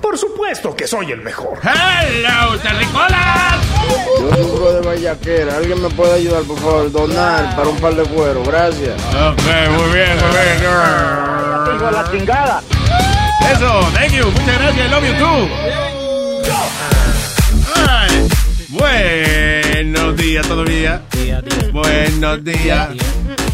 Por supuesto que soy el mejor. ¡Hello, terrícolas! Yo sufro de vallaquera. ¿Alguien me puede ayudar, por favor? Donar para un par de cuero. Gracias. Ok, muy bien, muy bien. De la chingada. Eso, thank you. Muchas gracias. Love you too. Ay, buenos días todavía. Buenos días.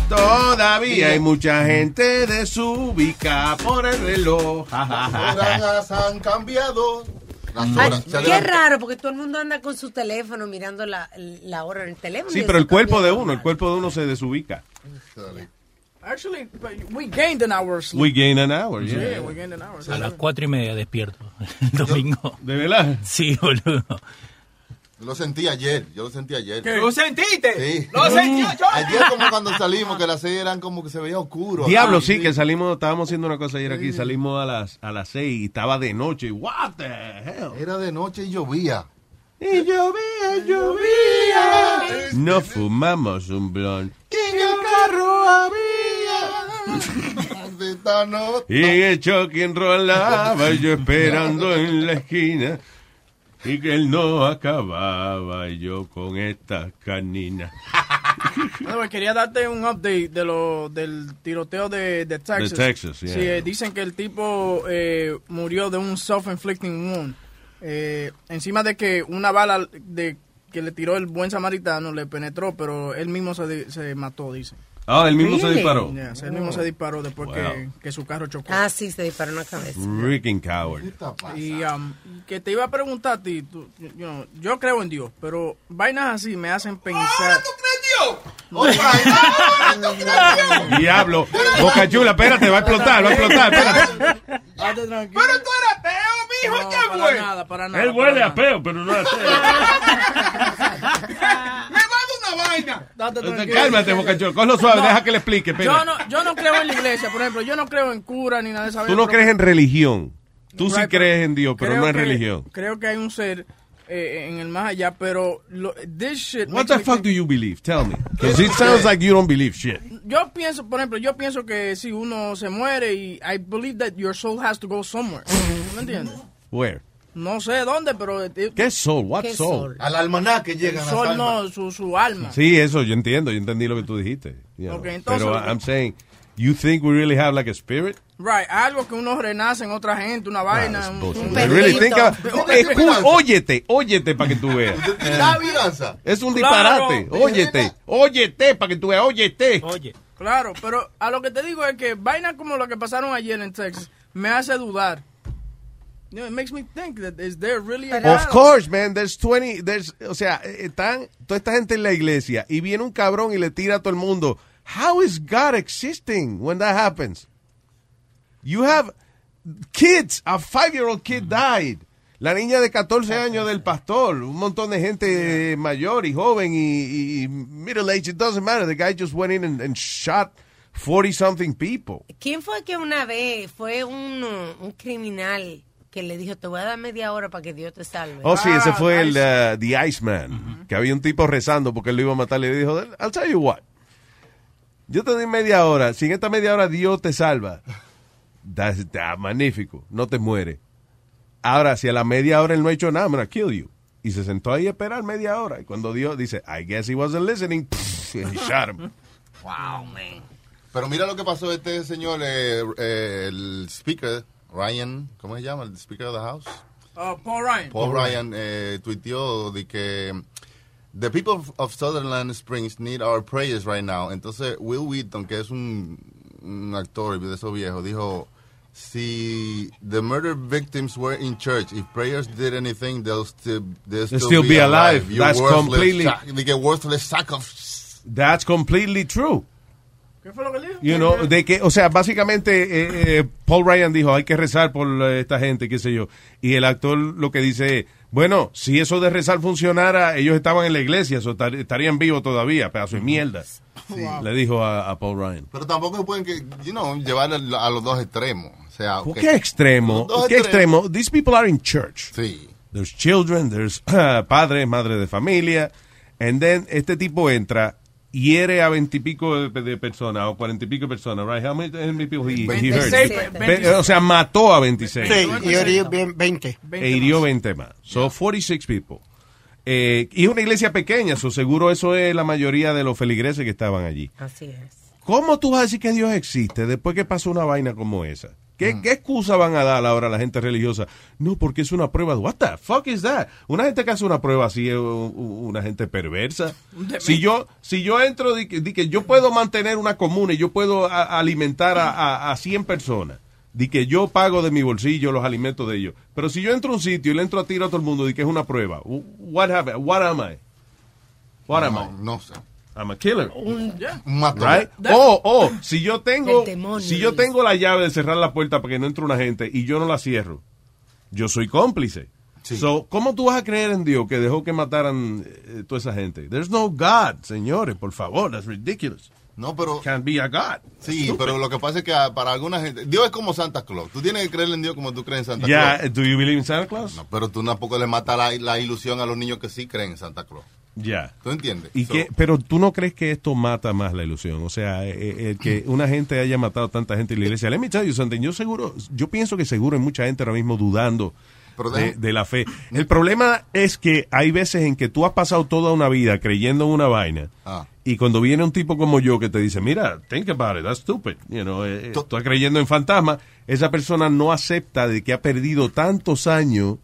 Todavía hay mucha gente desubica por el reloj. Ja. horas han cambiado. Las Ay, horas. Se qué raro, porque todo el mundo anda con su teléfono mirando la, la hora en el teléfono. Sí, pero el cuerpo de uno, el cuerpo de uno se desubica. Actually, we gained an hour sleep. We gain an hour, Yeah, yeah. we gained an hour. A las cuatro y media despierto el domingo. ¿De verdad? Sí, boludo. Lo sentí ayer, yo lo sentí ayer. ¿Qué? ¿Lo sentiste? Sí. ¿Lo sentí yo? Ayer como cuando salimos, que las seis eran como que se veía oscuro. Diablo, sí, que salimos, estábamos haciendo una cosa ayer aquí, salimos a las a las seis y estaba de noche. What the hell? Era de noche y llovía. Y llovía, llovía. No fumamos un blon. En el carro había. Y el choque enrolaba y yo esperando en la esquina. Y que él no acababa y yo con esta canina. Anyway, quería darte un update de lo, del tiroteo de, de Texas. De Texas, yeah. Sí, eh, dicen que el tipo eh, murió de un self-inflicting wound. Eh, encima de que una bala de que le tiró el buen samaritano le penetró, pero él mismo se, se mató, dicen. Ah, él mismo se disparó. Yes, él mismo se disparó después que, Wow. que su carro chocó. Ah, sí, se disparó en la cabeza. Freaking coward. Y um, que te iba a preguntar a ti, tú, you know, yo creo en Dios, pero vainas así me hacen pensar. Diablo. Boca chula, espérate, va a explotar, va a explotar, espérate. Pero tú eres ateo, mijo, No, ¿qué para nada, para nada. Él huele a peo, pero no a una vaina. Date tranquilo. Cálmate, Boca chula. Cógelo suave, No. deja que le explique. Yo no, yo no creo en la iglesia, por ejemplo, yo no creo en cura ni nada de esa Tú no crees en religión. Tú sí crees en Dios, pero no en que- religión. Creo que hay un ser eh, en el más allá, pero lo, this shit What the fuck do you believe? Tell me. Because it sounds like you don't believe shit. Yo pienso, por ejemplo, yo pienso que si uno se muere y I believe that your soul has to go somewhere. ¿Me entiendes? Where? No sé dónde, pero it- ¿Qué soul? What ¿Qué soul? sol? Al almanaque el llegan las sol almas. no, su, su alma. Sí, eso yo entiendo. Yo entendí lo que tú dijiste. you know. Ok, entonces- pero I'm saying, you think we really have like a spirit? Right, algo que uno renace en otra gente, una vaina. Un- bullshit. un I really think about- Escu- óyete, óyete para que tú veas. La. Es un Claro. disparate. Óyete, óyete para que tú veas. Óyete. Oye, Claro, pero a lo que te digo es que vainas como lo que pasaron ayer en Texas me hace dudar. Know, it makes me think that is there really a Of course, man. There's 20, there's, o sea, están toda esta gente en la iglesia y viene un cabrón y le tira a todo el mundo. How is God existing when that happens? You have kids. A five-year-old kid died. La niña de 14 años del pastor. Un montón de gente mayor y joven y, y middle age. It doesn't matter. The guy just went in and, and shot 40 something people. ¿Quién fue que una vez fue un, un criminal que le dijo, te voy a dar media hora para que Dios te salve? Oh, sí, ese Ah, fue el Ice- uh, The Iceman. Que había un tipo rezando porque él lo iba a matar. Le dijo, I'll tell you what. Yo te doy media hora. Si en esta media hora Dios te salva, that's, that's magnífico. No te muere. Ahora, si a la media hora él no ha hecho nada, I'm gonna kill you. Y se sentó ahí a esperar media hora. Y cuando Dios dice, I guess he wasn't listening, pff, he shot him. Wow, man. Pero mira lo que pasó este señor, eh, eh, el speaker, Ryan, ¿cómo se llama? El speaker of the house. Uh, Paul Ryan. Paul Ryan eh, tuiteó de que the people of, of Sutherland Springs need our prayers right now. Entonces Will Wheaton, que es un, un actor de esos viejos, dijo si the murder victims were in church, if prayers did anything, they'll still they'll still, still be alive. You That's completely- sack- de que worthless sack of That's completely true. ¿Qué fue lo que dijo? You know, de que, o sea, básicamente eh, eh, Paul Ryan dijo, hay que rezar por esta gente, qué sé yo. Y el actor lo que dice, Bueno, si eso de rezar funcionara, ellos estaban en la iglesia, eso estar- estarían vivos todavía, pedazo de mierda. Le dijo a, a Paul Ryan. Pero tampoco pueden que, you know, llevar a, a los dos extremos. O sea, ¿Por que- qué extremo? ¿Qué extremos. extremo? These people are in church. Sí. There's children, there's padres, madres de familia. And then este tipo entra, hiere a veintipico de, de personas o cuarenta y pico de personas, right? How many, how many people he, he hurt? 26, Ve- o sea, mató a 26. Sí, y bien 20. e hirió 20 más. So, 46 people. Eh, y es una iglesia pequeña, so seguro eso es la mayoría de los feligreses que estaban allí. Así es. ¿Cómo tú vas a decir que Dios existe después que pasó una vaina como esa? ¿Qué, ¿Qué excusa van a dar ahora a la gente religiosa? No, porque es una prueba. What the fuck is that? Una gente que hace una prueba así es una gente perversa. Si yo, si yo entro, di que, di que yo puedo mantener una comuna y yo puedo a- alimentar a, a, a 100 personas. Di que yo pago de mi bolsillo los alimentos de ellos. Pero si yo entro a un sitio y le entro a tiro a todo el mundo, di que es una prueba. What happened? What am I? What am I? no, no sé. I'm a killer. Un matón. Right? O, o, si yo tengo, si yo tengo la llave de cerrar la puerta para que no entre una gente y yo no la cierro, yo soy cómplice. Sí. So, ¿cómo tú vas a creer en Dios que dejó que mataran eh, toda esa gente? There's no God, señores, por favor, that's ridiculous. No, pero... Can't be a God. Sí, pero lo que pasa es que ah, para alguna gente... Dios es como Santa Claus. Tú tienes que creer en Dios como tú crees en Santa Yeah, Claus. do you believe in Santa Claus? No, pero tú tampoco le matas la, la ilusión a los niños que sí creen en Santa Claus. Ya. ¿Tú entiendes? Y So, que, pero tú no crees que esto mata más la ilusión, o sea, eh, eh, el que una gente haya matado tanta gente en la iglesia. Let me tell you something, yo seguro, yo pienso que seguro hay mucha gente ahora mismo dudando de, la fe. El problema es que hay veces en que tú has pasado toda una vida creyendo en una vaina Ah. y cuando viene un tipo como yo que te dice, mira, think about it, that's stupid, you know, eh, eh, tú estás creyendo en fantasmas, esa persona no acepta de que ha perdido tantos años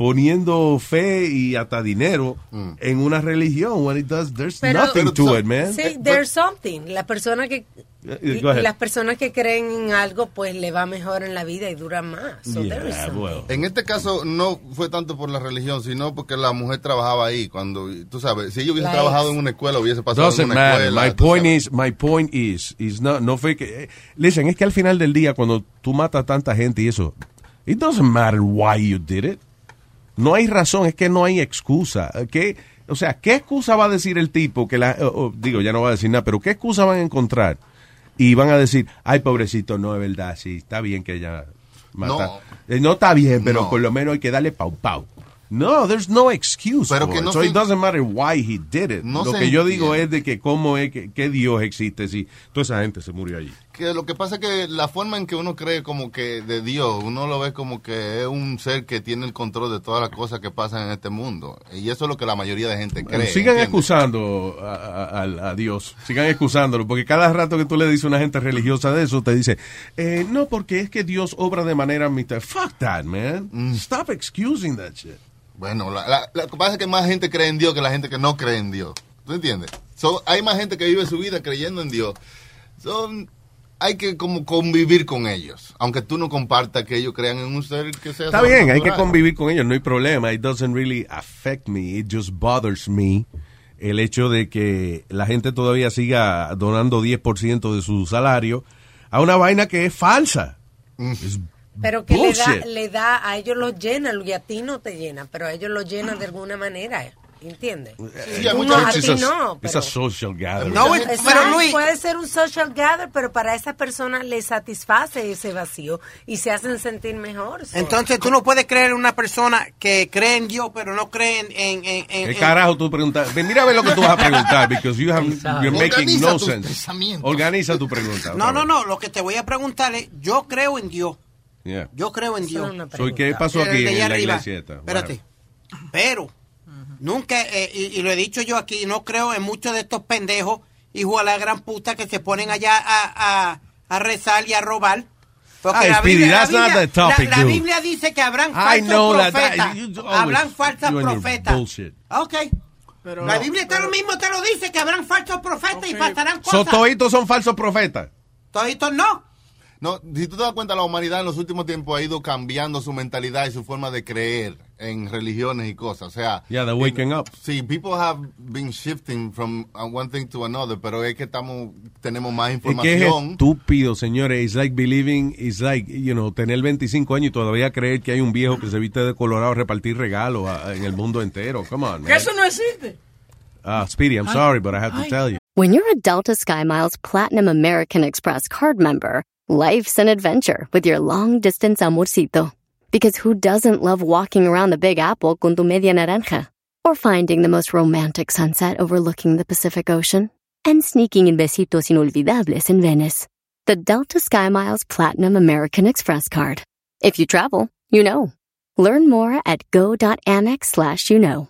poniendo fe y hasta dinero Mm. en una religión. When it does, there's Pero- nothing Pero to it, man. Sí, there's something. La persona que Eh, y- ahead. las personas que creen en algo, pues le va mejor en la vida y dura más. So Yeah, something. well. En este caso no fue tanto por la religión, sino porque la mujer trabajaba ahí. Cuando, tú sabes, si ella hubiese La trabajado ex. en una escuela, hubiese pasado en Doesn't una matter. escuela. My point sabes. is, my point is, is no, no fue que, eh, listen, es que al final del día cuando tú matas a tanta gente y eso, it doesn't matter why you did it. No hay razón, es que no hay excusa. ¿Qué, o sea, ¿qué excusa va a decir el tipo que la, o- o, digo, ya no va a decir nada, pero qué excusa van a encontrar? Y van a decir, ay, pobrecito, no es verdad, sí, está bien que ella mata. No. Eh, no está bien, pero No. por lo menos hay que darle pau pau. No, there's no excuse. Pero for que it. no so se- it doesn't matter why he did it. No lo que yo digo entiende. es de que cómo es que, que Dios existe si toda esa gente se murió allí. Que lo que pasa es que la forma en que uno cree como que de Dios, uno lo ve como que es un ser que tiene el control de todas las cosas que pasan en este mundo. Y eso es lo que la mayoría de gente cree. sigan ¿entiendes? excusando a, a- a- a Dios, sigan excusándolo, porque cada rato que tú le dices a una gente religiosa de eso, te dice, eh, no, porque es que Dios obra de manera misteriosa. Fuck that, man. Mm. Stop excusing that shit. Bueno, la, la- la- lo que pasa es que más gente cree en Dios que la gente que no cree en Dios. ¿Tú entiendes? So, hay más gente que vive su vida creyendo en Dios. Son hay que como convivir con ellos. Aunque tú no compartas que ellos crean en un ser que sea Está bien, hay que convivir con ellos, no hay problema. It doesn't really affect me, it just bothers me el hecho de que la gente todavía siga donando 10% de su salario a una vaina que es falsa. Mm. Es Pero que le da, le da, a ellos los llena, y a ti no te llena, pero a ellos los llena de alguna manera, ¿entiendes? Sí, hay no, a ti pero- a social gathering. No, es- pero Luis, puede ser un social gather, pero para esa persona le satisface ese vacío y se hacen sentir mejor. so. entonces tú no puedes creer en una persona que cree en Dios, pero no cree en... en, en- en- ¿Qué en- carajo tú preguntas? Ven, Mira a ver lo que tú vas a preguntar, because you have, you're making Organiza no sense. Organiza tu pregunta. No, no, no, lo que te voy a preguntar es, yo creo en Dios, Yeah. yo creo en Dios. es una So, ¿Qué pasó aquí en la iglesia esta? Espérate. Pero, nunca, eh, y, y lo he dicho yo aquí, no creo en muchos de estos pendejos, hijos a la gran puta, que se ponen allá a, a, a rezar y a robar. Porque Ay, la Speedy, Biblia, la that's not Biblia- the topic, la- la. Biblia dice que habrán I falsos know that- profetas. habrán falsas your profetas. Ok. Pero, La Biblia está lo mismo, te lo dice, que habrán falsos profetas y pasarán So, cosas. toditos son falsos profetas. Toditos no. No, si tú te das cuenta, la humanidad en los últimos tiempos ha ido cambiando su mentalidad y su forma de creer en religiones y cosas. O sea, Yeah, they're waking up. sí, people have been shifting from uh, one thing to another, pero es que estamos tenemos más Es que es información. estúpido, señores. It's like believing, it's like, you know, tener 25 años y todavía creer que hay un viejo que se viste de colorado a repartir regalos a- en el mundo entero. Come on, Que man. eso no existe. Ah, Speedy, I'm sorry, but I have to tell you. When you're a Delta SkyMiles Platinum American Express card member, life's an adventure with your long distance amorcito. Because who doesn't love walking around the Big Apple con tu media naranja? Or finding the most romantic sunset overlooking the Pacific Ocean? And sneaking in besitos inolvidables in Venice. The Delta SkyMiles Platinum American Express card. If you travel, you know. Learn more at go.amex slash you know.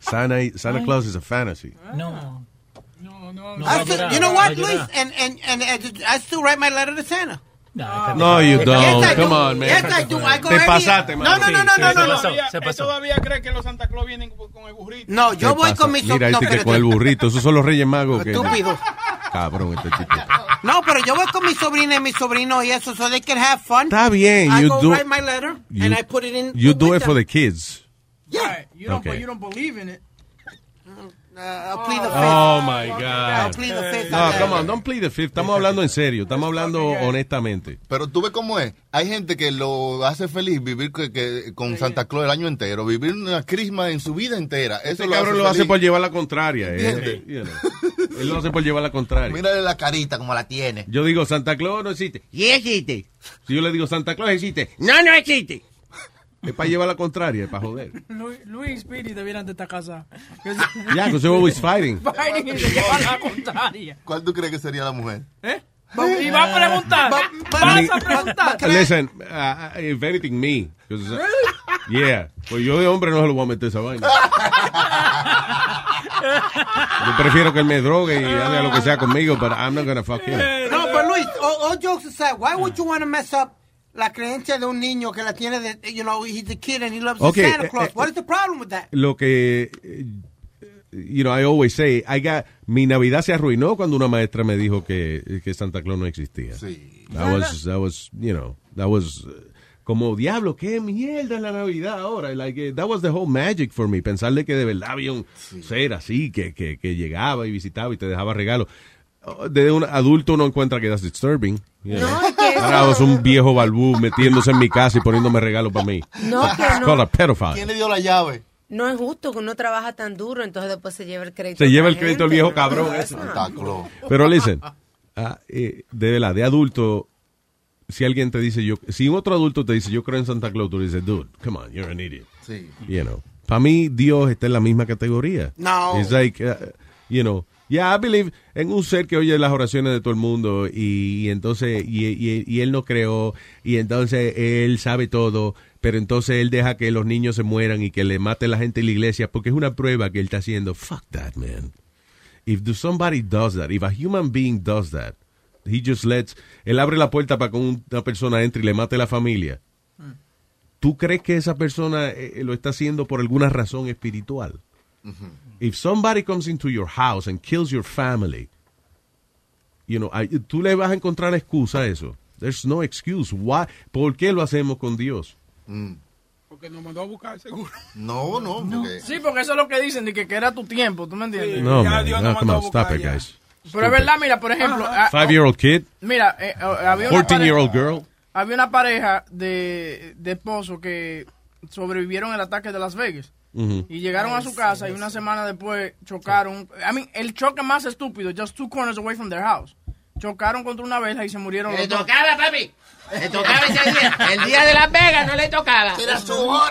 Santa, Santa Claus is a fantasy. No. I still, you know what, Luis? And, and, and, and I still write my letter to Santa. No, you don't. Yes, I Come do. on, man. Yes, I do. I go Te every- pasaste, man. No, no, no, no, no, no, no. Todavía, se pasó. todavía cree que los Santa Claus vienen con el burrito. No, yo ¿Qué voy pasa? con mi Mira, no, este que espérate. con el burrito. Esos son los reyes magos. Que... Estúpido. Cabrón, este tipo. No, pero yo voy con mi sobrina y mi sobrino y eso, so they can have fun. Está bien, I you go do- write my letter You, and I put it in. you do it for them. the kids. Yeah. You don't, Okay. but you don't believe in it. Uh, I'll plead the fifth. Oh, my I'll God. plead the fifth. No, come on, don't plead the fifth. Estamos hablando en serio. Estamos hablando honestamente. Pero tú ves cómo es. Hay gente que lo hace feliz vivir que, que- con Santa Claus el año entero, vivir una crisma en su vida entera. Eso Este cabrón lo hace por llevar la contraria. eh. You know. Él lo hace por llevar la contraria. Mírale la carita como la tiene. Yo digo, Santa Claus no existe. Y existe. Si yo le digo, Santa Claus existe. No, no existe. Es para llevar la contraria, es para joder. Luis, Speedy debieran de estar casados. Yeah, because they're always fighting. Fighting y se llevan la contraria. ¿Cuál tú crees que sería la mujer? ¿Eh? Y va a preguntar. Vas a preguntar. Listen, uh, if anything, me. uh, yeah. Pues yo de hombre no se lo voy a meter esa vaina. Yo prefiero que él me drogue y haga lo que sea conmigo, but I'm not gonna fuck him. No, pero Luis, all, all jokes aside, why would you want to mess up la creencia de un niño que la tiene de, you know, he's a kid and he loves Okay, Santa eh, Claus? eh, What is the problem with that? Lo que, eh, you know, I always say, I got, mi Navidad se arruinó cuando una maestra me dijo que, que Santa Claus no existía. Sí. That was, that was, you know, that was uh, como diablo, qué mierda es la Navidad ahora. Like, that was the whole magic for me. Pensarle que de verdad había un ser así que, que, que llegaba y visitaba y te dejaba regalos. De un adulto uno encuentra que that's disturbing. you know. No, es que Ahora es un viejo balbú metiéndose en mi casa y poniéndome regalos para mí. No, que It's called no. a. ¿Quién le dio la llave? No es justo que uno trabaja tan duro, entonces después se lleva el crédito. Se lleva el crédito el viejo ¿no? cabrón No, ese. no. Santa Claus. Pero listen, ah, eh, de verdad, de adulto, si alguien te dice, yo, si un otro adulto te dice, yo creo en Santa Claus, tú le dices, dude, come on, you're an idiot. Sí. You know. Para mí, Dios está en la misma categoría. No. It's like, uh, you know, yeah, I believe en un ser que oye las oraciones de todo el mundo y, entonces, y, él no creó, y entonces él sabe todo, pero entonces él deja que los niños se mueran y que le mate la gente en la iglesia porque es una prueba que él está haciendo. Fuck that, man. If somebody does that, if a human being does that, he just lets, él abre la puerta para que un- una persona entre y le mate la familia. ¿Tú crees que esa persona eh, lo está haciendo por alguna razón espiritual? If somebody comes into your house and kills your family, you know, I- tú le vas a encontrar excusa a eso. There's no excuse. Why? ¿Por qué lo hacemos con Dios? Porque nos mandó a buscar seguro. No, no, porque Sí, porque eso es lo que dicen, de que, que era tu tiempo, ¿tú me entiendes? No, Ya man. Dios No, come on, stop it, guys. Pero es verdad, mira, por ejemplo, ah, Five-year-old kid, mira, eh, eh, había una 14-year-old pareja, girl. había una pareja de, de esposos que sobrevivieron el ataque de Las Vegas. Y llegaron a su casa y una semana después chocaron. I mean, el choque más estúpido, just two corners away from their house. Chocaron contra una verja y se murieron Le los dos. tocaba, papi. Le tocaba ese día. El día de Las Vegas no le tocaba.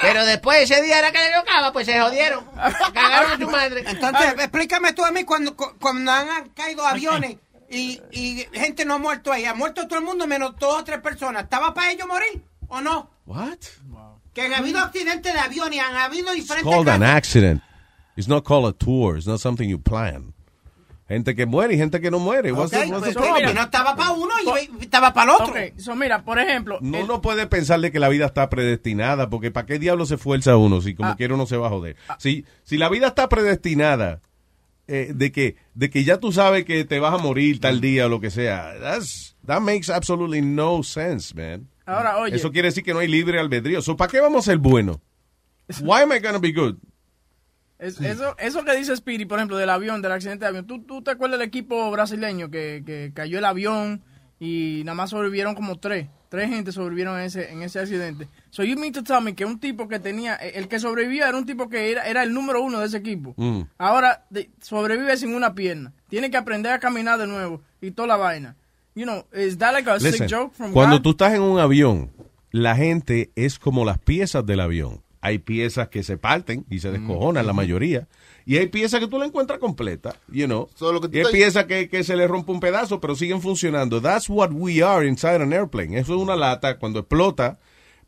Pero después ese día era que le tocaba, pues se jodieron. Cagaron a tu madre. Entonces, explícame tú a mí cuando, cu- cuando han caído aviones y, y gente no ha muerto ahí. Ha muerto todo el mundo menos dos o tres personas. ¿Estaba para ellos morir o no? What? Que han habido accidentes de avión y han habido It's diferentes called an casos. accident. It's not called a tour. It's not something you plan. Gente que muere y gente que no muere. What's the- Ok, what's the pues, problem? que no estaba para uno y estaba para el otro. Ok, so mira, por ejemplo, No, no puede pensar de que la vida está predestinada, porque ¿para qué diablo se esfuerza uno si como Ah. quiere uno se va a joder? Si, si la vida está predestinada, eh, de, que, de que ya tú sabes que te vas a morir tal día o lo que sea, that's, that makes absolutely no sense, man. Ahora, oye. Eso quiere decir que no hay libre albedrío. So, ¿Para qué vamos a ser buenos? Why am I gonna be good? Es- eso, eso que dice Speedy, por ejemplo, del avión, del accidente de avión. ¿Tú, tú te acuerdas del equipo brasileño que, que cayó el avión y nada más sobrevivieron como tres? Tres gente sobrevivieron en ese, en ese accidente. So you mean to tell me que un tipo que tenía, el que sobrevivía era un tipo que era, era el número uno de ese equipo. Mm. Ahora de- sobrevive sin una pierna. Tiene que aprender a caminar de nuevo y toda la vaina. You know, is that like a Listen, sick joke from cuando God? tú estás en un avión, la gente es como las piezas del avión. Hay piezas que se parten y se descojonan, la mayoría. Y hay piezas que tú la encuentras completa, you know. Solo que y hay estás- piezas que, que se le rompe un pedazo, pero siguen funcionando. That's what we are inside an airplane. Eso es una lata. Cuando explota,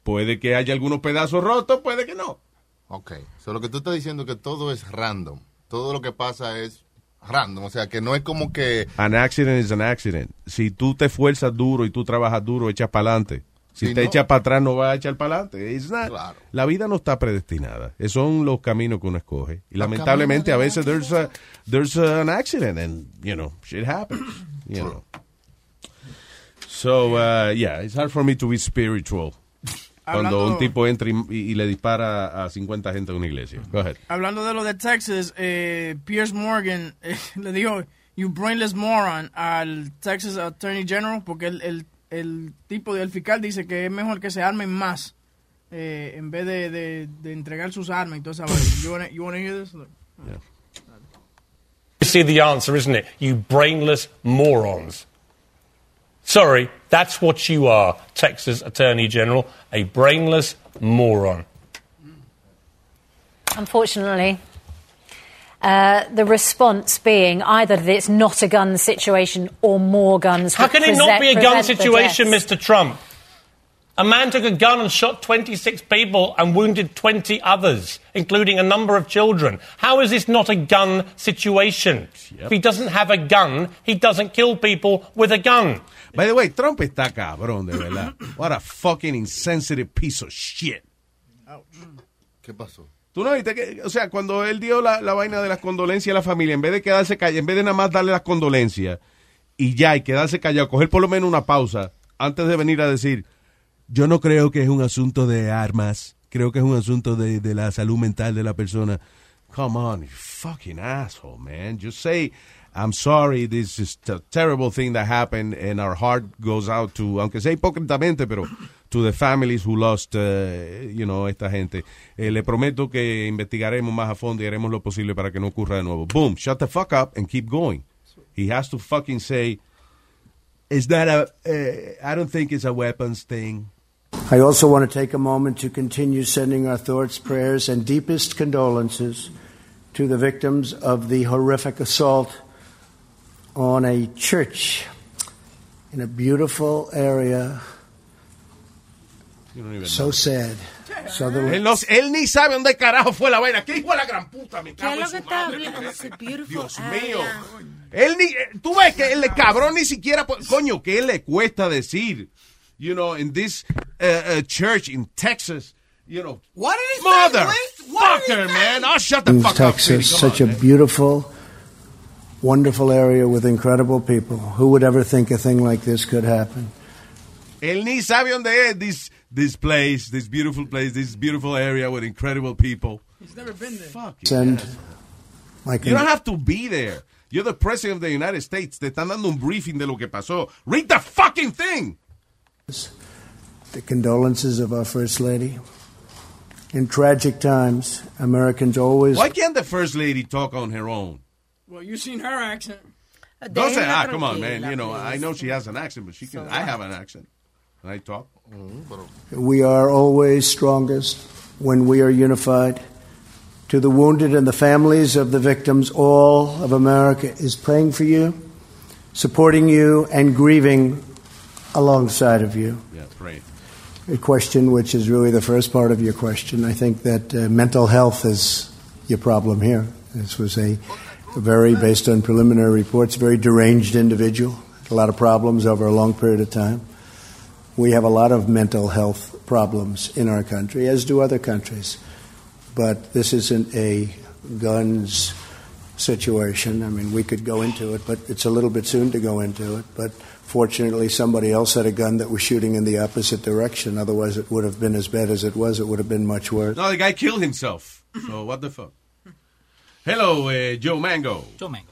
puede que haya algunos pedazos rotos, puede que no. Ok. So, lo que tú estás diciendo es que todo es random. Todo lo que pasa es random. O sea, que no es como que... An accident is an accident. Si tú te esfuerzas duro y tú trabajas duro, echas para adelante. Si te ¿no? echas para atrás, no vas a echar para adelante. Not- La vida no está predestinada. Esos son los caminos que uno escoge. Y Los lamentablemente a veces there's, a, there's an accident and, you know, shit happens. You know. So, uh, yeah, it's hard for me to be spiritual. Cuando Hablando- un tipo entra y, y- y le dispara a 50 gente en una iglesia. Go ahead. Hablando de lo de Texas, eh, Pierce Morgan eh, le dijo, you brainless moron, al Texas Attorney General, porque el, el, el tipo del fiscal dice que es mejor que se armen más eh, en vez de, de, de entregar sus armas y toda esa vaina. You wanna, you wanna hear this? Look. You see the answer, isn't it? You brainless morons. Sorry, that's what you are, Texas Attorney General, a brainless moron. Unfortunately, uh, the response being either that it's not a gun situation or more guns. How can it not be a gun situation. Mr. Trump? A man took a gun and shot 26 people and wounded 20 others, including a number of children. How is this not a gun situation? If he doesn't have a gun, he doesn't kill people with a gun. By the way, Trump está cabrón, de verdad. What a fucking insensitive piece of shit. ¿Qué pasó? Tú no viste que, o sea, cuando él dio la, la vaina de las condolencias a la familia, en vez de quedarse callado, en vez de nada más darle las condolencias y ya, y quedarse callado, coger por lo menos una pausa antes de venir a decir, yo no creo que es un asunto de armas, creo que es un asunto de, de la salud mental de la persona. Come on, you fucking asshole, man. Just say, I'm sorry, this is a terrible thing that happened, and our heart goes out to, aunque sea hipócritamente, pero to the families who lost, uh, you know, esta gente. Eh, le prometo que investigaremos más a fondo y haremos lo posible para que no ocurra de nuevo. Boom, shut the fuck up and keep going. He has to fucking say, is that a, uh, I don't think it's a weapons thing. I also want to take a moment to continue sending our thoughts, prayers, and deepest condolences to the victims of the horrific assault on a church in a beautiful area. You don't even So know. sad. Southern- Él, no- él ni sabe dónde carajo fue la vaina. ¿Qué hijo de la gran puta? Me ¿Qué cago es en lo su que está madre. hablando? It's a beautiful Dios mío. Él ni, eh, tú ves que el cabrón ni siquiera, coño, que le cuesta decir, you know, in this uh, uh, church in Texas, you know, What did he mother, say, Luis? What did he fucker, man. Oh, shut the in fuck up, Texas, such on, a man. beautiful, wonderful area with incredible people. Who would ever think a thing like this could happen? Él ni sabe dónde es this, this place, this beautiful place, this beautiful area with incredible people. He's never been there. Fuck Send my You don't have to be there. You're the president of the United States. Te están dando un briefing de lo que pasó. Read the fucking thing. the condolences of our First Lady. In tragic times, Americans always Why can't the first lady talk on her own? Well, you've seen her accent. Don't say, ah, come on, man. You know, I know she has an accent, but she can. I have an accent. And I talk. We are always strongest when we are unified. To the wounded and the families of the victims, all of America is praying for you. supporting you and grieving alongside of you. Yeah, pray. A question which is really the first part of your question. I think that uh, mental health is your problem here. This was a, very, based on preliminary reports, very deranged individual. A lot of problems over a long period of time. We have a lot of mental health problems in our country, as do other countries. But this isn't a guns situation. I mean, we could go into it, but it's a little bit soon to go into it. But fortunately, somebody else had a gun that was shooting in the opposite direction. Otherwise, it would have been as bad as it was. It would have been much worse. No, the guy killed himself. So what the fuck? Hello, eh, Joe Mango. Joe Mango.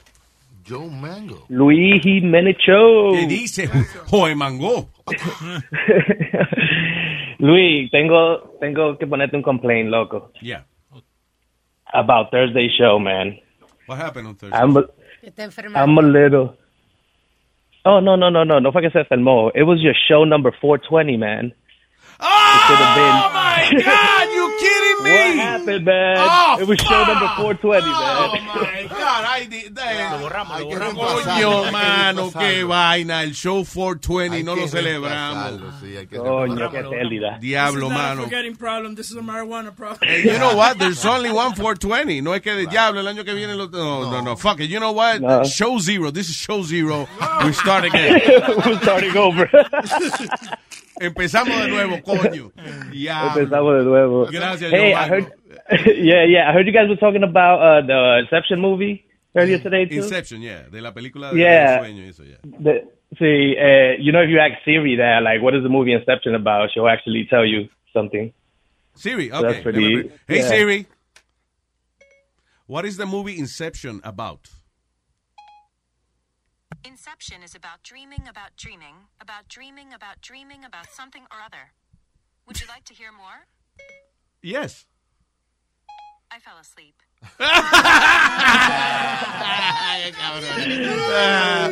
Joe Mango. Luis Jiménez Show. ¿Qué dice? Joe Mango. Luis, tengo, tengo que ponerte un complaint, loco. Yeah. About Thursday show, man. What happened on Thursday? I'm, I'm a little. Oh, no, no, no, no. No fue que se enfermó. It was your show number 420, man. Oh, my God, you kidding me? What happened, man? Oh, it was show number 420, man. Oh, my God, I did that. Coño, mano, qué vaina. El show 420 no lo celebramos. Coño, qué pérdida. Diablo, This is not a mano. forgetting problem. This is a marijuana problem. Hey, you know what? There's only one 420. No es que de diablo el año que viene. Lo, no, no, no, Fuck it. You know what? No. Show zero. This is show zero. We start again. We're starting over. Empezamos de nuevo, coño. Diablo. Empezamos de nuevo. Gracias, Hey, I heard. yeah, yeah. I heard you guys were talking about uh, the Inception movie earlier today too. Inception, yeah. De la película de Yeah. sueño, eso, yeah. The, see, uh, you know, if you ask Siri that, like, what is the movie Inception about, she'll actually tell you something. Siri, So okay. that's pretty- Hey, yeah. Siri. What is the movie Inception about? Inception is about dreaming about dreaming, about dreaming about dreaming about something or other. Would you like to hear more? Yes. I fell asleep. Ah,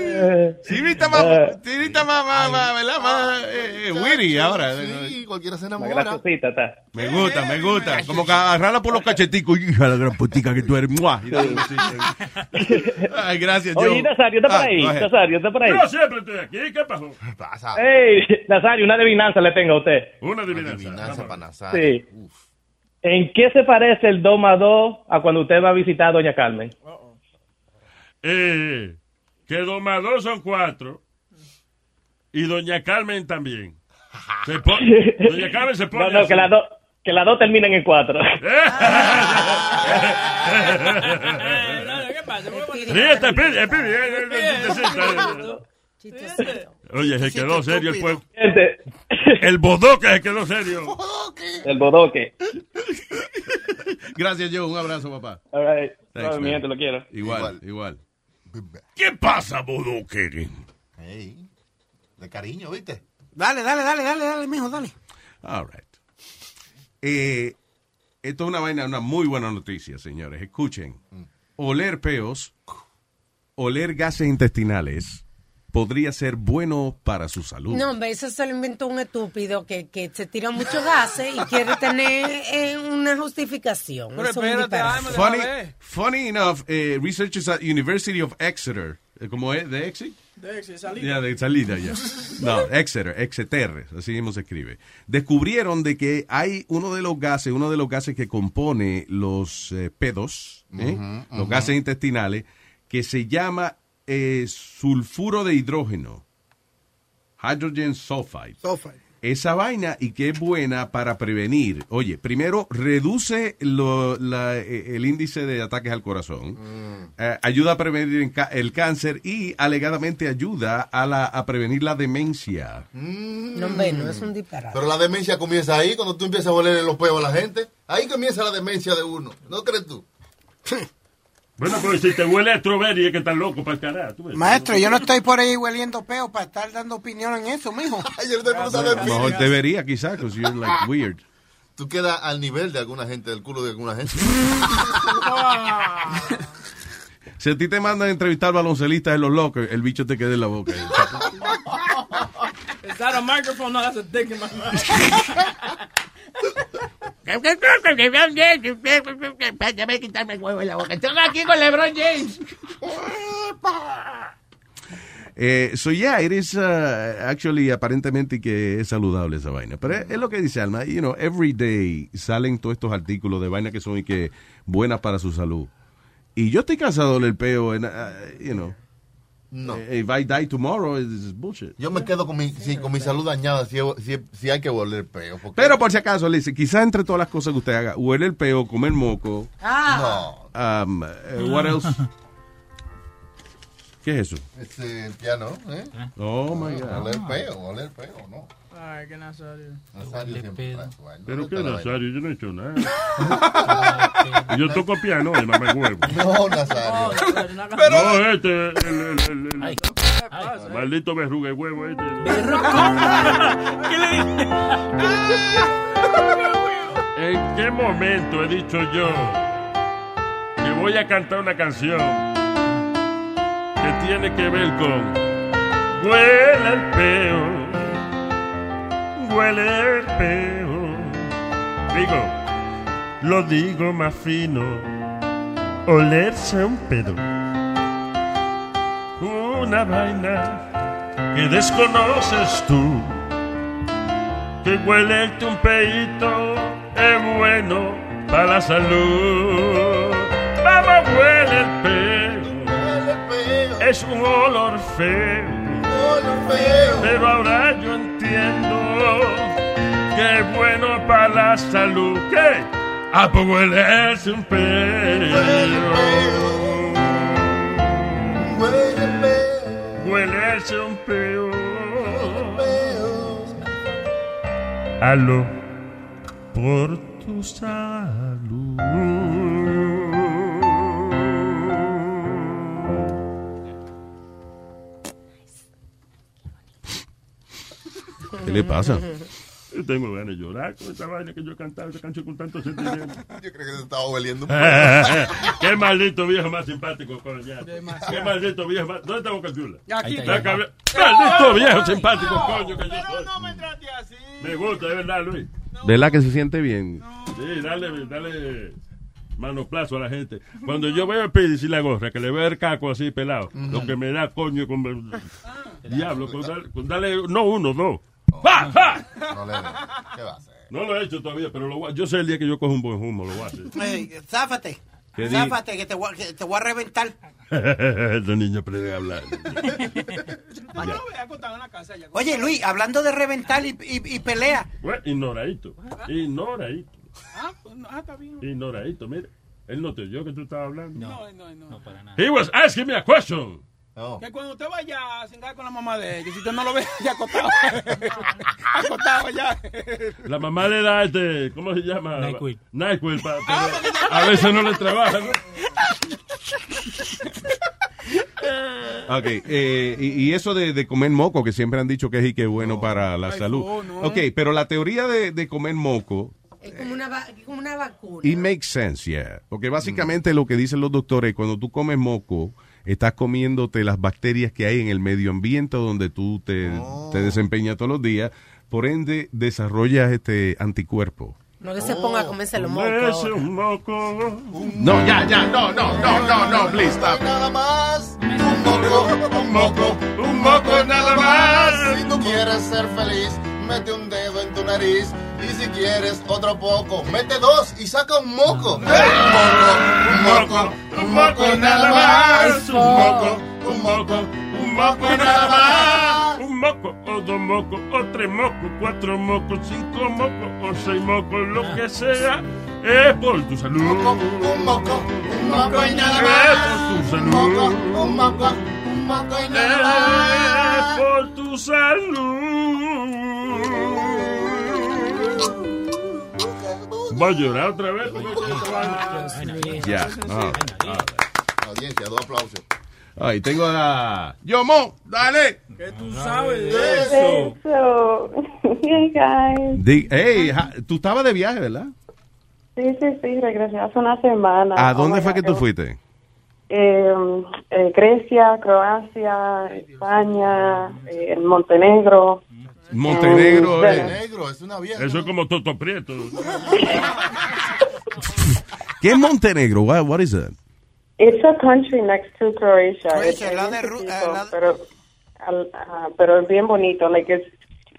Siri está más, Siri está más, más, más, ¿verdad? Más eh, eh, witty ahora. Sí, cualquiera se Una enamora. graciosita, está. Me gusta, me gusta. Como que agarrarla por los cacheticos. Hija, la gran putica que tú eres. ¡Mua! Ay, gracias, Joe. Oye, Nazario, ¿está por Ah, ahí? Nazario, ¿está por ahí? Yo siempre estoy aquí. ¿Qué pasó? Pasa. Hey, Nazario, una adivinanza le tengo a usted. Una Adivinanza adivinanza. para Nazario. Sí. ¿En qué se parece el 2 más 2 a cuando usted va a visitar a Doña Carmen? Eh, que dos más dos son cuatro. Y Doña Carmen también. Se Doña Carmen se pone. No, no, así. que las dos que las dos terminen en 4. ¿Qué pasa? Ríete, pide, pide, eh, eh, eh, Oye, se quedó serio el pueblo. El bodoque se quedó serio. El bodoque. Gracias, Joe. Un abrazo, papá. All right. Thanks, No, mi man. gente, lo quiero. Igual, igual. ¿Qué pasa, bodoque? Hey, de cariño, ¿viste? Dale, dale, dale, dale, dale, mijo, dale. All right. Eh, esto es una vaina, una muy buena noticia, señores. Escuchen. Oler peos, oler gases intestinales, podría ser bueno para su salud. No, hombre, eso se lo inventó un estúpido que, que se tira muchos gases y quiere tener eh, una justificación. Pero espérate, Funny, enough, eh, researchers at University of Exeter, eh, ¿cómo es? ¿De Exeter? De ese, salida. Ya, de salida ya. No, Exeter, Exeter, así mismo se escribe. Descubrieron de que hay uno de los gases, uno de los gases que compone los eh, pedos, ¿eh? Los gases intestinales, que se llama eh, sulfuro de hidrógeno, hydrogen sulfide. Esa vaina y que es buena para prevenir. Oye, primero reduce lo- la- eh, el índice de ataques al corazón, eh, ayuda a prevenir el, cáncer y alegadamente ayuda a, la, a prevenir la demencia. No, hombre, no es un disparate. Pero la demencia comienza ahí, cuando tú empiezas a oler los peos a la gente. Ahí comienza la demencia de uno. ¿No crees tú? Bueno, pero si te huele a strawberry es que estás loco para el carajo. tú ves. Maestro, yo no estoy por ahí hueliendo peo para estar dando opinión en eso, mijo. A lo mejor debería, quizás, because you're like weird. Tú quedas al nivel de alguna gente, del culo de alguna gente. Si a ti te mandan a entrevistar baloncelistas en los lockers, el bicho te queda en la boca. Is that a microphone? No, that's a dick in my mouth. Quitarme el huevo en la boca. Estoy aquí con LeBron James. So yeah, it is uh, actually aparentemente que es saludable esa vaina. Pero es, es lo que dice Alma, you know, every day salen todos estos artículos de vaina que son y que buenas para su salud. Y yo estoy cansado del peo, en, uh, you know. No. eh, If I die tomorrow, it's bullshit. Yo me quedo con mi, sí, con mi salud dañada si, si, si hay que volver peo. porque- Pero por si acaso, le dice, quizás entre todas las cosas que usted haga, huele el peo, comer moco, Ah. um, eh, what else? ¿Qué es eso? Este piano, ¿eh? Oh, my God. Oler peo, oler peo, no. Ay, qué Nazario. Nazario siempre trae su vaina. Pero la Nazario, yo no he hecho nada. yo toco piano, el mamá huevo. No, Nazario. No, este, el, el, el, el- maldito verruga de huevo este. ¿Qué le dije? ¿En qué momento he dicho yo que voy a cantar una canción que tiene que ver con Huele el peo, huele el peo? Digo, lo digo más fino, olerse un pedo. Una vaina que desconoces tú que huele un peito es bueno para la salud. Vamos, huele el peo, es un olor feo. Pero ahora yo entiendo que es bueno para la salud. ¿Qué? Ah, pues huele es un peo. Huele es un peo. Aló por tu salud. ¿Qué le pasa? Yo tengo ganas de llorar con esta vaina que yo he cantado, esta canción con tanto sentimiento. Yo creo que se estaba hueliendo un Qué maldito viejo más simpático, coño. Qué maldito viejo más. ¿Dónde está Boca Chula? Aquí está. Maldito viejo simpático, coño, que Pero no me trate así. Me gusta, de verdad, Luis. ¿Verdad que se siente bien? Sí, dale, dale manoplazo a la gente. Cuando yo veo a Pidi sin la gorra, que le veo el caco así pelado, lo que me da coño con... Diablo, con darle, con darle- no uno, dos. ¡Pa, pa! No le ¿Qué va a hacer? No lo he hecho todavía, pero lo voy a- yo sé el día que yo cojo un buen humo, lo voy a hacer. Záfate. ¿Qué di- Záfate, que te voy, a- que te voy a reventar. Ese niño aprende a hablar. No, ya. Oye, Luis, hablando de reventar y, y- y pelea. Bueno, ignoradito. Ignoradito. Ah, pues, no, ah, está bien. Ignoradito, mire. Él no te oyó que tú estabas hablando. No, no, no. No, para nada. He was asking me a question. Que cuando usted vaya a cingar con la mamá de ella, si usted no lo ve, ya acostado. acostado ya. La mamá le da este, ¿cómo se llama? NyQuil. NyQuil, pa- pero a veces no le trabaja, ¿no? Ok, eh, y, y eso de, de comer moco, que siempre han dicho que es y que es bueno para la salud. Ok, pero la teoría de, de comer moco, Es como una, va- como una vacuna. it makes sense, yeah. Porque básicamente lo que dicen los doctores, cuando tú comes moco, estás comiéndote las bacterias que hay en el medio ambiente donde tú te, te desempeñas todos los días. Por ende, desarrollas este anticuerpo. No que se ponga a comerse los mocos. un moco. No, ya, ya, no, no, no, no, no, please, stop. Nada más, un moco, un moco, un moco nada más. Si tú quieres ser feliz, mete un dedo en tu nariz. Y si quieres otro poco, mete dos y saca un moco. Un moco, un moco, un moco nada más. Un moco, un moco, un moco nada más. Un moco, o dos mocos, o tres mocos, cuatro mocos, cinco mocos, o seis mocos, lo que sea, es por tu salud. Un moco, un moco y nada Es más. por tu Un moco, salud. un moco, un moco y nada más. Es por tu salud. Voy a llorar otra vez. Ya. Audiencia, dos aplausos. Ay, tengo a... Yomo, dale. ¿Qué tú sabes de eso? So, hey guys. Di- hey, tú estabas de viaje, ¿verdad? Sí, sí, sí, regresé hace una semana. ¿A Oh dónde my fue que tú fuiste? Eh, eh, Grecia, Croacia, España, eh, Montenegro. Montenegro. Mm, eh. Negro, es una vieja. Eso es como Toto Prieto. ¿Qué es Montenegro? What, what is that? It's a country next to Croatia. Croatia, Es la de bien Ru- chiquito, eh, pero al- ah, pero es bien bonito, like es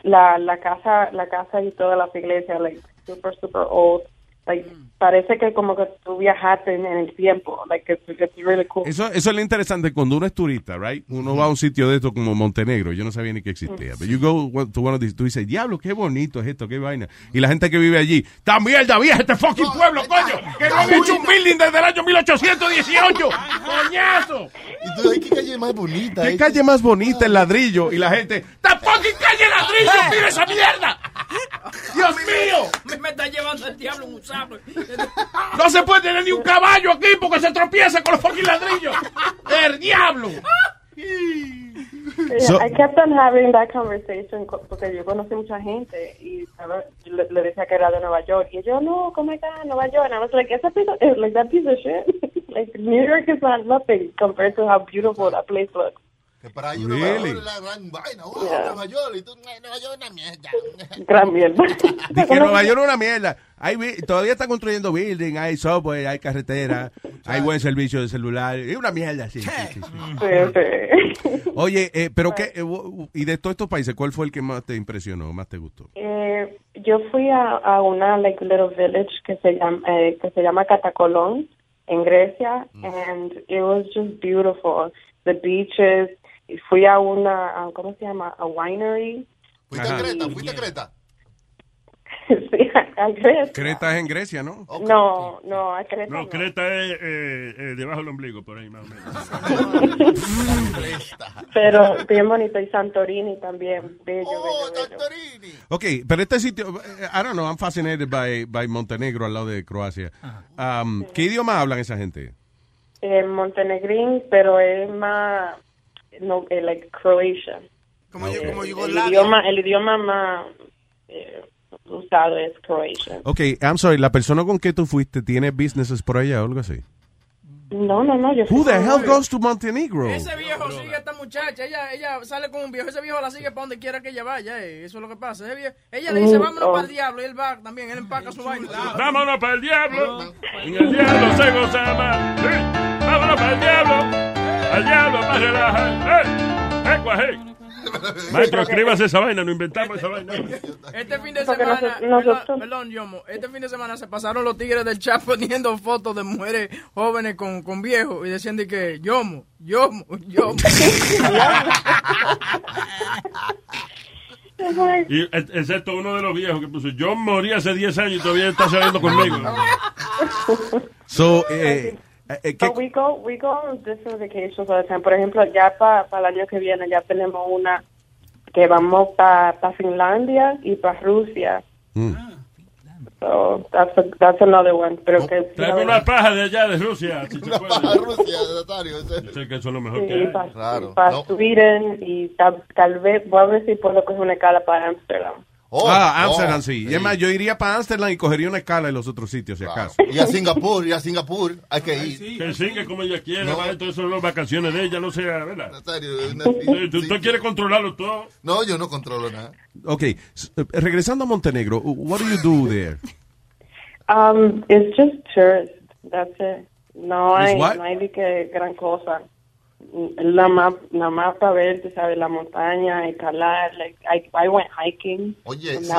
la la casa la casa y todas las iglesias like super super old, like parece que como que tú viajaste en, el tiempo, like it's, it's really cool. Eso, eso es lo interesante cuando uno es turista, right? Uno va a un sitio de esto como Montenegro, yo no sabía ni que existía. But you go to one of these, tú dices, diablo, qué bonito es esto, qué vaina. Y la gente que vive allí, ¡ta mierda, vieja, este fucking pueblo, coño! ¡Que no han hecho un building desde el año 1818! ¡Coñazo! Y tú, qué calle más bonita. ¿Qué eh. calle más bonita el ladrillo? Y la gente, ¡ta fucking calle ladrillo, mira esa mierda! ¡Dios mío! Me, me está llevando el diablo sable. No se puede tener ni un caballo aquí porque se tropieza con los fucking ladrillos. ¡El diablo! Yeah, So- I kept on having that conversation co- porque yo conocí mucha gente y le, le decía que era de Nueva York y yo no, ¿cómo está Nueva York? And I was like, esa piece of, eh, like that piece of shit. like New York is not nothing compared to how beautiful that place looks. Que para ellos Really? York es la gran vaina. Oh, Yeah. Nueva York. Y tú, "Ay, Nueva York es una mierda. Gran mierda. Que Nueva York es una mierda. Hay, todavía están construyendo building, hay software, hay carretera, hay buen servicio de celular. Es una mierda, sí. sí, sí, sí. Sí, sí. Oye, eh, pero qué, eh, y de todos estos países, ¿cuál fue el que más te impresionó, más te gustó? Eh, yo fui a, a una like little village que se llama eh, que se llama Catacolón en Grecia and it was just beautiful the beaches fui a una a- ¿cómo se llama? a winery ¿Fuiste a Creta? ¿Fuiste a Creta? sí a, a Grecia Creta es en Grecia, ¿no? no no a Creta No, no. Creta es eh, eh, debajo del ombligo, por ahí más o menos. pero bien bonito y Santorini también bello bello bello Ok, pero este sitio, eh, I don't know, I'm fascinated by, by Montenegro al lado de Croacia. Um, ¿Qué idioma hablan esa gente? eh, Montenegrín pero es más no eh, like Croatia Como, como el idioma el idioma más eh, usado es Croatian Ok, I'm sorry, la persona con que tú fuiste tiene businesses por allá o algo así. no no no yo Who the hell goes to Montenegro? Ese viejo sigue a esta muchacha, ella, ella sale con un viejo, ese viejo la sigue para donde quiera que ella vaya, eh, eso es lo que pasa. Ese viejo- ella le dice, Mm, vámonos oh. para el diablo, y él va también, él empaca su vaina. Vámonos para el diablo. En el diablo se goza más. Sí. Vámonos para el diablo. Al diablo relajar. ¡Eh! ¡Eh! Maestro, escríbase esa vaina, no inventamos esa vaina. Este fin de semana, noso- nosotros- perdón, perdón, Yomo, este fin de semana se pasaron los tigres del chat poniendo fotos de mujeres jóvenes con, con viejos y decían de que Yomo, Yomo, Yomo. Y, e- excepto uno de los viejos que puso, yo morí hace 10 años y todavía está saliendo conmigo. So, eh, eh, eh, ¿qué- But we go we go on different vacations all the time. Por ejemplo, ya para el año que viene ya tenemos una que vamos para Finlandia y para Rusia. Mm. So that's a, that's another one. Pero que Tráeme una paja de allá de Rusia, si se Una puede. paja Rusia, Nazario. Yo sé que eso es lo mejor que sí, hay. para, para Sweden y tal, tal vez voy a ver si puedo coger una escala para Amsterdam. Ah, Amsterdam, sí. Y es más, yo iría para Amsterdam y cogería una escala en los otros sitios, si acaso. Y a Singapur, y a Singapur, hay que ir. Que siga como ella quiera, No. ¿vale? Entonces son las vacaciones de ella, no sea, ¿verdad? Nazario, una- Sí, ¿Tú, tú quieres controlarlo todo? No, yo no controlo nada. Ok, eh, regresando a Montenegro, what do you do there? Um, it's just tourist. That's it. No hay, no hay de que gran cosa. Nada más, nada más para ver, tú sabes, la montaña, escalar. Like, I, I went hiking. Oye, sí.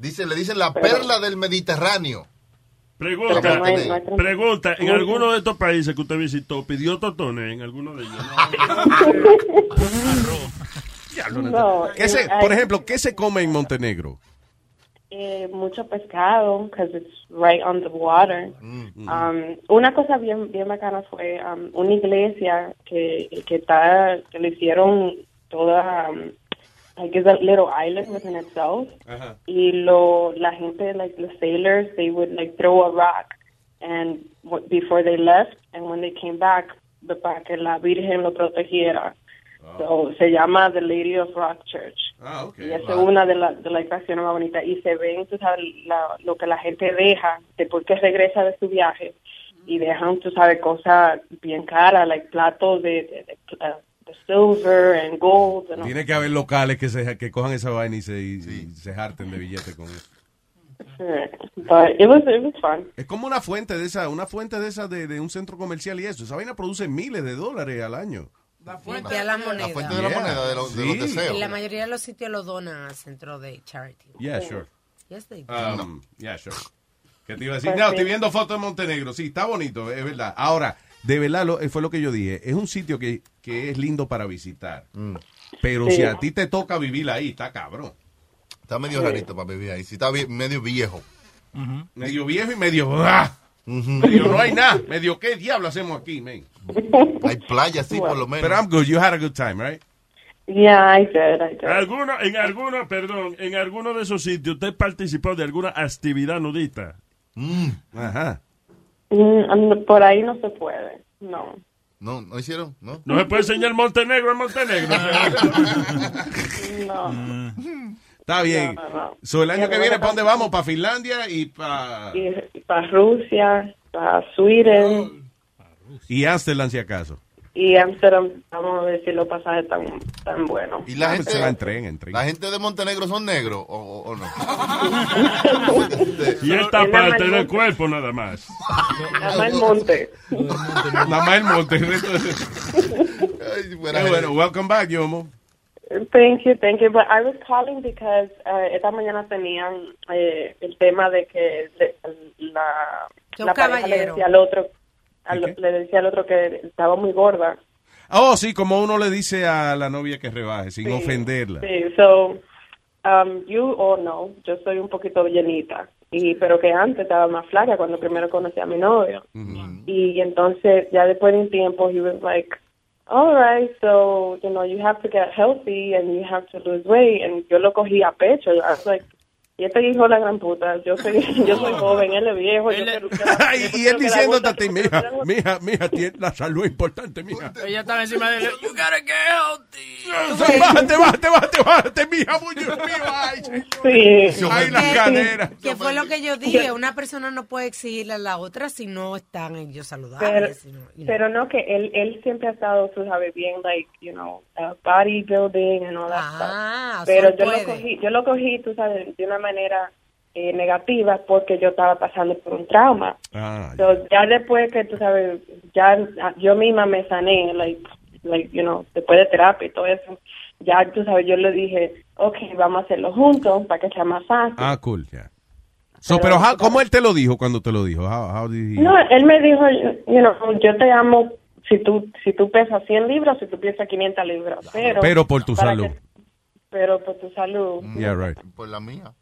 Dice, le dicen la Pero- perla del Mediterráneo. Pregunta, Pero no hay- no hay- pregunta, ¿en alguno de estos países que usted visitó pidió totones? ¿En alguno de ellos? No, ¿Qué se, eh, por ejemplo, ¿qué se come en Montenegro? Eh, mucho pescado, because it's right on the water. Um, una cosa bien bien bacana fue um, una iglesia que que está que le hicieron toda um, like it's a little island within itself. Y lo la gente like the sailors they would like throw a rock and w- before they left and when they came back the- para que la virgen lo protegiera so, se llama the Lady of Rock Church y esa es una de, la- de las atracciones más bonitas. Y se ven, tú sabes, la- lo que la gente deja después que regresa de su viaje. Y dejan, tú sabes, cosas bien caras, like platos de, de, de- de silver and gold. and all. Tiene que haber locales que se que cojan esa vaina y se, y- y se harten de billetes con eso. But it was, it was fun. Es como una fuente de esa, una fuente de esa de, de un centro comercial y eso. Esa vaina produce miles de dólares al año. La fuente de la Yeah. moneda, de, los- de los Sí. deseos. Y la mayoría de los sitios lo donan al centro de charity. Yeah, sure. Yes, they do. Um, yeah, sure. ¿Qué te iba a decir? No, estoy viendo fotos de Montenegro. Sí, está bonito, es verdad. Ahora, de verdad, lo- eh, fue lo que yo dije. Es un sitio que, que es lindo para visitar. Pero Sí. si a ti te toca vivir ahí, está cabrón. Está medio rarito para vivir ahí. Si está vi- medio viejo. Medio viejo y medio... ¡ah! Medio no hay nada. Medio, ¿qué diablo hacemos aquí, man? Hay playa, sí, por lo menos. Pero I'm good. You had a good time, right? Yeah, I did, I did. ¿Alguno, en alguno, perdón, en alguno de esos sitios usted participó de alguna actividad nudista? Ajá. Mm, por ahí no se puede, no. No, no hicieron, ¿no? No se puede enseñar Montenegro en Montenegro. No. Está bien. No, no, no. So, el año que viene, ¿para dónde vamos? ¿Para Finlandia y para Y para Rusia, para Sweden y Amsterdam, si acaso? y Amsterdam, vamos a ver si los pasajes tan, tan buenos. ¿Y la gente, Se va en tren, en tren. la gente de Montenegro son negros o, o- o no? Y esta parte del cuerpo nada más. Nada más el monte. Nada más el monte. Qué bueno, welcome back, Yomo. Thank you, thank you. But I was calling because uh, esta mañana tenían eh, el tema de que le- la, la pareja le caballero. decía al otro, al- le decía al otro que estaba muy gorda. Oh, sí, como uno le dice a la novia que rebaje, sin Sí, ofenderla. Sí, so, um, you all know, yo soy un poquito llenita, y pero que antes estaba más flaca cuando primero conocí a mi novio. Y entonces, ya después de un tiempo, he was like, all right, so, you know, you have to get healthy and you have to lose weight. And yo lo cogí a pecho. I was like, y este hijo de la gran puta, yo soy, yo soy joven, él es viejo. Yo quiero, y, y él diciéndote a ti, mija, mija, mija, tiene la salud es importante, mija. Ella estaba encima de él. You gotta get healthy. Bájate, bájate, bájate, bájate, mija, mío, ay. Sí. Ay, las caderas. Que fue lo que yo dije, una persona no puede exigirle a la otra si no están ellos Pero, saludables. si no- you know. pero no que él él siempre ha estado, tú sabes, bien, like, you know, uh, bodybuilding and all that Ah, stuff. Pero yo lo puede. cogí, yo lo cogí, tú sabes, de una manera eh, negativa porque yo estaba pasando por un trauma. Ah, So, ya después que, tú sabes, ya ah, yo misma me sané, like, like, you know, después de terapia y todo eso, ya, tú sabes, yo le dije, okay, vamos a hacerlo juntos para que sea más fácil. Ah, cool, ya. So, pero, how- ¿cómo él te lo dijo cuando te lo dijo? How, how did he- No, él me dijo, you know, yo te amo si tú si tú pesas 100 libras, si tú pesas 500 libras, pero Pero por tu salud. que- pero por tu salud. Yeah, right. Por la mía.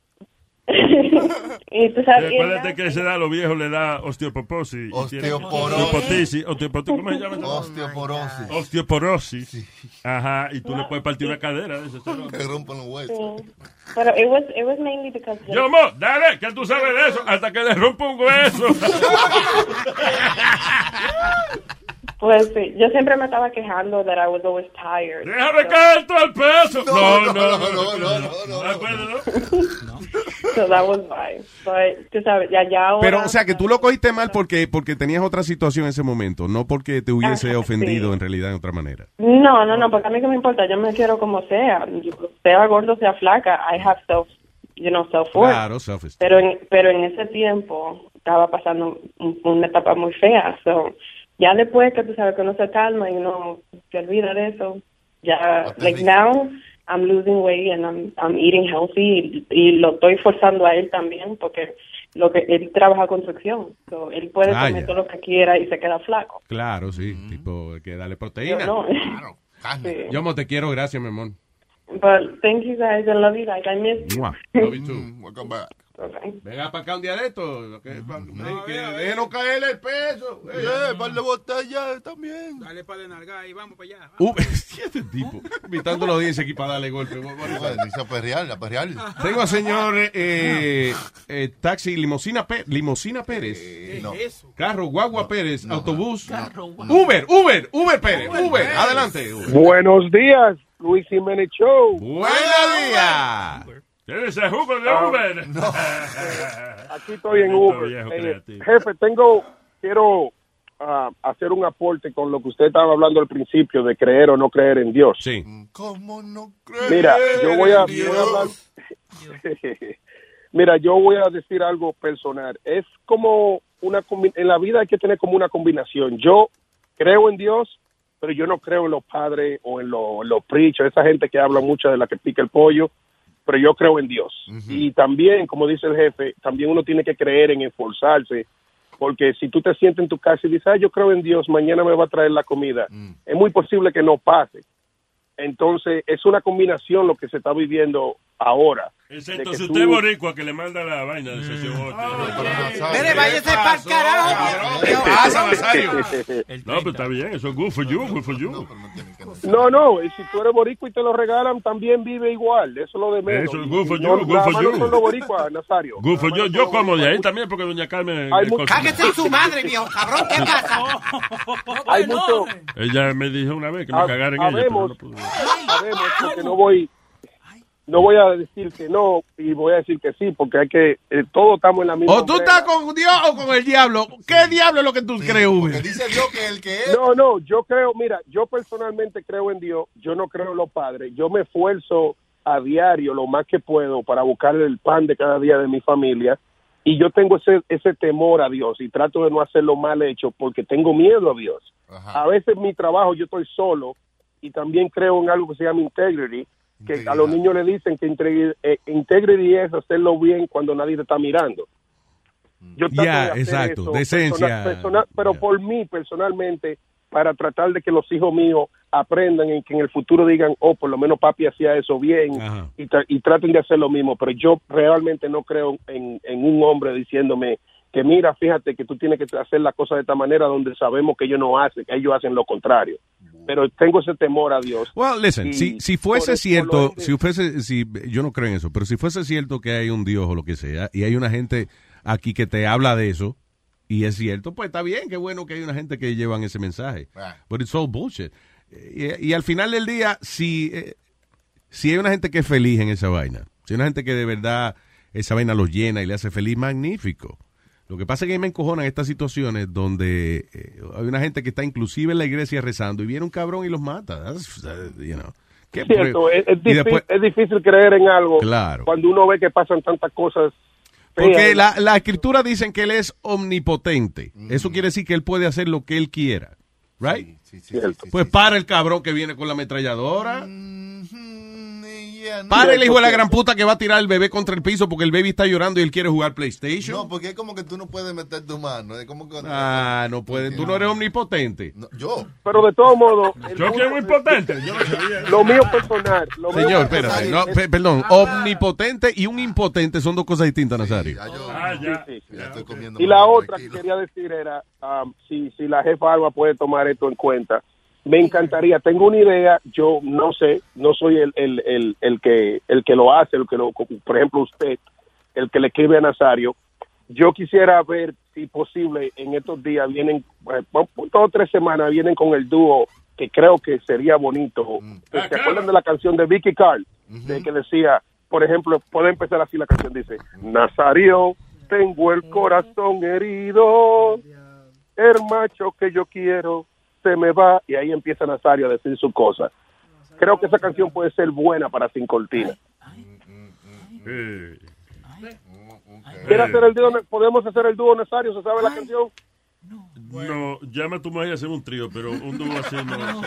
y tú sabes, Recuérdate que ese da a los viejos le da osteoporosis. Osteoporosis. Osteoporosis. osteoporosis, ¿Cómo se llama? eso? Osteoporosis. Osteoporosis. Ajá, y tú le puedes partir una cadera de eso. Que rompan los huesos. sí. Pero it was it was mainly because Yo, mo, dale, que tú sabes de eso, hasta que le rompa un hueso. pues sí, yo siempre me estaba quejando that I was always tired. Deja recaer todo el peso. No, no, no, no, no, no, no. ¿De acuerdo, no? So that was why. But tú sabes, ya ya ahora Pero, o sea, que tú lo cogiste mal porque, porque tenías otra situación en ese momento, no porque te hubiese Ajá, ofendido sí. en realidad de otra manera. No, no, no, porque a mí que me importa, yo me quiero como sea, sea gordo, sea flaca, I have self, you know, self-worth. Claro, self Pero en, pero en ese tiempo estaba pasando un- una etapa muy fea. So, ya después que tú sabes que uno se calma y uno se olvida de eso, ya, like now, I'm losing weight and I'm, I'm eating healthy y, y lo estoy forzando a él también porque lo que él trabaja construcción. So, él puede Ah, comer todo lo que quiera y se queda flaco. Claro, sí, tipo, que dale proteína. Yo no. Sí. Yo mo, te quiero, gracias, mi amor. But thank you guys. I love you guys. I miss you. Love you too. Welcome back. Okay. Venga para acá un día de esto. Que, déjenos caerle el peso. Eh, par de botellas también. Dale para de nalga y vamos para allá. Uh, este tipo, invitando a la audiencia aquí para darle golpe. Dice a perrear, a perrear. Tengo al señor eh, eh, taxi Limosina, Pé- Limosina Pérez. No. Carro Guagua Pérez, autobús. Uber, Uber, Uber Pérez, Uber. Adelante. Uber. Buenos días, Luis Jiménez Show. Buenos días. ¿Tienes ese jugo de Ah, Uber? Aquí estoy en Uber. viejo Eh, jefe, tengo, quiero ah, hacer un aporte con lo que usted estaba hablando al principio de creer o no creer en Dios. Sí. ¿Cómo no crees? Mira, yo voy a, en voy Dios? a hablar. Mira, yo voy a decir algo personal. Es como una en la vida hay que tener como una combinación. Yo creo en Dios, pero yo no creo en los padres o en los, en los preachers, esa gente que habla mucho de la que pica el pollo, pero yo creo en Dios. Y también, como dice el jefe, también uno tiene que creer en esforzarse, porque si tú te sientes en tu casa y dices, ah, yo creo en Dios, mañana me va a traer la comida, es muy posible que no pase. Entonces, es una combinación lo que se está viviendo ahora. Excepto si usted es boricua que le manda la vaina de sesión Mire, váyase para el carajo. ¿Qué pasa, Nazario? No, pero está bien, eso es good for you, good for you. No, no, y si tú eres boricua y te lo regalan, también vive igual, eso es lo de menos. Eso es good for no, you, good for you. no son los boricuas, Nazario. Good for you. Yo como de ahí también porque doña Carmen... Cáguese en su madre, viejo cabrón. ¿Qué pasa? Hay mucho, Ella me dijo una vez que me Ha- cagara en ella. pude. habemos, porque no voy, no voy a decir que no y voy a decir que sí, porque hay que, eh, todos estamos en la misma. O tú estás con Dios o con el diablo. ¿Qué diablo es lo que tú crees, Uber? Dice Dios que el que es. No, no, yo creo, mira, yo personalmente creo en Dios, yo no creo en los padres, yo me esfuerzo a diario lo más que puedo para buscar el pan de cada día de mi familia y yo tengo ese, ese temor a Dios y trato de no hacerlo mal hecho porque tengo miedo a Dios. A veces mi trabajo yo estoy solo y también creo en algo que se llama integrity, que a los niños le dicen que eh, integrity es hacerlo bien cuando nadie te está mirando. Yo trato Ya, hacer exacto, eso decencia. pero por mí personalmente, para tratar de que los hijos míos aprendan y que en el futuro digan, oh, por lo menos papi hacía eso bien y, tra- y traten de hacer lo mismo. Pero yo realmente no creo en, en un hombre diciéndome que mira, fíjate que tú tienes que hacer la cosa de esta manera donde sabemos que ellos no hacen, que ellos hacen lo contrario. Pero tengo ese temor a Dios. Well, listen, si, si fuese cierto, si fuese, si, yo no creo en eso, pero si fuese cierto que hay un Dios o lo que sea, y hay una gente aquí que te habla de eso, y es cierto, pues está bien, qué bueno que hay una gente que llevan ese mensaje. But it's all bullshit. Y, y al final del día, si, eh, si hay una gente que es feliz en esa vaina, si hay una gente que de verdad esa vaina los llena y le hace feliz, magnífico. Lo que pasa es que a mí me encojonan estas situaciones donde eh, hay una gente que está inclusive en la iglesia rezando y viene un cabrón y los mata. That's, uh, you know. ¿Qué Cierto, es, es difícil, después- es difícil creer en algo Claro. cuando uno ve que pasan tantas cosas. Porque la, la escritura dicen que él es omnipotente. Eso quiere decir que él puede hacer lo que él quiera. Right? pues para el cabrón que viene con la ametralladora. Para el hijo de la gran puta que va a tirar el bebé contra el piso porque el baby está llorando y él quiere jugar PlayStation. No, porque es como que tú no puedes meter tu mano. Es como que. Ah, no puede. Tú no eres omnipotente. yo. Pero de todos modos. Yo mundo- quiero impotente. Yo no sabía. Lo mío personal. Lo mío Señor, personal espérate. es- No, pe- perdón. Omnipotente y un impotente son dos cosas distintas, Nazario. Ah, ya. Sí, sí. Ya estoy comiendo. Y la otra que quería decir era, um, si, si la jefa Alba puede tomar esto en cuenta, me encantaría, tengo una idea, yo no sé, no soy el, el, el, el que, el que lo hace, el que lo, por ejemplo usted, el que le escribe a Nazario, yo quisiera ver si posible en estos días vienen, eh, dos o tres semanas vienen con el dúo que creo que sería bonito. ¿Se acuerdan de la canción de Vicky Carl? De que decía, por ejemplo, puede empezar así la canción, dice, Nazario, tengo el corazón herido, el macho que yo quiero se me va, y ahí empieza Nazario a decir su cosa. Creo que esa canción puede ser buena para Sin Cortina. ¿Quiere hacer el dúo? ¿Podemos hacer el dúo Nazario? ¿Se sabe la canción? No, llama a tu mujer y hacer un trío, pero un dúo así no.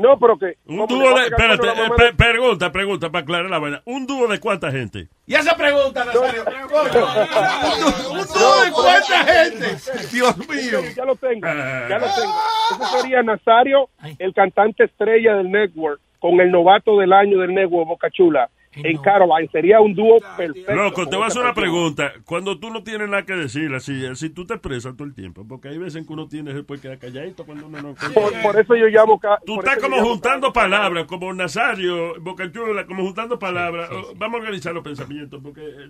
no, pero que... Un ¿cómo dúo de. Espérate, eh, pre- pregunta, pregunta, para aclarar la vaina. ¿Un dúo de cuánta gente? Y esa pregunta, Nazario. ¿Un dúo de cuánta gente? Dios mío. Ya lo tengo, ya lo tengo. Ese sería Nazario, el cantante estrella del network, con el novato del año del network, Boca Chula, en Caroline. Sería un dúo perfecto. Loco, te voy a hacer una pregunta. Cuando tú no tienes nada que decir, así, así tú te expresas todo el tiempo, porque hay veces que uno tiene después quedar calladito cuando uno no. Por, por eso yo llamo... Tú estás como juntando palabras, como Nazario, Bocachula, como juntando palabras. Vamos a organizar los pensamientos, porque... eh,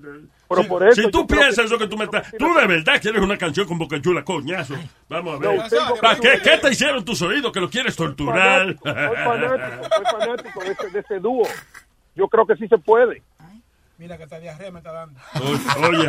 Pero si, por eso si tú piensas que- eso que tú me estás... Tú de verdad quieres una canción con Bocachula, coñazo. Vamos a ver. No, ¿Para qué? ¿Qué te hicieron tus oídos que lo quieres torturar? Soy fanático, soy fanático de ese, de ese dúo. Yo creo que sí se puede. Mira que esta diarrea me está dando. Oye.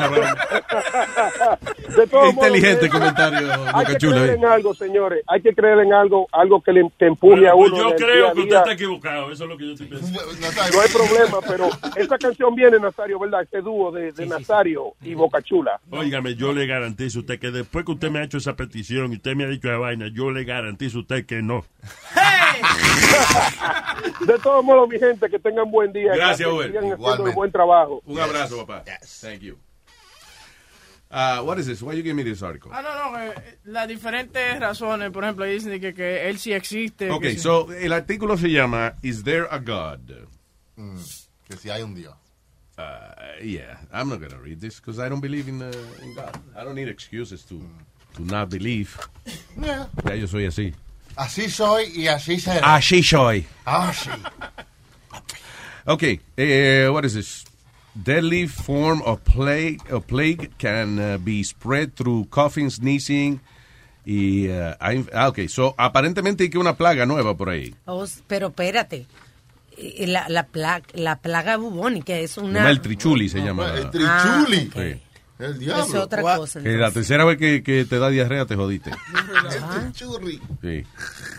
De todos Inteligente modos, comentario, Hay que creer eh. en algo, señores. Hay que creer en algo, algo que le que empuje a Pues uno. yo en el creo que usted día. está equivocado. Eso es lo que yo estoy pensando. No hay problema, pero esta canción viene, Nazario, ¿verdad? Este dúo de, de Nazario y Boca Chula. Óigame, yo le garantizo a usted que después que usted me ha hecho esa petición y usted me ha dicho esa vaina, yo le garantizo a usted que no. De todos modos, mi gente, que tengan buen día. Gracias, que sigan haciendo buen trabajo. Un abrazo, papá. Thank you. Uh, what is this? Why you give me this article? Ah, no, no, eh, las diferentes razones, por ejemplo, dicen que, que él sí existe. Ok, que sí- so el artículo se llama Is there a God? Mm, que si hay un Dios. Uh, yeah, I'm not gonna read this because I don't believe in, uh, in God. I don't need excuses to, to not believe. Yeah. Ya yo soy así. Así soy y así será. Así soy. Así. Okay, uh, what is this? Deadly form of plague, of plague can uh, be spread through coughing, sneezing. Y, uh, ah, ok, so aparentemente hay que una plaga nueva por ahí. Oh, pero espérate. Eh, La, la, pla- la plaga bubónica es una... llama el trichuli, se llama. El trichuli. Ah, Sí. El Es otra cosa. Que la tercera vez que, que te da diarrea te jodiste. Ah, Sí.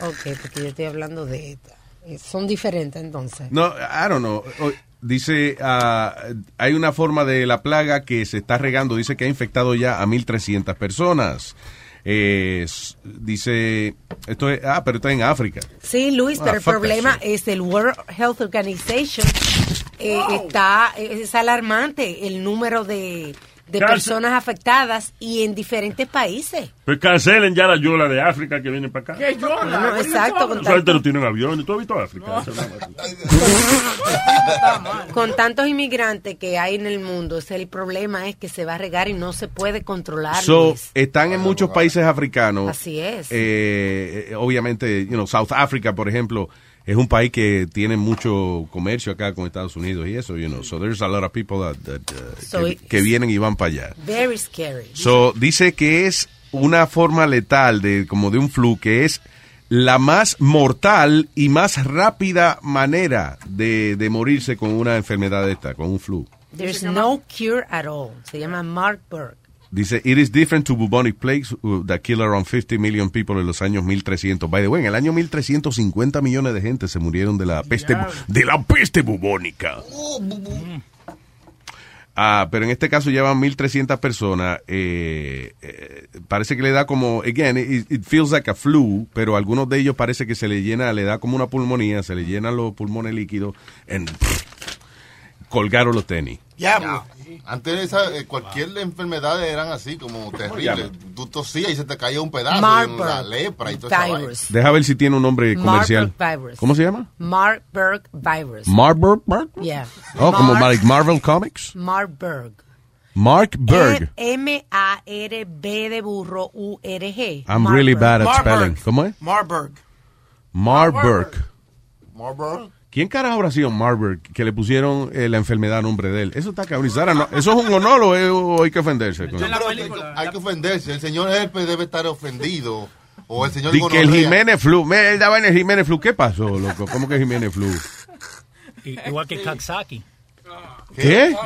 ok, porque yo estoy hablando de. Eh, Son diferentes entonces. No, I don't know. Dice, ah, hay una forma de la plaga que se está regando. Dice que ha infectado ya a 1.300 personas. Eh, dice, esto es, ah, pero está en África. Sí, Luis, Ah, pero el problema es el World Health Organization eh, está es alarmante el número de, de personas afectadas y en diferentes países. Pues cancelen ya la yola de África que viene para acá. ¿Qué yola? No, no, exacto, con tanto- no tiene aviones. ¿Tú has visto África? Con tantos inmigrantes que hay en el mundo, el problema es que se va a regar y no se puede controlar. So, están en muchos países africanos. Así es. Eh, eh, obviamente, you know, South Africa, por ejemplo, es un país que tiene mucho comercio acá con Estados Unidos y eso, you know. So there's a lot of people that, that, uh, So que, it- que vienen y van para allá. Very scary. So, dice que es una forma letal de como de un flu que es la más mortal y más rápida manera de, de morirse con una enfermedad de esta, con un flu. There's no cure at all. Se llama Mark Burke. Dice, it is different to bubonic plagues uh, that kill around 50 million people en los años 1300. By the way, en el año 1350 millones de gente se murieron de la peste, bu- de la peste bubónica. Ah, pero en este caso llevan 1.300 personas. eh, eh, parece que le da como, again, it, it feels like a flu, pero a algunos de ellos parece que se le llena, le da como una pulmonía, se le llenan los pulmones líquidos, en colgaron los tenis. Antes esa, eh, cualquier enfermedad eran así, como terribles. Tú tosías y se te caía un pedazo. Marburg la lepra y todo eso. Deja ver si tiene un nombre comercial. Marburg virus. ¿Cómo se llama? Marburg virus. Marburg. Mark? Yeah. Oh, como Marvel Comics. Marburg. Mark Berg. M-A-R-B de burro U-R-G. I'm really bad at spelling. ¿Cómo es? Marburg. Marburg. Marburg. ¿Quién carajo habrá sido Marburg que le pusieron eh, la enfermedad a nombre de él? Eso está cabrón. Sara, no, ¿Eso es un honor o, es- o hay que ofenderse? con que hay que- hay que ofenderse. El señor Herpes debe estar ofendido. O el señor que el. Jiménez Flu. Me él daba en el Jiménez Flu. ¿Qué pasó, loco? ¿Cómo que Jiménez Flu? Igual que Kaksaki. ¿Qué?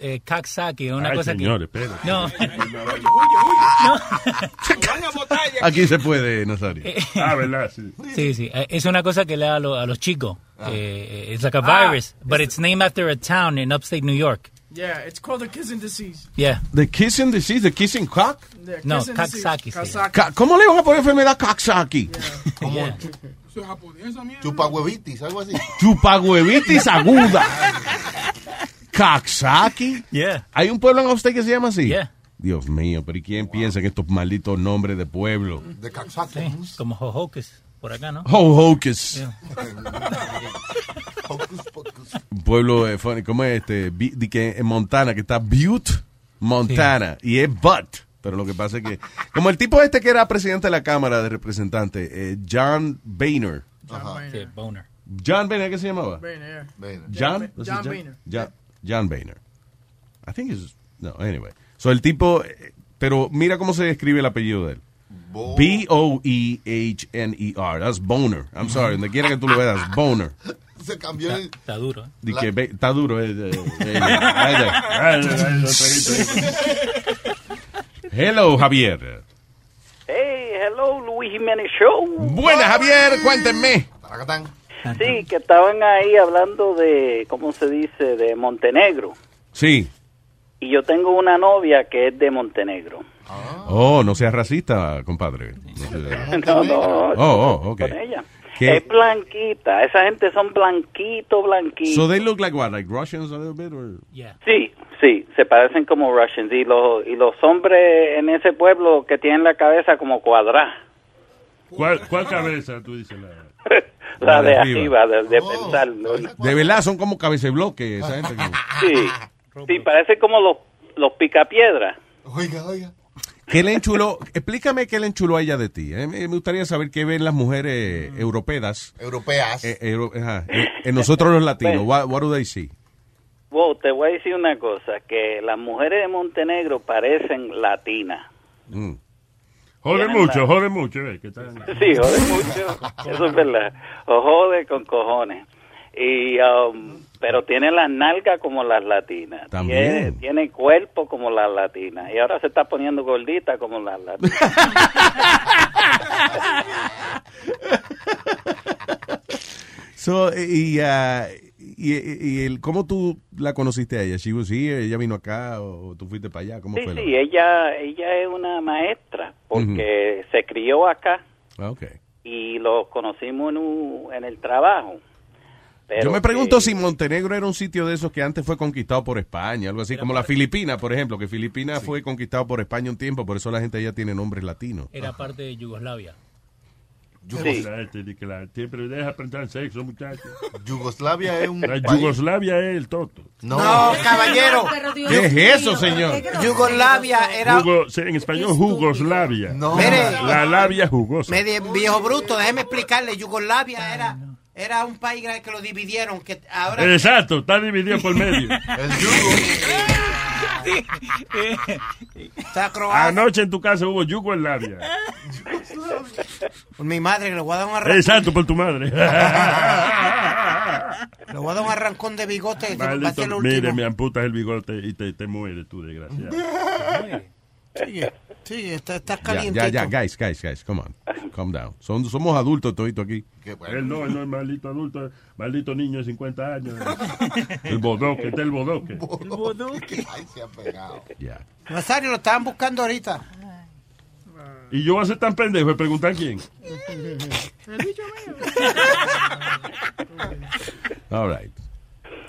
Eh, Kaksaki, una Ay, cosa señor, que... espera. No. Aquí se puede, Nazario. Ah, ¿verdad? Sí. Sí, sí. Eh, Es una cosa que le da a, lo- a los chicos. Eh, it's like a Ah, virus, but it's named after a town in upstate New York. Yeah, it's called the kissing disease. Yeah. The kissing disease, the kissing cock. The No. Kaksaki ¿Cómo le van a poner enfermedad Kaksaki? Yeah. Chupahuevitis, algo así. Chupagüevitis aguda. Kaksaki. Yeah. ¿Hay un pueblo en usted que se llama así? Yeah. Dios mío, pero ¿y quién piensa en estos malditos nombres de pueblo? De Kaksaki. Sí, como Hohokes, por acá, ¿no? Ho Hocus. Un pueblo, eh, funny, ¿cómo es este? Bi- di que en Montana, que está Butte, Montana, y es Butt. Pero lo que pasa es que, como el tipo este que era presidente de la Cámara de Representantes, eh, John Boehner. Sí, Boner. John Boehner, ¿qué se llamaba? Boehner. John? John it Boehner. John, John Boehner. I think it's, no, anyway. So el tipo, eh, pero mira cómo se escribe el apellido de él. E B-O-E-H-N-E-R. That's Boner. I'm sorry, donde quiera que tú lo veas, Boner. Se cambió el... Está duro. ¿eh? Que está duro. eh, eh, eh, eh. Hello, Javier. Hey, hello, Luis Jiménez Show. Buenas, Javier, cuéntenme. Sí, que estaban ahí hablando de, ¿cómo se dice?, de Montenegro. Sí. Y yo tengo una novia que es de Montenegro. Oh, no seas racista, compadre. No, no, Oh, oh, ok. con ella. ¿Qué? Es blanquita, esa gente son blanquito, blanquito. So they look like what, like Russians a little bit, or? Sí, sí, se parecen como Russians. Y los, y los hombres en ese pueblo que tienen la cabeza como cuadrada. ¿Cuál, ¿Cuál cabeza tú dices? La... La de arriba. arriba, de, de pensar. ¿no? De verdad, son como cabecebloque esa gente. que- Sí, sí, parece como los, los picapiedras. Oiga, oiga. ¿Qué le enchuló? Explícame qué le enchuló a ella de ti. Eh, Me gustaría saber qué ven las mujeres europeas. Europeas. eh, euro- ajá, en, en nosotros los latinos. What, what do they see? Wow, te voy a decir una cosa, que las mujeres de Montenegro parecen latinas. Mm. Jode mucho, la- jode mucho. eh, que están- Sí, jode mucho, eso es verdad. O jode con cojones. Y, um, pero tiene las nalgas como las latinas. También. Tiene, tiene cuerpo como las latinas. Y ahora se está poniendo gordita como las latinas. So, y, ah, y, y el, ¿Cómo tú la conociste a ella? She was here, ella vino acá o tú fuiste para allá. ¿Cómo Sí, fue? sí, ella, ella es una maestra porque se crió acá Ah, ok. y lo conocimos en, un- en el trabajo. Pero Yo me pregunto que- si Montenegro era un sitio de esos que antes fue conquistado por España, algo así como la Filipina, por ejemplo, que Filipina fue conquistado por España un tiempo, por eso la gente allá tiene nombres latinos. Era parte de Yugoslavia. La- siempre deja pensar sexo, muchachos. Yugoslavia es un La. Yugoslavia es el toto. No, caballero. ¿Qué es eso, señor? Yugoslavia era... Jugo- en español, Jugoslavia. Mire. La labia jugosa. Me di- viejo bruto, déjeme explicarle. Yugoslavia era, era un país gra- que lo dividieron. Que ahora Exacto, está dividido por medio. está Croacia. Anoche en tu casa hubo Yugoslavia. Por mi madre, le voy a dar un arrancón. Exacto, por tu madre. Le voy a dar un arrancón de bigote. A Maldito, lo mire, me amputas el bigote y te, te mueres tú, desgraciado. Está- estás Ya, caliente. ya, ya, guys, guys, guys, come on, calm down. Son- somos adultos todito aquí. Él no, él no es maldito adulto, maldito niño de 50 años. El bodoque, está el bodoque. El bodoque. Ay, se ha pegado. Ya. Nazario, lo estaban buscando ahorita. Y yo voy a ser tan pendejo de preguntar quién. All right.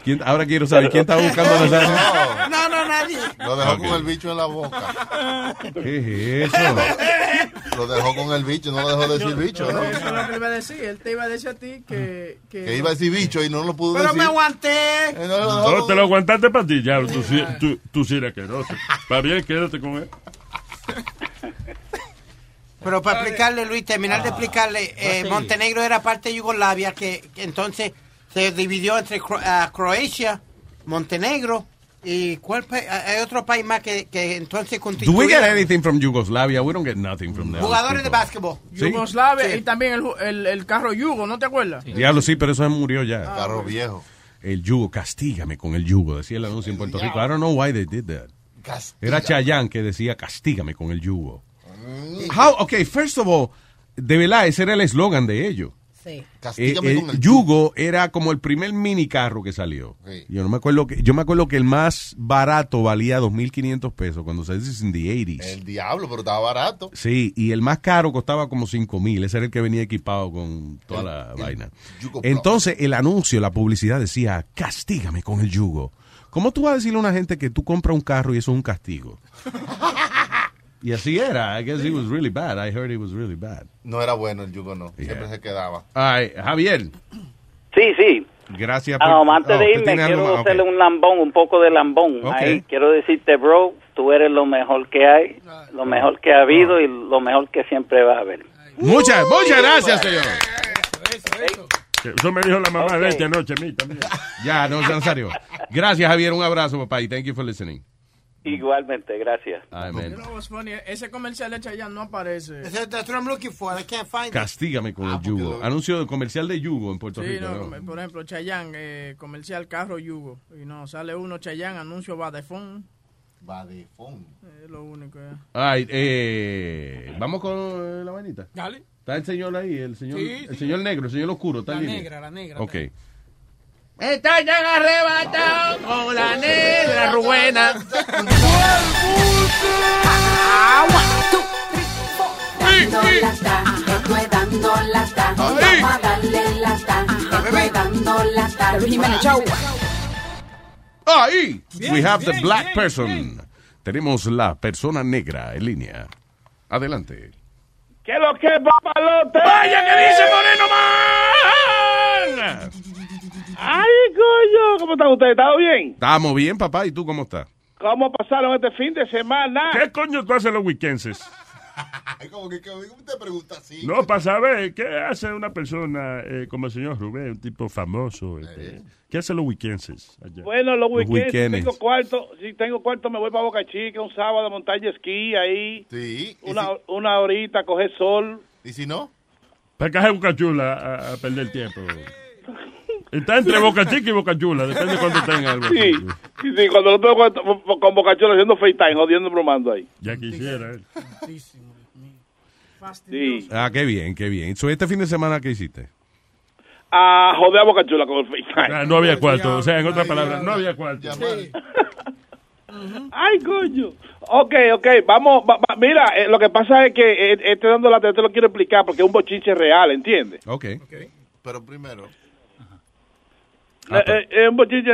¿Quién- ahora quiero saber quién está buscando a Nazario. No, no, nadie. Lo dejó con el bicho en la boca. ¿Qué es eso? Lo dejó con el bicho, no lo dejó decir bicho, ¿no? Eso es lo que le iba a decir. Él te iba a decir a ti que... Que, Que iba a decir bicho y no lo pudo Pero decir. me aguanté. Eh, no lo. No, te lo aguantaste para ti, ya. Tú, sí- tú, tú sí eres asqueroso. Va bien, quédate con él. Pero para explicarle, Luis, terminar de explicarle, eh, sí. Montenegro era parte de Yugoslavia, que, que entonces se dividió entre Cro- ah, Croacia, Montenegro y ¿cuál pa- ah, hay otro país más que, que entonces Do constituye we get anything from Yugoslavia? We don't get nothing from them. jugadores de básquetbol. Sí. Yugoslavia y también el, ju- el, el carro Yugo, ¿no te acuerdas? Diablo, sí, pero eso se murió ya. Carro viejo. El yugo, castígame con el yugo, decía el anuncio en Puerto Rico. I don't know why they did that. Era Chayanne que decía, castígame con el yugo. How, okay, first of all, de verdad, ese era el eslogan de ellos. Sí. Castígame Eh, con el yugo era como el primer mini carro que salió. Sí. Yo no me acuerdo que yo me acuerdo que el más barato valía 2500 pesos cuando se dice in the 80s. El diablo, pero estaba barato. Sí, y el más caro costaba como 5000, ese era el que venía equipado con toda la vaina. Yugo. Entonces, el anuncio, la publicidad decía, "Castígame con el yugo." ¿Cómo tú vas a decirle a una gente que tú compras un carro y eso es un castigo? y así era. I guess it was really bad. I heard it was really bad. No era bueno el yugo, no. Siempre se quedaba. Ay, Javier, Sí, sí. gracias Ah, no, antes Oh, de ¿tú irme, quiero hacerle un lambón, un poco de lambón. Ok. Ahí quiero decirte, bro, tú eres lo mejor que hay, lo mejor que ha habido y lo mejor que siempre va a haber. Muchas, muchas gracias, señor. Eso me dijo la mamá de este anoche a mí también. Ya, no, Nazario. Gracias, Javier. Un abrazo, papá, y thank you for listening. Igualmente, gracias. Amén. You know what's funny? Ese comercial de Chayanne no aparece. That's what I'm looking for. I can't find it. Castígame con el yugo. Anuncio de comercial de yugo en Puerto Sí, Rico. no, ¿no? come- por ejemplo, Chayanne, eh, comercial carro yugo. Y no, sale uno Chayanne, anuncio Vadefón. Vadefón. Es lo único. eh. Ay, eh, vamos con eh, la vainita. Dale. Está el señor ahí, el señor, Sí, el sí. señor negro, el señor oscuro. Está La negra, la negra. Ok. Estoy tan arrebatado con la negra Rubena. Dando lata, estoy dando lata, vamos a darle lata, estoy dando lata. Ahí, we have the black person. Tenemos la persona negra en línea. Adelante. ¿Qué es lo que es, papalote? ¡Vaya que dice Moreno Man! ¡Ay, coño! ¿Cómo están ustedes? ¿Estado bien? Estamos bien, papá. ¿Y tú cómo estás? ¿Cómo pasaron este fin de semana? ¿Qué coño tú haces los weekends? ¿Cómo que cómo te pregunta así? No, para saber qué hace una persona eh, como el señor Rubén, un tipo famoso. este, ¿Qué hace los weekends allá? Bueno, los weekends, si weekends. tengo cuarto, si tengo cuarto me voy para Boca Chica un sábado a montar esquí ahí. Sí. Una, una horita, coger sol. ¿Y si no? Para que haga Boca Chula a, a perder tiempo. Está entre Boca Chica y Boca Chula, depende de cuándo tenga algo. Sí, sí, sí, cuando no tengo cuarto, con Boca Chula haciendo FaceTime, jodiendo, bromando ahí. Ya quisiera. eh. Sí. Ah, qué bien, qué bien. So, este fin de semana, ¿qué hiciste? A joder a Boca Chula con el FaceTime. Ah, no había cuarto, o sea, en otras palabras, no había cuarto. Ay, coño. Ok, ok, vamos. va- va- mira, eh, lo que pasa es que eh, este dando la te lo quiero explicar porque es un bochinche real, ¿entiendes? Ok. Pero primero. Ah, Eh, eh,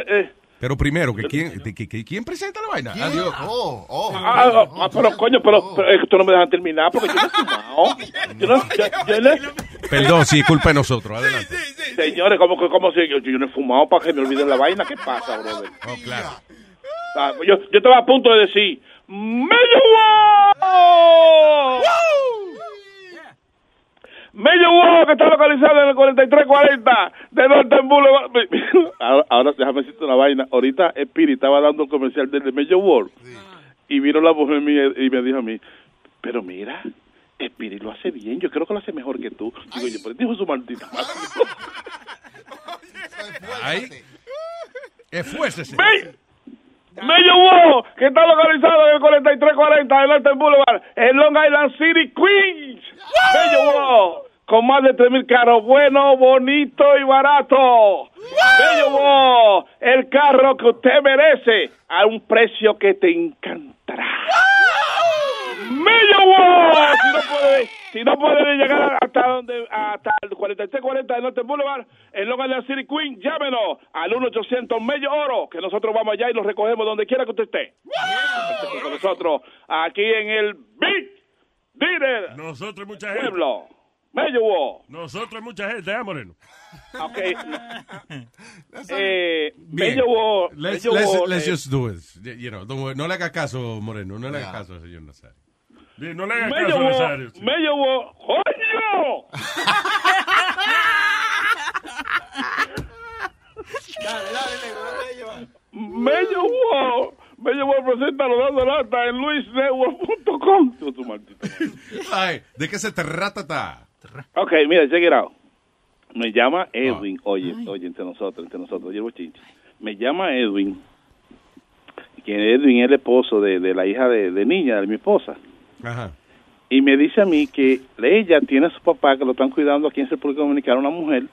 eh. Pero primero, que quién, de- que- que- ¿quién presenta la vaina? Adiós. Oh, oh. Ah, ah, ah, pero coño, pero, pero es que tú no me dejan terminar porque yo no he fumado. Yo no, yo- yo Perdón, sí, es culpa de nosotros. Adelante. Señores, ¿cómo, que- cómo si yo, yo no he fumado para que me olviden la vaina? ¿Qué pasa, brother? Oh, claro. Ah, yo, yo estaba a punto de decir, ¡Me llevó! Me llevó que está localizado en el 4340 de Northern Boulevard. Ahora, ahora déjame decirte una vaina. Ahorita Spirit estaba dando un comercial del de Major World y vino la mujer mía y me dijo a mí, pero mira, Spirit lo hace bien, yo creo que lo hace mejor que tú. Digo yo, pero dijo su maldita madre. Ahí. Esfuércese. Me llevó que está localizado en el 4340 de Northern Boulevard en Long Island City, Queens. Me llevó con más de 3.000 carros bueno, bonito y barato. Me llevó el carro que usted merece a un precio que te encantará. Me llevó. Si no puede, si no puede llegar hasta donde hasta 4340 de Northern Boulevard en Long Island City, Queens, llámenos al 1-800 Mello Oro, que nosotros vamos allá y lo recogemos donde quiera que usted esté. Esté Con nosotros aquí en el Big Dinner Nosotros mucha gente. Pueblo. Mello. Nosotros mucha gente, ¿eh, Moreno? Ok. eh. Mello. Let's, let's- let's eh, just do it. You know, no le haga caso, Moreno. No le haga caso, señor Nazario. Sí, no le hagas me caso a llevó, Nazario. sí. me llevó, ¡coño! Me llevó, me llevó a presentarlo dando lata en luisnetwork.com. Ay, ¿de qué se trata? ta? Ok, mira, check it out. Me llama Edwin, oye, oye, entre nosotros, entre nosotros, oye, bochinche. Me llama Edwin, que Edwin es el esposo de, de la hija de, de niña, de mi esposa. Ajá. y me dice a mí que ella tiene a su papá que lo están cuidando aquí en República Dominicana, una mujer,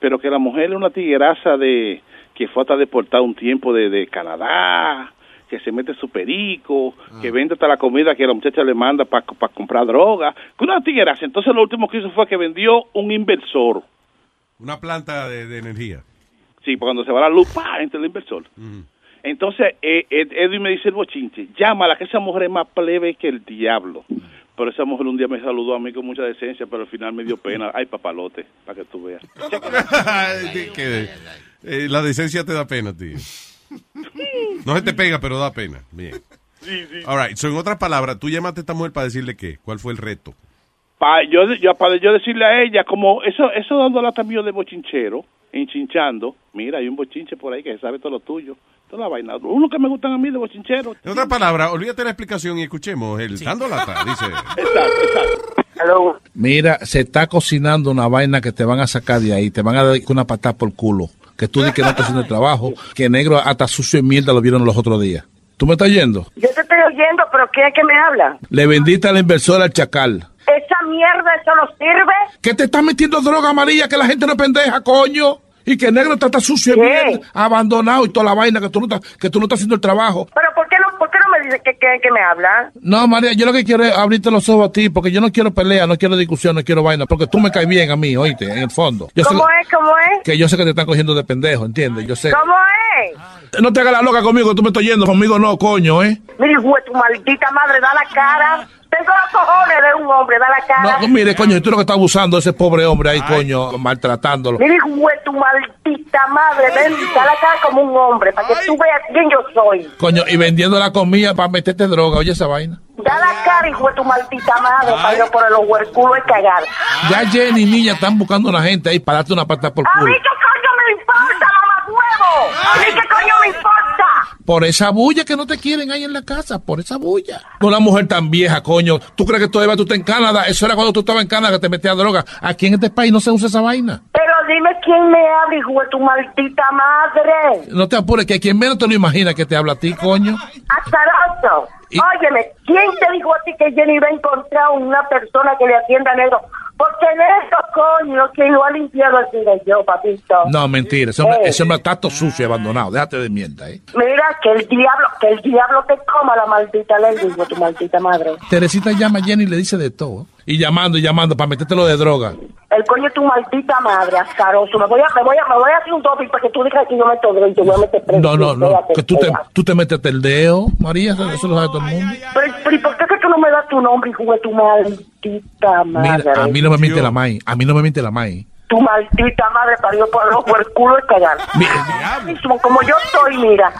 pero que la mujer es una tigueraza de que fue hasta deportada un tiempo de, de Canadá, que se mete su perico, que vende hasta la comida que la muchacha le manda para comprar droga, que una tigueraza. Entonces lo último que hizo fue que vendió un inversor. Una planta de, de energía. Sí, cuando se va la luz, ¡pa! entra el inversor. Entonces, eh, Ed- Edwin me dice el bochinche, llámala, que esa mujer es más plebe que el diablo. Pero esa mujer un día me saludó a mí con mucha decencia, pero al final me dio pena. Ay, papalote, para que tú veas. Eh, la decencia te da pena, tío. No se te pega, pero da pena. Bien. Sí, sí. All right. So, en otras palabras, tú llamaste a esta mujer para decirle qué. ¿Cuál fue el reto? Pa, yo, yo, para yo decirle a ella, como eso eso dando lata mío de bochinchero, enchinchando, mira, hay un bochinche por ahí que sabe todo lo tuyo. Toda la vaina. Uno que me gustan a mí de bochinchero. En otras palabras, olvídate la explicación y escuchemos el dando lata, dice. Mira, se está cocinando una vaina que te van a sacar de ahí, te van a dar una patada por culo. Que tú dices que no estás haciendo el trabajo, que negro hasta sucio y mierda lo vieron los otros días. ¿Tú me estás yendo? Yo te estoy oyendo, pero ¿quién es que me habla? Le vendiste al inversor al chacal. Esa mierda, eso no sirve. Que te estás metiendo droga amarilla, que la gente no es pendeja, coño. Y que negro está, está sucio y mierda, abandonado y toda la vaina, que tú no estás, que tú no estás haciendo el trabajo. Pero ¿por qué no, por qué no me dices que, que, que me habla? No, María, yo lo que quiero es abrirte los ojos a ti, porque yo no quiero pelea, no quiero discusión, no quiero vaina, porque tú me caes bien a mí, oíste, en el fondo. Yo sé ¿Cómo es? ¿Cómo es? que yo sé que te están cogiendo de pendejo, ¿entiendes? Yo sé. ¿Cómo es? No te hagas la loca conmigo, tú me estás yendo, conmigo no, coño, ¿eh? Mira, hijo de tu maldita madre, da la cara. Tengo los cojones de un hombre, da la cara. No, mire, coño, tú lo que estás abusando de ese pobre hombre ahí, coño, maltratándolo. Mira, hijo de tu maldita madre, ven, da la cara como un hombre, para que tú veas quién yo soy. Coño, y vendiendo la comida para meterte droga, oye esa vaina. Da la cara, hijo de tu maldita madre, para yo por el huerculo y cagar. Ya Jenny y Niña están buscando a una gente ahí para darte una pata por A mí culo. qué coño me importa, mamá huevo. A mí qué coño me importa. Por esa bulla que no te quieren ahí en la casa, por esa bulla. Una mujer tan vieja, coño. ¿Tú crees que todavía tú estás en Canadá? Eso era cuando tú estabas en Canadá que te metías droga. Aquí en este país no se usa esa vaina. Pero dime quién me habla, hijo de tu maldita madre. No te apures, que quien menos te lo imagina que te habla a ti, coño. Azaroso. Óyeme, ¿quién te dijo a ti que Jenny va a encontrar una persona que le atienda a negro? Porque negro, coño, quien lo ha limpiado así yo, papito. No, mentira. Ese hombre, ese hombre está todo sucio y abandonado. Déjate de mierda, ¿eh? Mira, que el diablo, que el diablo te coma la maldita lengua, tu maldita madre. Teresita llama a Jenny y le dice de todo. Y llamando y llamando para metértelo de droga. El coño de tu maldita madre, azaroso. Me voy a, me voy a, me voy a hacer un doping para que tú digas que yo meto droga y te voy a meter preso. No, no, no. Que tú te, tú te metes el dedo, María. Eso, eso lo sabe todo el mundo. Pero, pero ¿y por no me das tu nombre, hijo de tu maldita madre? Mira, a mí no me miente la maíz. A mí no me miente la maíz. Tu maldita madre parió por el ojo, el culo y cagar. Mismo, como yo estoy, mira.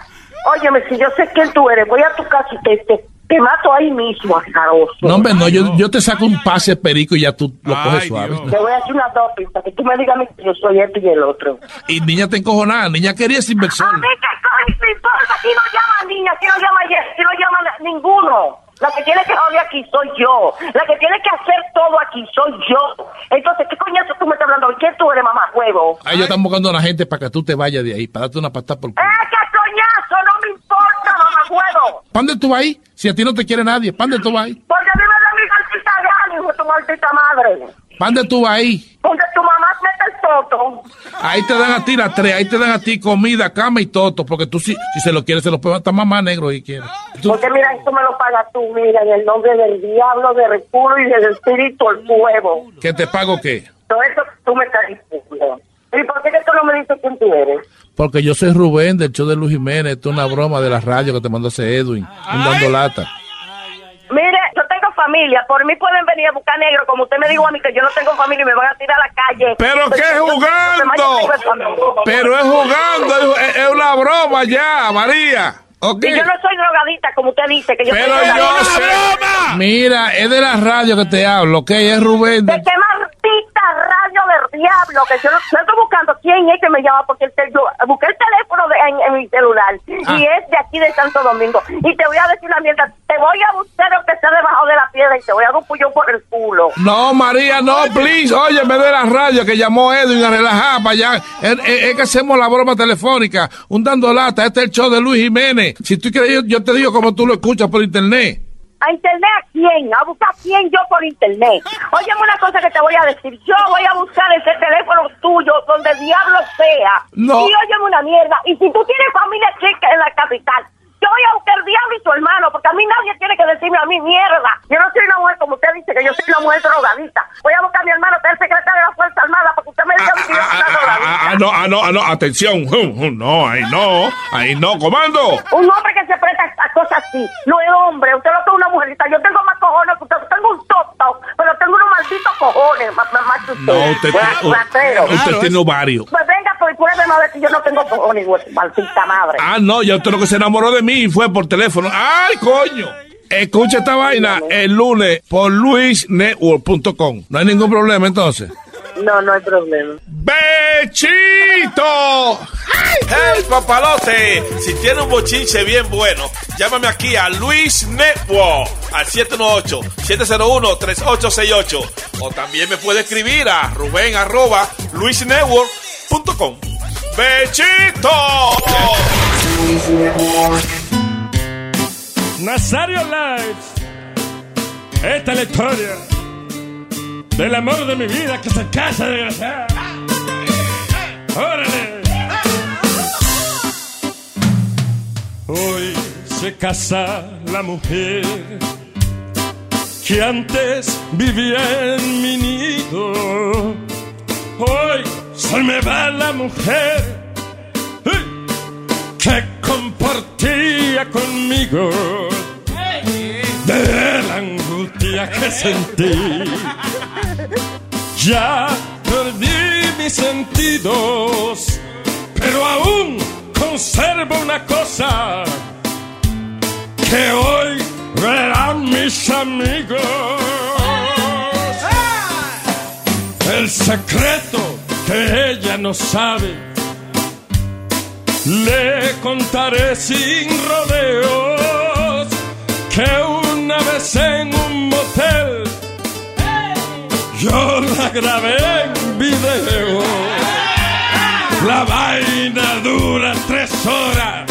Óyeme, si yo sé quién tú eres, voy a tu casa y te, te, te mato ahí mismo, azaroso. No, hombre, no. Yo, yo te saco un pase perico y ya tú lo coges suave. Te voy a hacer una doping para que tú me digas que yo soy este y el otro. Y niña te encojonada. Niña quería ese inversor. A mí qué coño me importa si no llama niña, si no llama Jess, si no llama ninguno. La que tiene que joder aquí soy yo. La que tiene que hacer todo aquí soy yo. Entonces, ¿qué coñazo tú me estás hablando? ¿Quién tú eres, mamá huevo? Ahí ellos están buscando a la gente para que tú te vayas de ahí, para darte una patada por culo. ¡Eh, qué coñazo! No me importa, mamá huevo. ¿Para dónde tú vas ahí? Si a ti no te quiere nadie, ¿para dónde tú vas ahí? Porque a mí me da mi maldita gana, hijo de tu maldita madre. ¿Para dónde tú vas ahí? Donde tu mamá mete el toto. Ahí te dan a ti las tres, ahí te dan a ti comida, cama y toto, porque tú si, si se lo quieres, se lo puede hasta mamá negro y quiere. Porque mira, esto me lo pagas tú, mira, en el nombre del diablo, del culo y del espíritu, el. ¿Que te pago qué? Todo eso tú me estás diciendo. ¿Y por qué tú no me dices quién tú eres? Porque yo soy Rubén del show de Luis Jiménez, esto es una broma de la radio que te mandó ese Edwin, un dando lata. Familia, por mí pueden venir a buscar negro, como usted me dijo a mí que yo no tengo familia y me van a tirar a la calle. ¿Pero yo- yo- jugando? Pero es jugando, es, es una broma ya, María. ¿Ok? Y yo no soy drogadita, como usted dice, que yo Pero soy yo sé. Mira, es de la radio que te hablo, ¿ok? Es Rubén. ¿De del- qué maldita radio del diablo? Que yo, no- yo estoy buscando quién es que me llama porque el tel- yo busqué el teléfono de- en, en mi celular Ah. y es de aquí de Santo Domingo. Y te voy a decir una mierda, te voy a buscar lo que está debajo de la piedra y te voy a dar un puño por el culo. No, María, no, please. Oye, me de la radio que llamó Edwin a relajar para allá. Es, es- es que hacemos la broma telefónica, un dando lata. Este es el show de Luis Jiménez. Si tú quieres, yo, yo te digo como tú lo escuchas por internet. ¿A internet a quién? ¿A buscar quién yo por internet? Óyeme una cosa que te voy a decir. Yo voy a buscar ese teléfono tuyo donde diablo sea. No. Y óyeme una mierda. Y si tú tienes familia chica en la capital, yo voy a buscar el diablo y su hermano, porque a mí nadie tiene que decirme a mí mierda. Yo no soy una mujer como usted dice, que yo soy una mujer drogadita. Voy a buscar a mi hermano, que es el secretario de la Fuerza Armada, para que usted me diga que yo soy una drogadita. Ah, no, ah, no, ah, no, atención. No, ahí no, ahí no, comando. Un hombre que se presta a cosas así, no es hombre, usted no es una mujerita, yo tengo más cojones que usted, tengo un toto, pero tengo unos malditos cojones, más, más, más que usted. No, usted, ratero. usted, usted tiene ovario. Pues pruébeme a ver si yo no tengo cojones, güey, maldita madre. Ah, no, ya usted lo que se enamoró de mí y fue por teléfono. ¡Ay, coño! Escucha esta vaina el lunes por luisnetwork.com. No hay ningún problema entonces. No, no hay problema. ¡Bechito! ¡Hey, papalote! Si tiene un bochinche bien bueno, llámame aquí a Luis Network al 718-701-3868. O también me puede escribir a Rubén arroba luisnetwork.com. ¡Bechito! Nazario Live. Esta es la historia del amor de mi vida que se casa desgraciada. ¡Órale! Hoy se casa la mujer que antes vivía en mi nido. Hoy se me va la mujer que compartía conmigo de la angustia que sentí. Ya perdí mis sentidos, pero aún conservo una cosa que hoy verán mis amigos. El secreto que ella no sabe, le contaré sin rodeos que una vez en un motel yo la grabé en video. La vaina dura tres horas.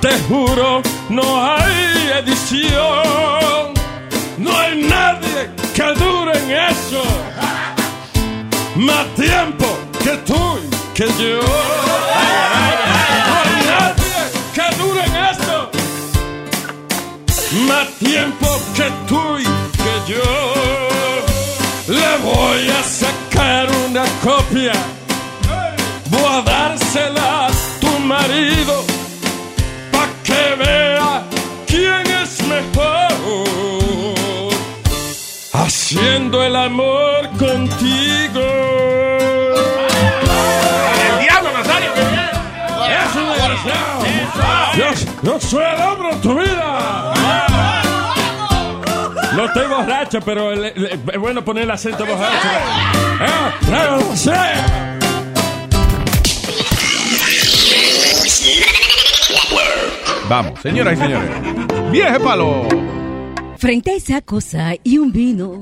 Te juro, no hay edición. No hay nadie que dure en eso. Más tiempo que tú y que yo. No hay nadie que dure en esto. Más tiempo que tú y que yo. Le voy a sacar una copia. Voy a dársela a tu marido. Pa' que vea quién es mejor. Haciendo el amor contigo. Desgraciado! Yo, soy el hombre en tu vida. No estoy borracho, pero es bueno poner el acento borracho. ¡Ah! ¡No lo sé! Vamos, señoras y señores. Vieje palo. Frente a esa cosa y un vino,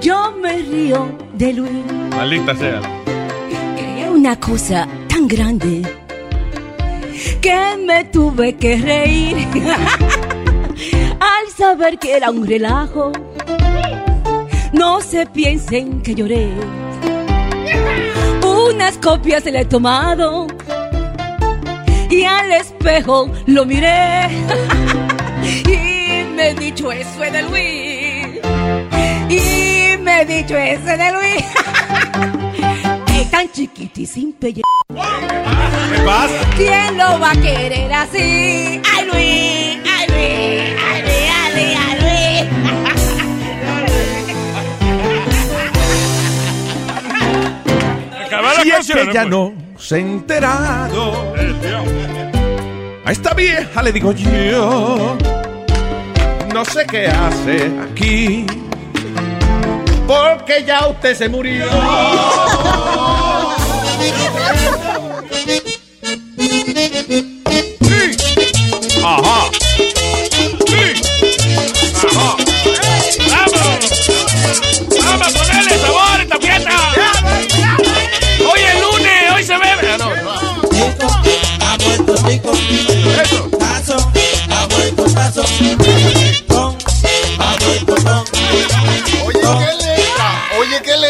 yo me río de Luis. Maldita sea. Era una cosa tan grande que me tuve que reír al saber que era un relajo. No se piensen que lloré. Unas copias le he tomado y al espejo lo miré y me he dicho eso es de Luis y me he dicho eso es de Luis tan chiquito y sin pelle ¿Qué pasa? ¿Quién lo va a querer así? ¡Ay, Luis! ¡Ay, Luis! ¡Ay, Luis! ¡Ay, Luis! Si es que ya no se ha enterado. A esta vieja le digo yo. No sé qué hace aquí. Porque ya usted se murió. Ajá. ¡Vamos! ¡Vamos a ponerle sabor a esta fiesta! ¡Hoy es lunes! ¡Hoy se bebe! Ah, no. Eso. Tazo. Ha vuelto Tazo. Ton. Ha vuelto Ton.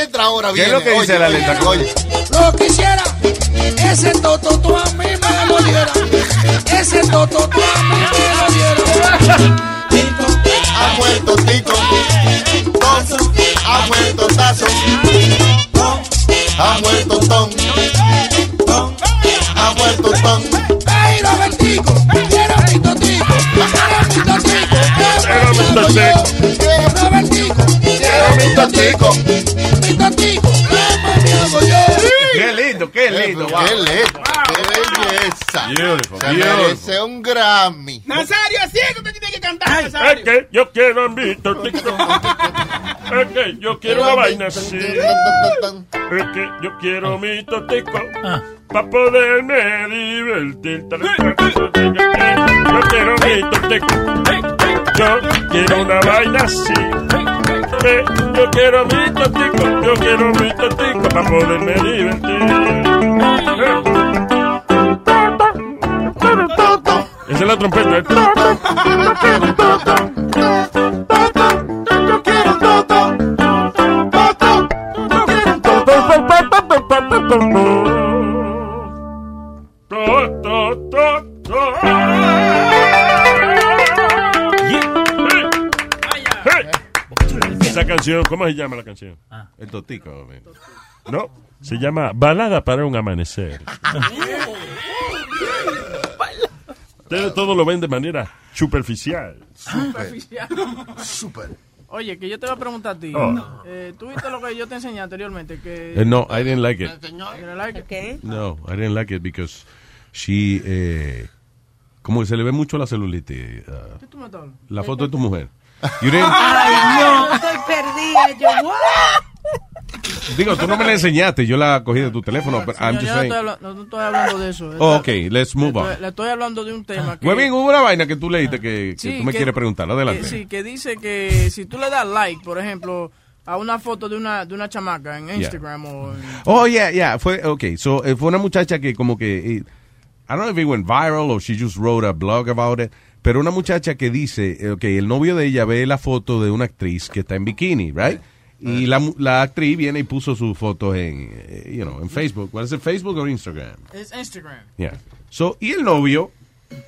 Letra ahora ¿Qué viene? es lo que dice Oye, la letra? Oye. Lo quisiera. Ese toto tú a mí me lo diera. Ese toto tú a mí me lo diera. Tico. Ha muerto Tico. Tazo. Ha muerto Tazo. Ha muerto. Ha muerto Ton. ¡Ay, Robertico! ¡Quiero mi mi totico! Mi mi totico. Lindo, qué lindo. Qué letra. Qué belleza. Beautiful, Se beautiful. merece un Grammy. Nazario, así es que usted tiene que cantar, Es Nazario. que yo quiero mi tortito. Es que yo quiero una vaina así. Es que yo quiero mi totico para poderme divertir. Yo quiero mi totico. Yo quiero una vaina así. Eh, Yo quiero mi totico. Yo quiero mi totico para poderme divertir. Esa es la trompeta. Esa canción, ¿cómo se llama la canción? El totico. No, se llama Balada para un amanecer. Ustedes todo lo ven de manera superficial. Super. Oye, que yo te voy a preguntar a ti. Oh. Eh, ¿Tú viste lo que yo te enseñé anteriormente? Que... Eh, no, I didn't like it. Like? No, I didn't like it because she, eh, como que se le ve mucho la celulitis. uh, ¿Qué tú me la foto de tu mujer. You didn't- Ay, no, estoy perdida. Yo, what? digo, tú no me la enseñaste, yo la cogí de tu teléfono, pero I'm just no saying. estoy, hablando, no estoy hablando de eso. Oh, ok, let's move Le- on. Le estoy hablando de un tema que... Muy bien, hubo una vaina que tú leíste que, que Sí, tú me que- quieres preguntar. Adelante. que- sí, que dice que si tú le das like, por ejemplo, a una foto de una, de una chamaca en Instagram o... en- Oh, yeah, yeah. Fue, okay. So, eh, fue una muchacha que como que, eh, I don't know if it went viral or she just wrote a blog about it, pero una muchacha que dice, eh, ok, el novio de ella ve la foto de una actriz que está en bikini, right? Y la, mu- la actriz viene y puso su foto en, eh, you know, en Facebook. ¿Cuál es el Facebook o Instagram? Es Instagram. Yeah. So, y el novio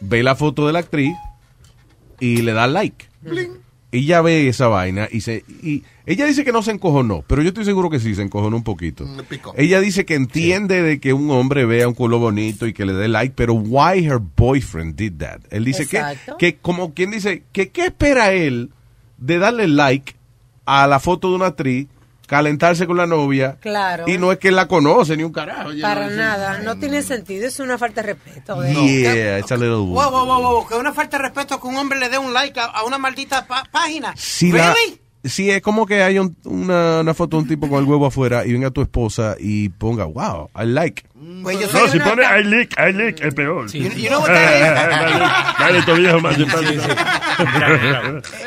ve la foto de la actriz y le da like. Ella ve esa vaina y se y ella dice que no se encojonó, pero yo estoy seguro que sí se encojonó un poquito. Ella dice que entiende de que un hombre vea un culo bonito y que le dé like, pero why her boyfriend did that? Él dice que, que como quien dice que qué espera él de darle like a la foto de una actriz, calentarse con la novia Claro. y no es que la conoce ni un carajo. Para nada, no tiene sentido, es una falta de respeto. de- Yeah, it's a little Wow, wow, wow, wow, que una falta de respeto que un hombre le dé un like a, a una maldita pa- página. Si la, Really? Si es como que hay un- una, una foto de un tipo con el huevo afuera y venga tu esposa y ponga, wow, I like. Pues yo No, soy si pone I lick, I lick, es peor. You- you know what? Dale, dale, tu viejo más simpático.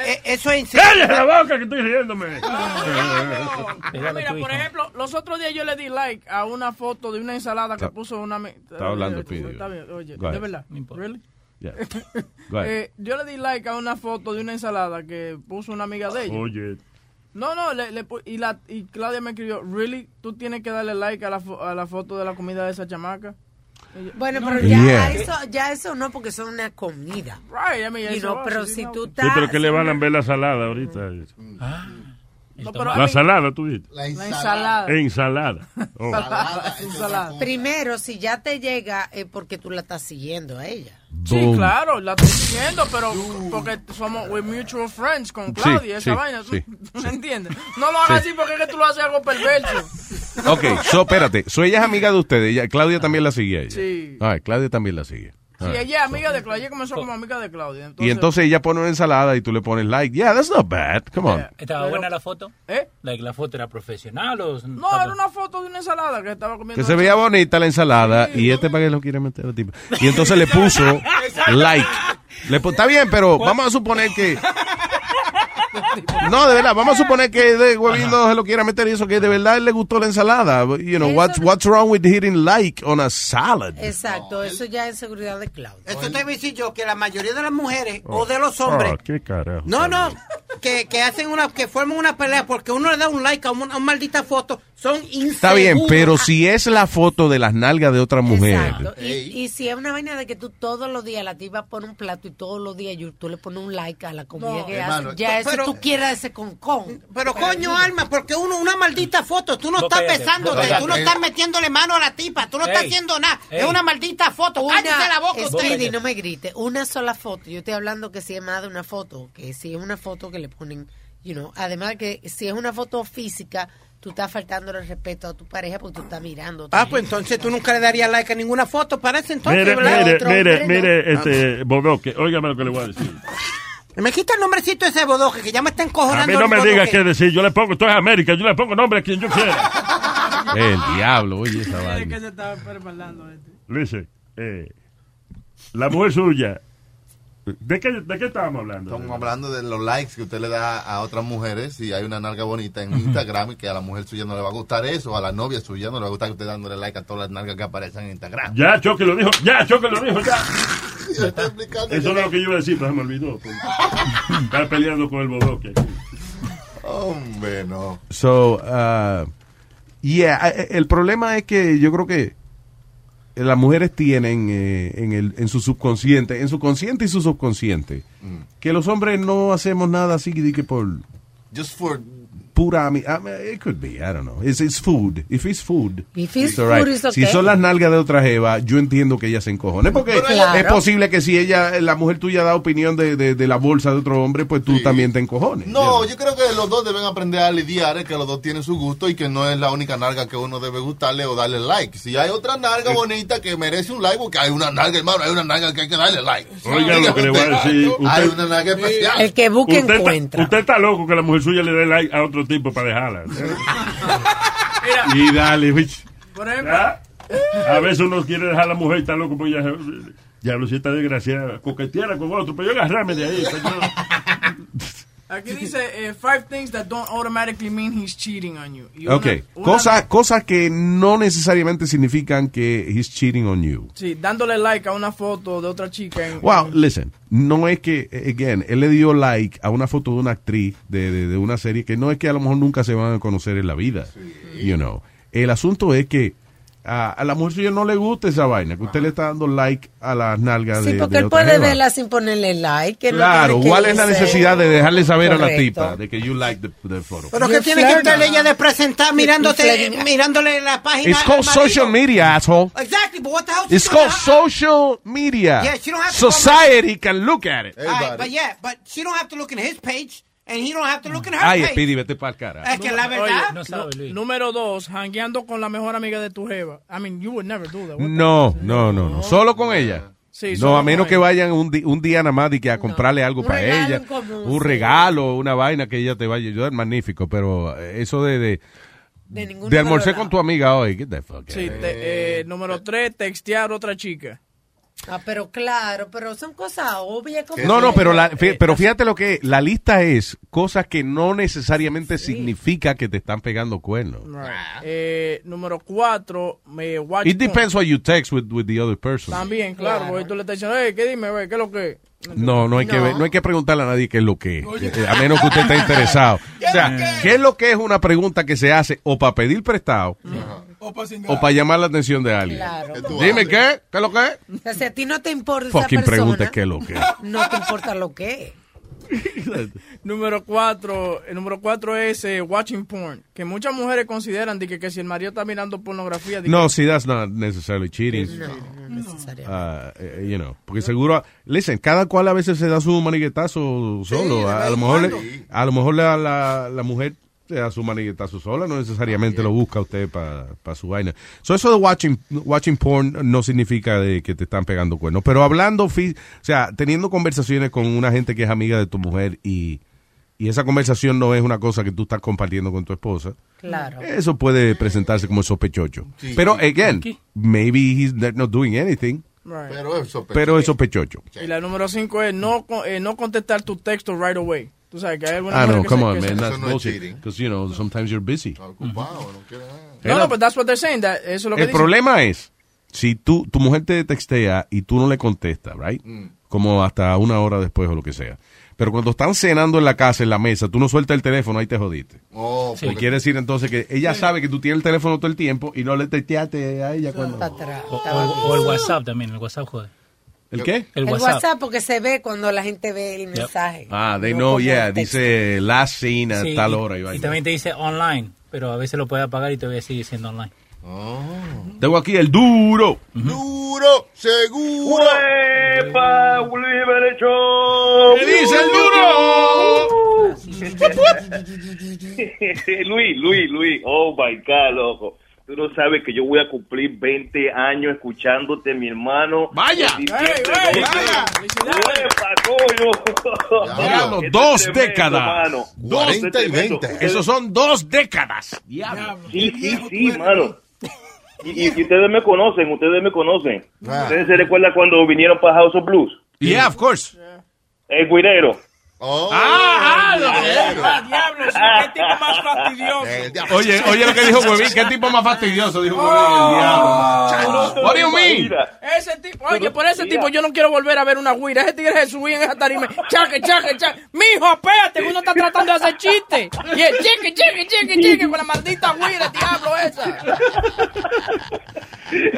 Eh, Eso es ¡Cállate la boca que estoy riéndome! Mira, por ejemplo, los otros días yo le di like a una foto de una ensalada que Está- puso una... está hablando, Speedy. Está bien, oye, de verdad. Really? Yeah. Eh, yo le di like a una foto de una ensalada que puso una amiga de ella. Oye. No, no, le, le pu- y, la, y Claudia me escribió, ¿really? ¿Tú tienes que darle like a la, fo- a la foto de la comida de esa chamaca? Yo, Bueno, no, pero no. ya, Yeah. eso, ya eso no, porque son una comida. Right, I mean, You eso know, va, pero sí, si no. tú Sí, estás... pero que le van a ver la salada ahorita. No, pero, I La salada, tú dices. La ensalada. Ensalada. Oh. Ensalada, ensalada. Primero, si ya te llega, es porque tú la estás siguiendo a ella. Sí, claro, la estoy siguiendo, pero porque somos we're mutual friends con Claudia, Sí, esa sí, vaina, ¿tú, sí, me entiendes? No lo hagas Sí. así porque es que tú lo haces algo perverso. Ok, so, espérate. So, ella es amiga de ustedes. Ella, Claudia también la sigue a ella. Sí. Ay, Claudia también la sigue. Sí, right. ella es amiga de Claudia, ella comenzó como amiga de Claudia. y entonces ella pone una ensalada y tú le pones like. Yeah, that's not bad. Come on. ¿Estaba Pero- buena la foto? ¿Eh? Like, ¿La foto era profesional o...? No, era una foto de una ensalada que estaba comiendo. Que se veía bonita la ensalada y este para que lo quiere meter al tipo. Y entonces le puso like. Le está bien, pero vamos a suponer que. No, de verdad, vamos a suponer que de huevín no se lo quiera meter y eso, que de verdad él le gustó la ensalada. You know, what's, what's wrong with hitting like on a salad? Exacto, eso ya es seguridad de Claudia. Esto te voy a decir yo, que la mayoría de las mujeres o de los hombres... Ah, qué carajo. No, no, que, que hacen una, que forman una pelea porque uno le da un like a una, a una maldita foto, son inseguros. Está bien, pero si es la foto de las nalgas de otra mujer. Exacto. Y, y si es una vaina de que tú todos los días la tipa pone un plato y todos los días yo- tú le pones un like a la comida No, que hermano, hace, ya eso pero- tú quieras ese concón. Pero coño, Alma, porque uno, una maldita foto, tú no estás besándote, tú no estás metiéndole mano a la tipa, tú no estás haciendo nada, es una maldita foto, cállate la boca usted. Speedy, no me grite. Una sola foto. Yo estoy hablando que si es más de una foto, que si es una foto que le ponen, you know, además de que si es una foto física, tú estás faltando el respeto a tu pareja porque tú estás mirando. Ah, pues entonces tú nunca le darías like a ninguna foto, para ese entonces, Mire, ¿verdad? mire, Otro mire, hombre, mire, no. este, Bodoque, óigame lo que le voy a decir. Me quita el nombrecito ese bodoque que ya me está A encojonando. mí no me digas qué decir. Yo le pongo, esto es América, yo le pongo nombre a quien yo quiera. El diablo, oye esa ¿De vaina. se está preparando este? Luis, eh, la mujer suya. ¿De qué, ¿De qué estábamos hablando? Estamos hablando de los likes que usted le da a otras mujeres si hay una nalga bonita en Instagram y que a la mujer suya no le va a gustar eso, a la novia suya no le va a gustar que usted dándole like a todas las nalgas que aparecen en Instagram. Ya, Choque lo dijo, ya, Choque lo dijo, ya. Eso es lo que yo iba a decir, pero se me olvidó. Estaba peleando con el bodoque. Hombre, no. So, uh, yeah, el problema es que yo creo que las mujeres tienen eh, en, el, en su subconsciente, en su consciente y su subconsciente, que los hombres no hacemos nada así que por Just for pura ami- I mean, it could be, I don't know. It's, it's food. If it's food. If it's it's right. food, Si son las nalgas de otra jeva, yo entiendo que ella se encojone. Porque es posible que si ella, la mujer tuya da opinión de, de, de la bolsa de otro hombre, pues tú también te encojones. No, yo creo que los dos deben aprender a lidiar, eh, que los dos tienen su gusto y que no es la única nalga que uno debe gustarle o darle like. Si hay otra nalga bonita que merece un like, porque hay una nalga, hermano, hay una nalga que hay que darle like. Oiga lo que le voy a decir. Hay una nalga especial. El que busque usted encuentra. Está, usted está loco que la mujer suya le dé like a otro tipo para dejarla. Y dale, bitch. Por ejemplo, ¿Ah? A veces uno quiere dejar a la mujer y está loco, pues ya, ya lo sienta desgraciada, coqueteara con otro, pero yo agarrarme de ahí. pues, yo- aquí dice eh, five things that don't automatically mean he's cheating on you. Una- Ok, cosas cosas que no necesariamente significan que he's cheating on you. Sí, dándole like a una foto de otra chica. En, Wow, listen, no es que, again, él le dio like a una foto de una actriz de, de, de una serie que no es que a lo mejor nunca se van a conocer en la vida, you know. El asunto es que a, a la mujer suya no le gusta esa vaina, que usted le está dando like a las nalgas Sí, de, porque de él otra puede jeva. verla sin ponerle like. que no Claro, que ¿cuál es la necesidad de dejarle saber a la Correcto. tipa de que you like the, the photo? Pero que tiene que estar ella de presentar mirándote, mirándole la página. It's called social media, asshole. Exactly, but what the hell? It's called social media. Yeah, she don't have to Society can look at it. Right, but yeah, but she don't have to look in his page, and he don't have to look in her Ay, page. Speedy, vete para el cara. Es que la Oye, verdad. No sabe, Luis. Número dos, hangueando con la mejor amiga de tu jeva. I mean, you would never do that. No, no, no, no. Solo con ella. Sí, no, a menos que vayan un, un día nada más y que a comprarle algo Un para regalo ella. un sí. regalo, una vaina que ella te vaya a ayudar, magnífico. Pero eh, eso de, de, De, de almorzar con tu amiga hoy, get the fuck Sí, out. te- eh, número tres, textear a otra chica. Ah, pero claro, pero son cosas obvias. como No, no, que- pero, la, fí- pero fíjate lo que la lista es cosas que no necesariamente significa que te están pegando cuernos. Eh, número cuatro, me watch It porn. depends what you text with, with the other person. También, claro, porque tú le estás diciendo, hey, ¿qué dime, güey? ¿Qué es lo que? No, no hay, Que No. ver- no hay que preguntarle a nadie qué es lo que es, eh, a menos que usted esté interesado. O sea, ¿qué es lo que es una pregunta que se hace o para pedir prestado cingar. O para llamar la atención de alguien? Claro. Dime qué, qué es lo que es. O sea, si a ti no te importa esa Fucking persona, pregunta qué es lo que es. no te importa lo que es. Número cuatro, el número cuatro es eh, watching porn. Que muchas mujeres consideran de que, que si el marido está mirando pornografía, No, que- see, that's not necessarily cheating. No, no necesariamente. Ah, eh, you know, porque seguro, listen, cada cual a veces se da su maniguetazo solo. de a, a lo mejor, le- a lo mejor la, la, la mujer se da su maniguetazo sola, no necesariamente lo busca usted para su vaina. So eso de watching, watching porn no significa de que te están pegando cuernos, pero hablando, fi- o sea, teniendo conversaciones con una gente que es amiga de tu mujer y, y esa conversación no es una cosa que tú estás compartiendo con tu esposa. Claro. Eso puede presentarse como sospechoso. Pero, again, maybe he's not doing anything, Right. Pero es sospechoso. Y la número cinco es no, co- eh, no contestar tu texto right away. Tú sabes que hay algunas Ah, no, mujeres que come se- on, que man, se- that's bullshit. Because, you know, sometimes you're busy. Ocupado, no quiere nada. No, no, but that's what they're saying. That, eso es lo que El dicen. problema es, si tú, tu mujer te textea y tú no le contestas, right? Mm. Como hasta una hora después o lo que sea. Pero cuando están cenando en la casa, en la mesa, tú no sueltas el teléfono, ahí te jodiste. Oh, Pues quiere decir entonces que ella sabe que tú tienes el teléfono todo el tiempo y no le texteaste a ella cuando... O, o- o el WhatsApp también, el WhatsApp jode. ¿El qué? El, El WhatsApp. WhatsApp. porque se ve cuando la gente ve el mensaje. Ah, they No know, yeah, dice last scene a Sí, tal hora. Y, y, también te dice online, pero a veces lo puedes apagar y todavía sigue siendo online. Tengo aquí el duro. Duro, seguro. ¿Qué dice el duro? Luis, Luis, Luis, oh my God, loco. Tú no sabes que yo voy a cumplir 20 años escuchándote, mi hermano. ¡Vaya! En diciembre 20. ¡Uepa, coño! Diablo, dos tremendo, décadas. mano. Dos, Esto es tremendo. Esos son dos décadas. Sí, sí, sí, mano. Y, y- y ustedes me conocen, ustedes me conocen. Ah. ¿Ustedes se recuerdan cuando vinieron para House of Blues? Yeah, of course. El guirero. Ah, Ah, lo que ah, diablo, qué tipo más fastidioso. Oye, oye lo que dijo Huevín, qué tipo más fastidioso, dijo Huevín, el diablo. What do you mean? Ese tipo, oye, por ese tipo yo no quiero volver a ver una guira. Ese tigre se subía en esa tarima. Chaque, chaque, chaque. Mijo, apéate, que uno está tratando de hacer chiste. Y el chique, chique, chique, chique, con la maldita guira, diablo esa.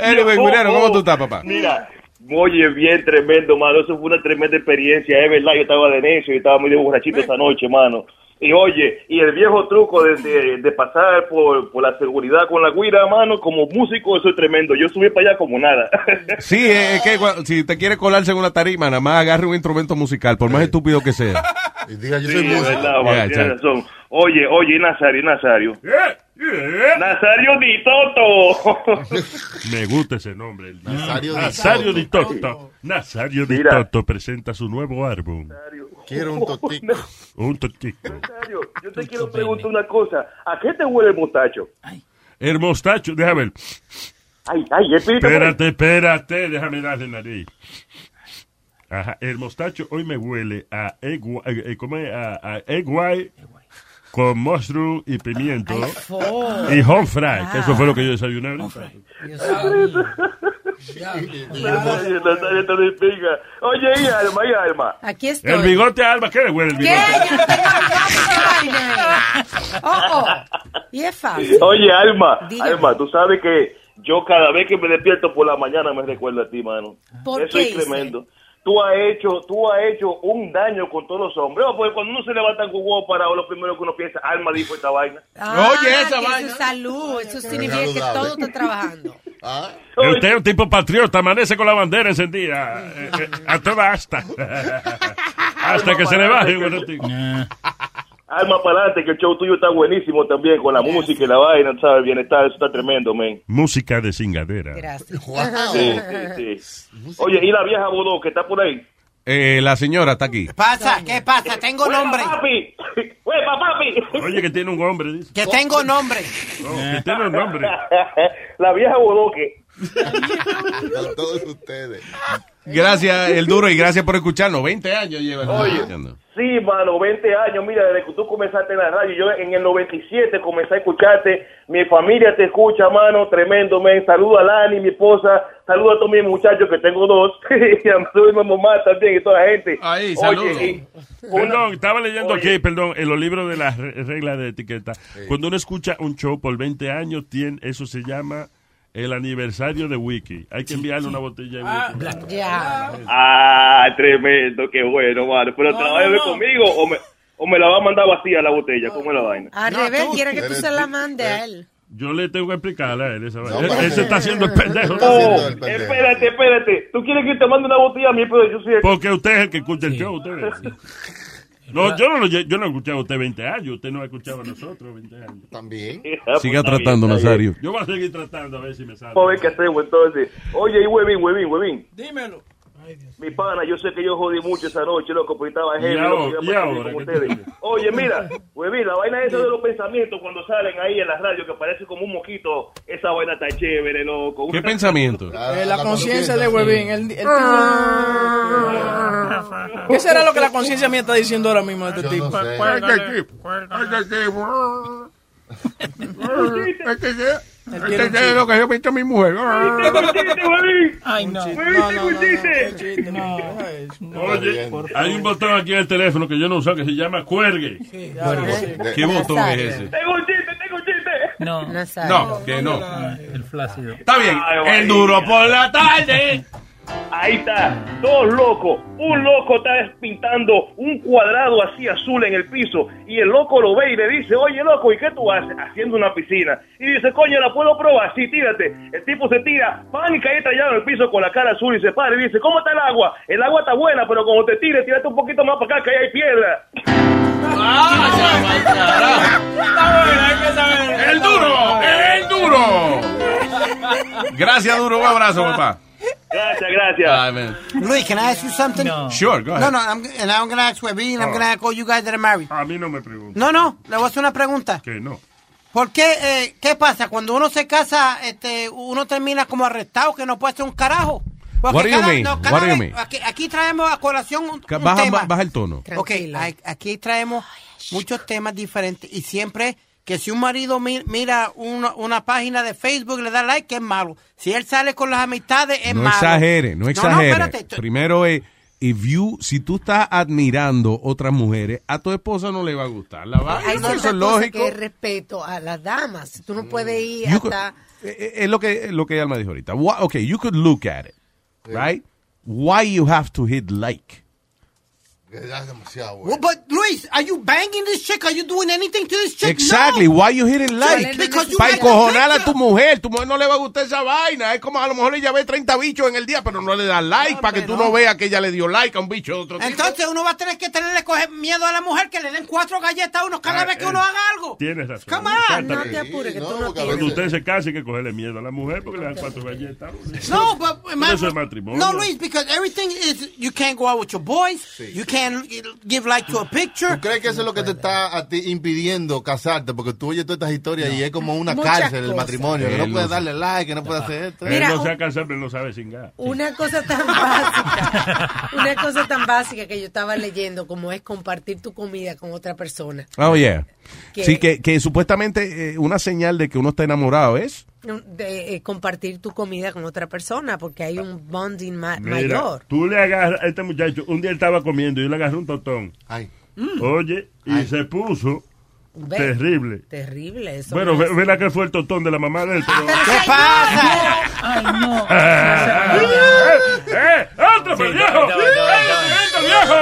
Anyway, Guirero, ¿cómo tú estás, papá? Mira, oye, bien tremendo, mano. Eso fue una tremenda experiencia, es verdad. Yo estaba de necio y estaba muy de borrachito esa noche, mano. Y oye, y el viejo truco de, de, de pasar por, por la seguridad con la guira, mano, como músico, eso es tremendo. Yo subí para allá como nada. Sí, es que si te quiere colarse en una tarima, nada más agarre un instrumento musical, por más estúpido que sea. Y diga, Sí, es verdad, mano, Yeah, tienes razón. Oye, oye, Nazario, Nazario. Nazario Di Toto. Me gusta ese nombre. el Nazario Di Nazario Di Toto. Toto. Nazario Di. Toto presenta su nuevo álbum. Quiero un totico. Un totico. Nazario, yo te quiero preguntar una cosa. ¿A qué te huele el mostacho? El mostacho, déjame ver. Ay, ay, espérate. Espérate, espérate, déjame darle nariz. Ajá, el mostacho hoy me huele a egg, whi- eh, eh, ¿cómo es? A, a egg white con mushroom y pimiento y home fry, que eso fue lo que yo desayuné. ahorita. Oye, y Alma, y Alma. Aquí estoy. El bigote a Alba, ¿qué le huele el bigote? Oh, oh. Y es fácil. Oye, Alma, Dígame. Alma, tú sabes que yo cada vez que me despierto por la mañana me recuerdo a ti, mano. ¿Por Eso qué es hice? Tú has hecho, tú has hecho un daño con todos los hombres. Porque cuando uno se levanta con huevo parado, lo primero que uno piensa, Alma dijo esta vaina. Ah, Oye, esa que vaina. Eso es salud. Eso significa que todo está trabajando. Usted es un tipo patriota, amanece con la bandera encendida eh, eh, a toda asta. Hasta que se le baje un ratito. Alma para adelante, que el show tuyo está buenísimo también con la música y la vaina, ¿sabes? El bienestar, eso está tremendo, men. Música de cingadera. Gracias. Sí, sí, sí. Oye, ¿y la vieja Bodó que está por ahí? Eh, la señora está aquí. pasa? ¿Qué pasa? Tengo nombre. papi! ¡Huepa, papi! Oye, que tiene un hombre, dice. Que tengo nombre. No, que tiene un nombre. la vieja Bodoque. A todos ustedes. Gracias, el duro, y gracias por escucharnos. 20 años lleva Oye. escuchando. Sí, mano, 20 años. Mira, desde que tú comenzaste en la radio, yo en el 97 comencé a escucharte. Mi familia te escucha, mano, tremendo, men. Saludo a Lani, mi esposa. Saludo a todos mis muchachos, que tengo dos. y a mi mamá también y toda la gente. Ahí, Oye, y- Perdón, estaba leyendo Oye. aquí, perdón, en los libros de las re- reglas de etiqueta. Cuando uno escucha un show por 20 años, tiene, eso se llama el aniversario de Wiki. Hay que enviarle una botella de Wiki. Ya. Ah, tremendo, qué bueno, mano. Pero No, te la vas a no, beber no. conmigo o me, o me la va a mandar vacía la botella. ¿Cómo es la vaina? Al revés, quiere que tú se la mande a él. Yo le tengo que explicarle a él esa vaina. No, Él- se está haciendo el pendejo. Oh, espérate, espérate. ¿Tú quieres que te mande una botella a mí? Pero yo soy el... Porque usted es el que escucha el show. Usted. No, yo no, lo, yo no he escuchado a usted 20 años. Usted no ha escuchado a nosotros 20 años. También. Siga tratando, Nazario. Yo voy a seguir tratando a ver si me sale. Vamos a ver qué hacemos entonces. Oye, y huevín, huevín, huevín. Dímelo. Mi pana, yo sé que yo jodí mucho esa noche, loco, porque estaba heavy. Oye, mira, huevín, la vaina esa de los pensamientos cuando salen ahí en la radio, que parece como un moquito, esa vaina está chévere, loco. ¿Qué pensamiento? Eh, la conciencia de Huevín. El, el tipo- ¿Qué será lo que la conciencia mía está diciendo ahora mismo de este tipo? Este es lo que yo pinto a mi mujer. Ay, no. No, no, no, Oye, hay un botón aquí en el teléfono que yo no uso que se llama cuergue. ¿Qué botón es ese? Tengo un chiste, tengo un chiste. No. No, que no. El flácido. Está bien. El duro por la tarde. Ahí está, dos locos. Un loco está pintando un cuadrado así azul en el piso y el loco lo ve y le dice, oye loco, ¿y qué tú haces? Haciendo una piscina. Y dice, coño, ¿la puedo probar? Sí, tírate. El tipo se tira, pan y cae estrellado en el piso con la cara azul y se para y dice, ¿cómo está el agua? El agua está buena, pero como te tires, tírate un poquito más para acá que ahí hay piedra. El duro, el duro. Gracias, Duro. Un abrazo, papá. Gracias, gracias. Man. Luis, can I ask you something? Sure, go ahead. No, no, I'm, and I'm gonna ask Webby, and I'm Oh. gonna ask all you guys that are married. A mí no me pregunta. No, no, le voy a hacer una pregunta. Que no. ¿Por qué, eh, qué pasa? Cuando uno se casa, este, uno termina como arrestado, que no puede hacer un carajo. Porque What do you cada- mean? no, cada What do you mean? Aquí, aquí traemos a colación un, Ca- un Baja, tema. ba- baja el tono. Ok, hay- aquí traemos muchos temas diferentes y siempre que si un marido mi- mira una, una página de Facebook y le da like, que es malo. Si él sale con las amistades, es No malo. exagere, no exagere. no, espérate. Primero es, if you, si tú estás admirando otras mujeres, a tu esposa no le va a gustar. La vaina, Hay no, eso es lógico. que es respeto a las damas. Tú no puedes ir You hasta... eh, eh, es lo que, lo que Alma dijo ahorita. Wha- okay, you could look at it, right? Why you have to hit like? Es demasiado, Well, but Luis, are you banging this chick? Are you doing anything to this chick? Exactly, No. why you hitting like? Para encojonar a tu mujer, tu mujer no le va a gustar esa vaina. Es como a lo mejor ella ve 30 bichos en el día, pero no le da like para que tú no. no. veas que ella le dio like a un bicho de otro tipo. Entonces uno va a tener que tenerle coger miedo a la mujer que le den cuatro galletas a uno cada Ah, vez que eh, uno haga algo. Tienes razón. Come on. No te apures, que tú no Cuando usted se hay que cogerle miedo a la mujer porque le dan cuatro galletas. No, but eso es matrimonio. no, Luis, because everything is you can't go out with your boys. You can't give like to a picture. ¿Tú crees que eso es lo que te está a ti impidiendo casarte? Porque tú oyes todas estas historias y es como una Muchas cárcel el matrimonio. Que Él no no puedes darle like, que no puedes hacer esto. Él Mira, no un- se ha casado, pero él no sabe cingar. Una cosa tan básica, una cosa tan básica que yo estaba leyendo como es compartir tu comida con otra persona. Oh, yeah. Que- Sí, que, que supuestamente eh, una señal de que uno está enamorado es. De, eh, compartir tu comida con otra persona porque hay un bonding ma- Mira, mayor. tú le agarras a este muchacho, un día él estaba comiendo y yo le agarré un totón. Oye, y se puso Ve, terrible. Terrible eso. Bueno, no ve- verá que fue el totón de la mamá de él. Pero... ¿Qué pasa? Ay, no. ¡Eh! ¡Otro, pero viejo! ¡Eh, viejo!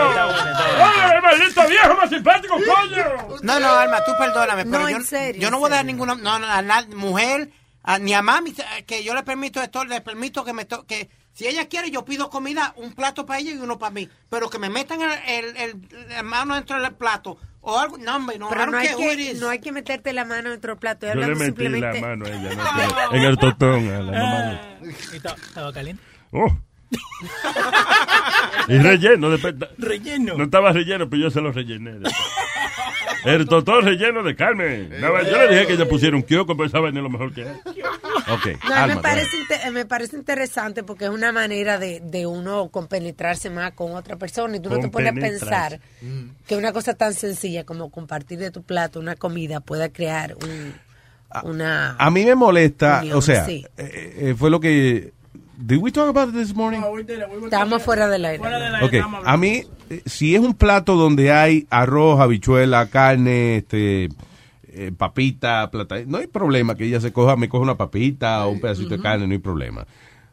¡Oye, maldito viejo más simpático, coño! No, no, Alma, tú perdóname, pero No, yo, en serio, yo no voy a dar ninguna no, no, a na- mujer, a- ni a mami, que yo le permito esto, le permito que me to- que si ella quiere, yo pido comida, un plato para ella y uno para mí. Pero que me metan el, el, el- la mano dentro del plato o algo, no, hombre, no, Pero no hay, que, no hay que meterte la mano en otro plato. Yo le metí la simplemente. mano a ella, no, en el totón a la mamá de él. ¿Estaba caliente? Oh. Y relleno. después- Relleno. No estaba relleno, pero yo se lo rellené. El totón relleno de carne. Nada, Yo le dije que ella pusiera un kiosco, pero esa vaina es lo mejor que es. Ok, No, Alma, me, parece me parece interesante porque es una manera de, de uno compenetrarse más con otra persona y tú no te pones a pensar Compenetrarse. que una cosa tan sencilla como compartir de tu plato una comida pueda crear un, una... A mí me molesta, Unión, o sea, sí. eh, eh, fue lo que... Did we talk about it this morning? Estamos fuera del aire. Ok, a mí, eh, si es un plato donde hay arroz, habichuela, carne, este, eh, papita, plata, no hay problema que ella se coja, me coja una papita o un pedacito de carne, no hay problema.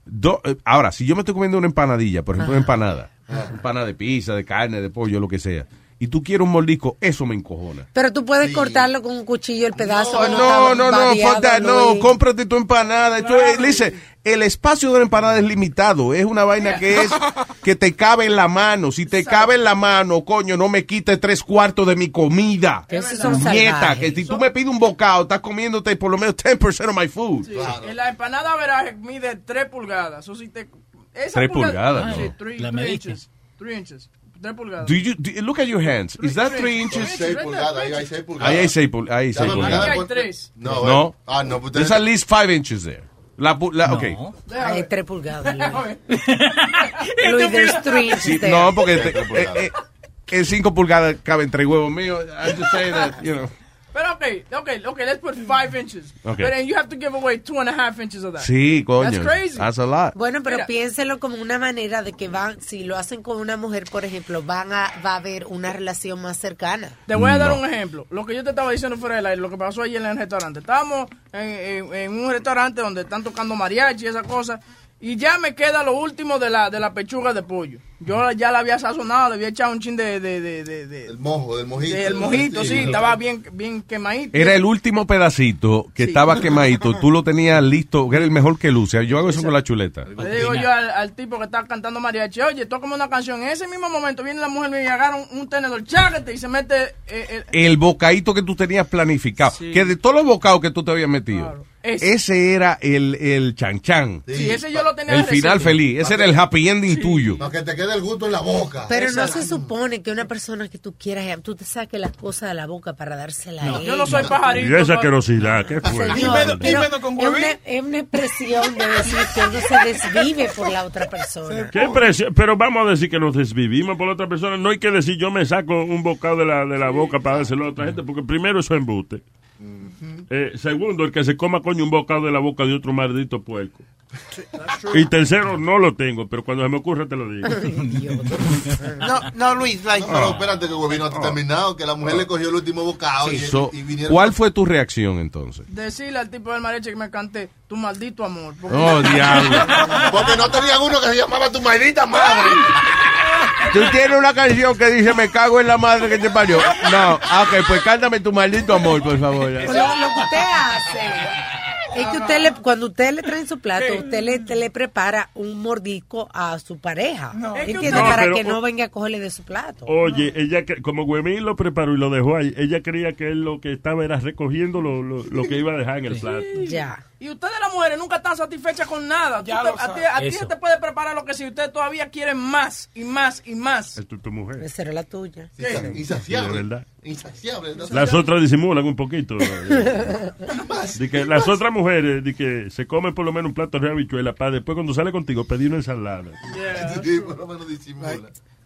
Do- eh, ahora, si yo me estoy comiendo una empanadilla, por ejemplo, una empanada, empanada de pizza, de carne, de pollo, lo que sea, y tú quieres un mordisco, eso me encojona. Pero tú puedes cortarlo con un cuchillo el pedazo. No, no, no, variado, fuck that, no, Luis. cómprate tu empanada. Esto es- listen, el espacio de la empanada es limitado. Es una vaina que es que te cabe en la mano. Si te cabe en la mano, coño, no me quites tres cuartos de mi comida. Esos son Nieta, que si tú me pides un bocado, estás comiéndote por lo menos 10% of my food. Sí, En la empanada veraje mide 3 pulgadas. O si te, esa Tres pulga- pulgadas, Sí, no. 3 La mediste. inches. 3 inches. 3 pulgadas. Do you, do- look at your hands. Is that three inches? Seis pulgadas, ahí hay seis pulgadas. Ahí hay seis, pul- ahí hay Ya seis me pulgadas. mandaron Aquí hay por- tres. No, No. eh. Ah, no, pues There's at least five inches there. La, la, okay. Hay tres pulgadas. Luis. Luis, there's three inches Sí, there. no, porque eh, eh, en cinco pulgadas caben tres huevos míos. I'm just saying that, you know. Pero okay, okay, okay, let's put 5 inches. Okay. But then you have to give away two and a half inches of that. Sí, coño. That's crazy. That's a lot. Bueno, pero Mira. piénselo como una manera de que van, si lo hacen con una mujer, por ejemplo, van a, va a haber una relación más cercana. Te voy a dar No. un ejemplo. Lo que yo te estaba diciendo fuera del aire, lo que pasó ayer en el restaurante. Estábamos en, en- en un restaurante donde están tocando mariachi y esas cosas. Y ya me queda lo último de la, de la pechuga de pollo. Yo ya la había sazonado, le había echado un chin de... de, de, de, de- El mojo, del mojito. del mojito, sí, estaba bien, bien quemadito. Era el último pedacito que estaba quemadito. Tú lo tenías listo, que era el mejor que luce. Yo hago eso con la chuleta. Le digo yo al, al tipo que está cantando mariachi, oye, tócame una canción. En ese mismo momento viene la mujer y agarra un, un tenedor, chágate y se mete... eh, el- El bocadito que tú tenías planificado. Sí. Que de todos los bocados que tú te habías metido. Ese. Ese era el, el chan chan. Sí, ese yo lo tenía El final feliz. Ese era el happy ending tuyo. Para que te quede el gusto en la boca. Pero no se supone que una persona que tú quieras, tú te saques las cosas de la boca para dársela a yo no soy Y pajarito. esa asquerosidad, ¿qué fue? Señor, pero es, una, es una expresión de decir que uno se desvive por la otra persona. ¿Qué presión? Pero vamos a decir que nos desvivimos por la otra persona. No hay que decir yo me saco un bocado de la, de la boca para dárselo a otra gente, porque primero eso es embuste. Eh, segundo, el que se coma coño un bocado de la boca de otro maldito puerco. Y tercero, no lo tengo, pero cuando se me ocurre te lo digo. No, no, Luis, like, Pero espérate que Huevín no ha terminado, que la mujer le cogió el último bocado y, So, y vinieron... ¿Cuál fue tu reacción entonces? Decirle al tipo del mariachi que me cante tu maldito amor. porque- Oh, diablo. Porque no tenían uno que se llamaba tu maldita madre. Tú tienes una canción que dice me cago en la madre que te parió. No, ok, pues cántame tu maldito amor, por favor. Pues lo, lo usted hace es que usted le, cuando usted le trae su plato, usted le, te le prepara un mordisco a su pareja. No, Para pero- que no venga a cogerle de su plato. Oye, ella que- como Huevín lo preparó y lo dejó ahí, ella creía que él lo que estaba era recogiendo lo, lo, lo que iba a dejar en el plato. Ya. Y ustedes las mujeres nunca están satisfechas con nada. Ya te- a ti, a se te puede preparar lo que si usted todavía quiere más y más y más. Es tu, tu mujer. Esa era la tuya. Sí, Insaciable. verdad. Insaciable. ¿no? Las otras disimulan un poquito. De que las otras mujeres de que se comen por lo menos un plato de habichuela para después cuando sale contigo pedir una ensalada. Sí, por lo menos disimula.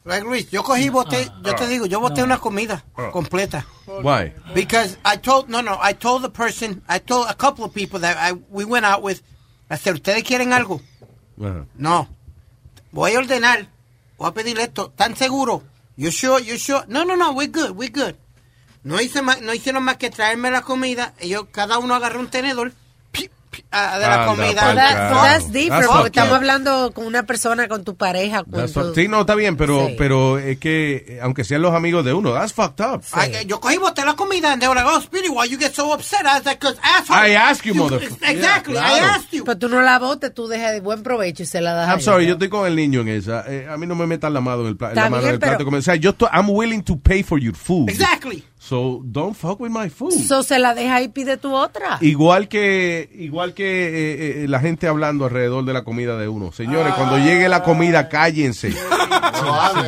Like, Luis, yo cogí boté, yo te digo, yo boté una comida completa. Why? Because I told, no, no, I told the person, I told a couple of people that I, we went out with, I said, ¿ustedes quieren algo? No. Voy a ordenar, voy a pedir esto, ¿tan seguro? You sure, you sure? No, no, no, we're good, we're good. No, hice más, no hicieron más que traerme la comida, ellos, cada uno agarró un tenedor ah, de la comida. That- that's different, That's porque estamos hablando con una persona, con tu pareja. Con tu- Sí, no, está bien, pero, Sí. pero es que, aunque sean los amigos de uno, that's fucked up. I- yo cogí boté la comida and they were like, oh, Speedy, why you get so upset? I was like, cause asshole. I ask you, motherfucker. Exactly, Yeah, I claro. asked you. Pero tú no la botes, tú dejas de buen provecho y se la das a I'm ella. sorry, yo estoy con el niño en esa. Eh, a mí no me metan la mano en el, pla- la mano en el plato. pero-. O sea, yo estoy, I'm willing to pay for your food. Exactly. So, don't fuck with my food. So se la deja y pide tu otra. Igual que igual que eh, eh, la gente hablando alrededor de la comida de uno. Señores, cuando llegue la comida, cállense.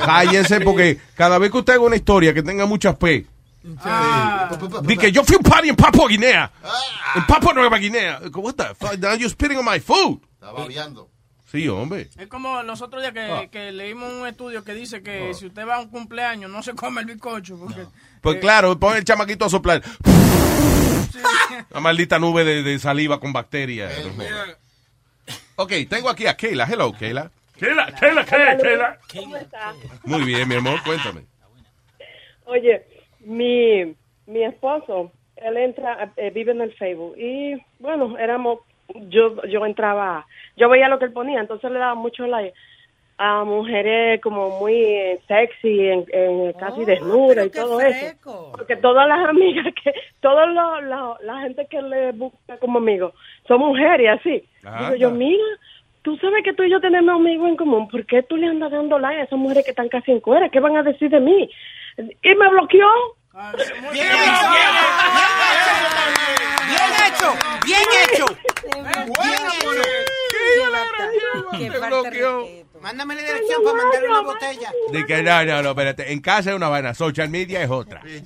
cállense porque cada vez que usted haga una historia que tenga muchas P, di que yo fui un party en Papua Guinea. En Papua Nueva Guinea. What the fuck? Now you're spitting on my food. Estaba babeando. Sí, hombre. Es como los otros días que, Ah. que leímos un estudio que dice que si usted va a un cumpleaños no se come el bizcocho. Porque, Pues claro, pon el chamaquito a soplar. La maldita nube de, de saliva con bacterias. Ok, tengo aquí a Keila. Hello, Keila. Keila, Keila. Keila. ¿Cómo está? Muy bien, mi amor, cuéntame. Oye, mi, mi esposo, él entra, eh, vive en el Facebook y bueno, éramos, yo, yo entraba, yo veía lo que él ponía, entonces le daba mucho like a mujeres como muy sexy, en, en casi desnuda y todo eso. Porque todas las amigas que, toda la, gente que le busca como amigos son mujeres así. Digo yo, mira, tú sabes que tú y yo tenemos amigos en común, ¿por qué tú le andas dando like a esas mujeres que están casi en cuera? ¿Qué van a decir de mí? Y me bloqueó. Bien hecho, bien hecho. Te falta de bloqueó. respeto. Mándame la dirección para mandarle una botella. De que no, no, no, espérate. En casa es una vaina, social media es otra. Sí,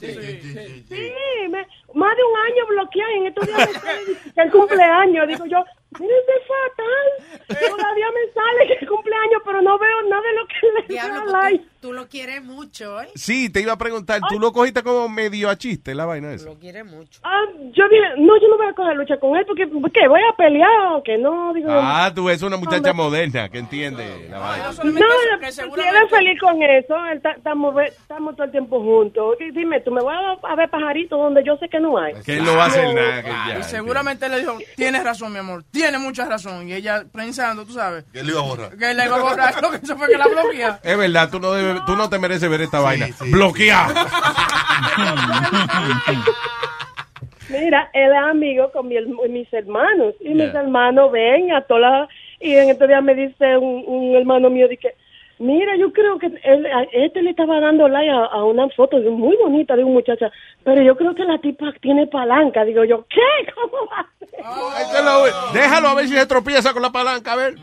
me- más de un año bloqueado en estos días el cumpleaños. Digo yo, mire, es fatal. Todavía me sale que el cumpleaños, pero no veo nada de lo que le Diablo, da like. tú, tú lo quieres mucho, ¿eh? Sí, te iba a preguntar, ¿tú lo cogiste como medio a chiste la vaina esa? Lo quieres mucho. Ah, yo dije, no, yo no voy a coger lucha con él porque, ¿qué? ¿Voy a pelear o que no? Digo, Ah, tú eres una muchacha Hombre. moderna que entiende la vaina. No, si él es feliz con eso, estamos estamos todo el tiempo juntos. Dime, tú me vas a, a ver pajaritos donde yo sé que no hay. Que él no va a hacer nada. que ya, y seguramente le dijo, tienes razón, mi amor, tienes mucha razón. Y ella pensando, tú sabes, Que él iba a borrar. que él la iba a borrar, lo que hizo fue que la bloquea. Es verdad, tú no, debes- tú no te mereces ver esta vaina. Bloqueado. Mira, él es amigo con mi mis hermanos. Y mis hermanos ven a todas las... Y en estos días me dice un, un hermano mío, dice, Mira, yo creo que él, a este le estaba dando like a, a una foto de- muy bonita de un muchacha, pero yo creo que la tipa tiene palanca. Digo yo, ¿qué? ¿Cómo va lo- Déjalo a ver si se tropieza con la palanca, a ver.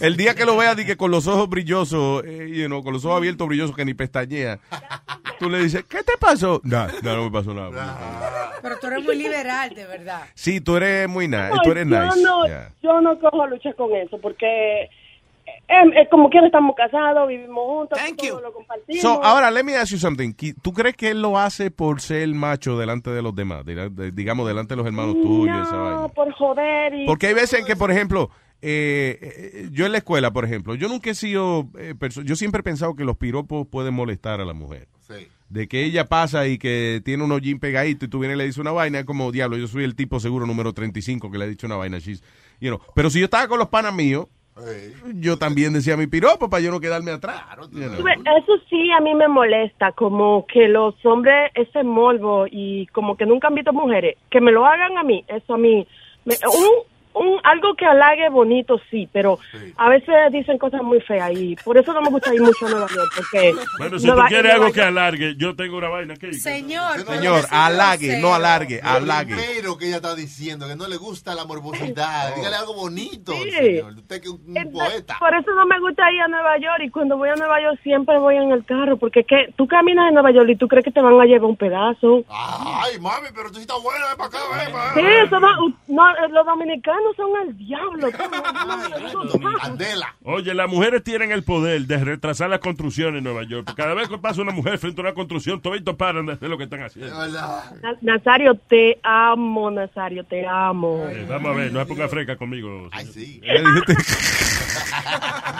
El día que lo veas, di que con los ojos brillosos, eh, you know, con los ojos abiertos brillosos que ni pestañea, tú le dices, ¿qué te pasó? No, no, no me pasó nada. Pero tú eres muy liberal, de verdad. Sí, tú eres muy nice, No, tú eres yo nice. no, yeah. yo no cojo lucha con eso, porque eh, eh, como quiera estamos casados, vivimos juntos, todo lo compartimos. So, ahora, let me ask you something. ¿Tú crees que él lo hace por ser macho delante de los demás? De- de- digamos, delante de los hermanos tuyos, esa vaina. no, por joder y... Porque hay veces en que, por ejemplo, eh, eh, yo en la escuela, por ejemplo, yo nunca he sido, eh, yo siempre he pensado que los piropos pueden molestar a la mujer. De que ella pasa y que tiene unos jeans pegaditos y tú vienes y le dices una vaina, es como, diablo, yo soy el tipo seguro número 35 que le ha dicho una vaina. she's- you know. Pero si yo estaba con los panas míos, yo también decía mi piropo para yo no quedarme atrás. you know. Eso sí a mí me molesta, como que los hombres, ese morbo y como que nunca han visto mujeres, que me lo hagan a mí, eso a mí, me- un, un, algo que halague bonito sí, pero a veces dicen cosas muy feas y por eso no me gusta ir mucho a Nueva York, porque... Bueno, si Nueva- tú quieres algo que alargue, yo tengo una vaina aquí. Señor, Señor, halague, no alargue, Lo halague. primero que ella está diciendo, que no le gusta la morbosidad. Dígale algo bonito, Sí. señor. Usted que es un poeta. Por eso no me gusta ir a Nueva York y cuando voy a Nueva York siempre voy en el carro, porque que tú caminas en Nueva York y tú crees que te van a llevar un pedazo. Ay, mami, pero tú sí estás buena, ven para acá, ven para Sí, eso no- no, los dominicanos son el diablo. Candela. Oye, las mujeres tienen el poder de retrasar las construcciones en Nueva York. Cada vez que pasa una mujer frente a una construcción, toditos paran de hacer lo que están haciendo. Na- Nazario, te amo, Nazario, te amo. Eh, vamos a ver, no se ponga fresca conmigo. Ay, sí.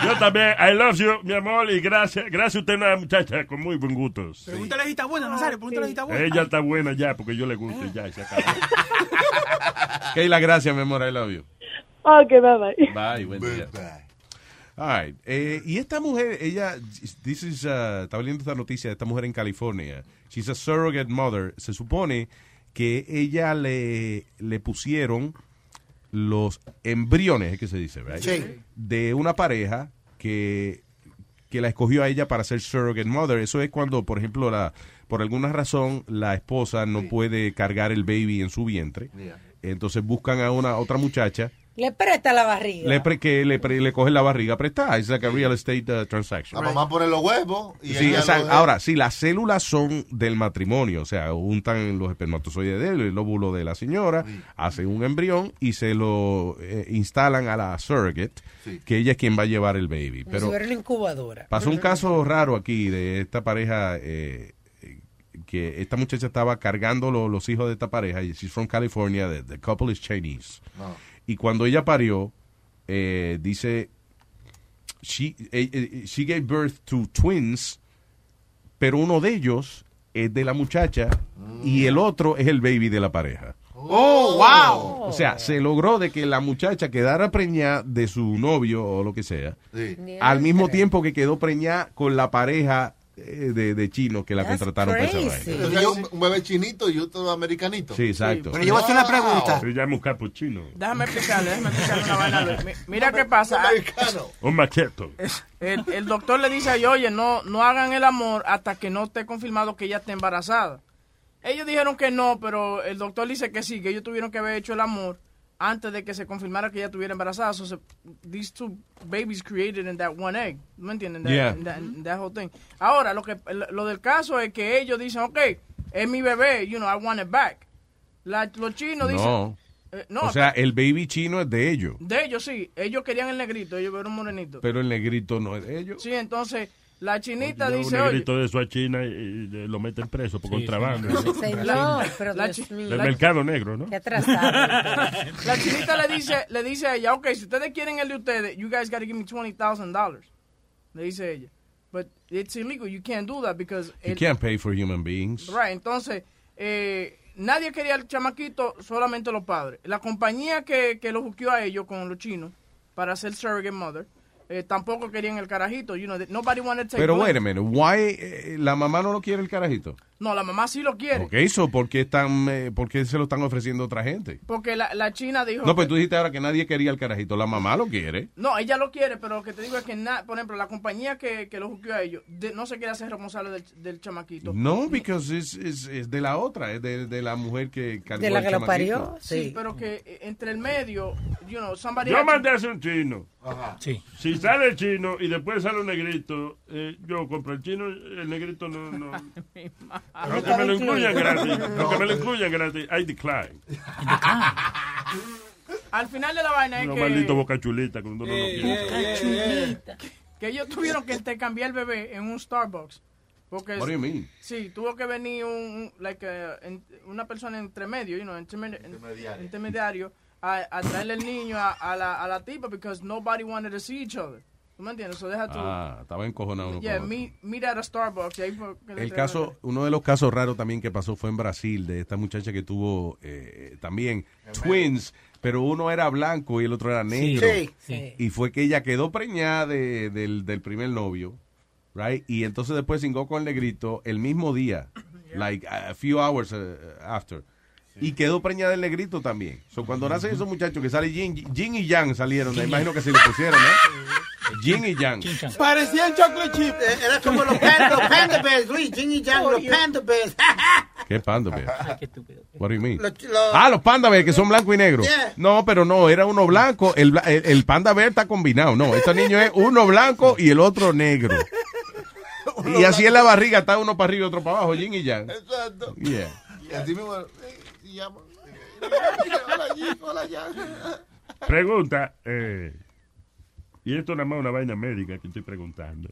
Yo también, I love you, mi amor, y gracias. Gracias a usted, una muchacha con muy buen gusto. Pregúntale si está buena, Nazario, pregúntale si está buena. Ella está buena ya, porque yo le gusto y ya, y se acabó. Keila, gracias, mi amor, I love you. Ok, bye bye. Bye, buen día. All right. Eh, y esta mujer, ella, this is, uh, estaba leyendo esta noticia de esta mujer en California. She's a surrogate mother. Se supone que ella le, le pusieron los embriones, es que se dice? Sí. De una pareja que, que la escogió a ella para ser surrogate mother. Eso es cuando, por ejemplo, la, por alguna razón la esposa no puede cargar el baby en su vientre. Entonces buscan a una otra muchacha Le presta la barriga. le pre- que le, pre- le coge la barriga prestada. Es like a real estate uh, transaction. La mamá pone los huevos y Sí, los- Ahora, sí, las células son del matrimonio, o sea, juntan los espermatozoides de él, el óvulo de la señora, hacen un embrión y se lo eh, instalan a la surrogate, que ella es quien va a llevar el baby. Pero si una incubadora. pasó un caso raro aquí de esta pareja, eh, que esta muchacha estaba cargando lo- los hijos de esta pareja, y she's from California, the, the couple is Chinese. Y cuando ella parió, eh, dice, she, eh, eh, she gave birth to twins, pero uno de ellos es de la muchacha y el otro es el baby de la pareja. Oh, wow. O sea, se logró de que la muchacha quedara preñada de su novio o lo que sea, Sí. al mismo tiempo que quedó preñada con la pareja de, de chinos que la contrataron para esa vaina. Un, bebé chinito y otro americanito. Sí, exacto. Pero yo voy a hacer una pregunta. Se llama un capuchino. Déjame explicarle, déjame explicarle una vaina. Mira qué pasa. Un macheto. El, el doctor le dice a ella, oye, no, no hagan el amor hasta que no esté confirmado que ella esté embarazada. Ellos dijeron que no, pero el doctor dice que sí, que ellos tuvieron que haber hecho el amor antes de que se confirmara que ella estuviera embarazada. So, se- these two babies created in that one egg. ¿Me entienden? That- Yeah. that, that whole thing. Ahora, lo, que, lo del caso es que ellos dicen, ok, es mi bebé, you know, I want it back. La- los chinos dicen... No. eh, no, o sea, el baby chino es de ellos, de ellos sí, ellos querían el negrito, ellos vieron un morenito. pero el negrito no es de ellos. Sí, entonces la chinita dice, un oye, de eso a China y, y lo meten preso por contrabando. Señor, pero La Dios mío. Del mercado negro, ¿no? Qué atrasado. la chinita le dice, le dice a ella, ok, si ustedes quieren el de ustedes, you guys gotta give me $20,000. Le dice ella. But it's illegal, you can't do that because... You it- can't pay for human beings. Right, entonces, eh, nadie quería al chamaquito, solamente los padres. La compañía que, que lo buscó a ellos con los chinos para hacer surrogate mother, eh, tampoco querían el carajito. You know, nobody wanted to take Pero wait a minute, why eh, la mamá no lo quiere el carajito? No, la mamá sí lo quiere. Ok, eso, ¿por qué, están, eh, por qué se lo están ofreciendo a otra gente? Porque la, la china dijo... No, pues que- tú dijiste ahora que nadie quería el carajito. La mamá lo quiere. No, ella lo quiere, pero lo que te digo es que, na- por ejemplo, la compañía que, que lo juzgó a ellos de- no se quiere hacer responsable del, del chamaquito. No, porque es, de la otra, es de, de la mujer que cargó De la que lo parió. Sí, pero que eh, entre el medio, you know, somebody... Yo mandé a hacer un chino. Sí. Si sale el chino y después sale un negrito, eh, yo compro el chino, el negrito no. no. Aunque me lo incluyan gratis, aunque me lo incluyan gratis, I decline. Al final de la vaina es que... malditos boca chulita cuando uno no quiere. eh, que ellos tuvieron que intercambiar el bebé en un Starbucks. Porque What do you mean? Sí, tuvo que venir un, un- like, eh, en- una persona entre medio, you know, intermedi- intermediario, a, a traerle el niño a, a la, a la tipa because nobody wanted to see each other. ¿Tú me entiendes? So had to, Ah, estaba encojonado uno yeah, meet at a Starbucks. y ahí fue que le El caso, uno de los casos raros también que pasó fue en Brasil, de esta muchacha que tuvo eh, también twins, pero uno era blanco y el otro era negro. Sí, sí. Y fue que ella quedó preñada de- del, del primer novio, right? Y entonces después cingó con el negrito el mismo día, like a few hours uh, after. Y quedó preñada del negrito también. So, cuando nacen esos muchachos que sale Jin, Jin y Yang salieron, me imagino que se le pusieron, ¿no? Jin y Yang. Parecían chocolate chip. Era como los panda, los panda bears, Luis, Jin y Yang, los panda bears. ¿Qué panda bear? What do you mean? Ah, los panda bear que son blanco y negro. Yeah. No, pero no, era uno blanco. El, el, el panda bear está combinado. No, este niño es uno blanco y el otro negro. Y así en la barriga está uno para arriba y otro para abajo, yin y yang. Exacto. Yeah. Y así mismo. Llama. Hola, Jim, hola, Jan. Pregunta, eh, y esto nada más una vaina médica que estoy preguntando.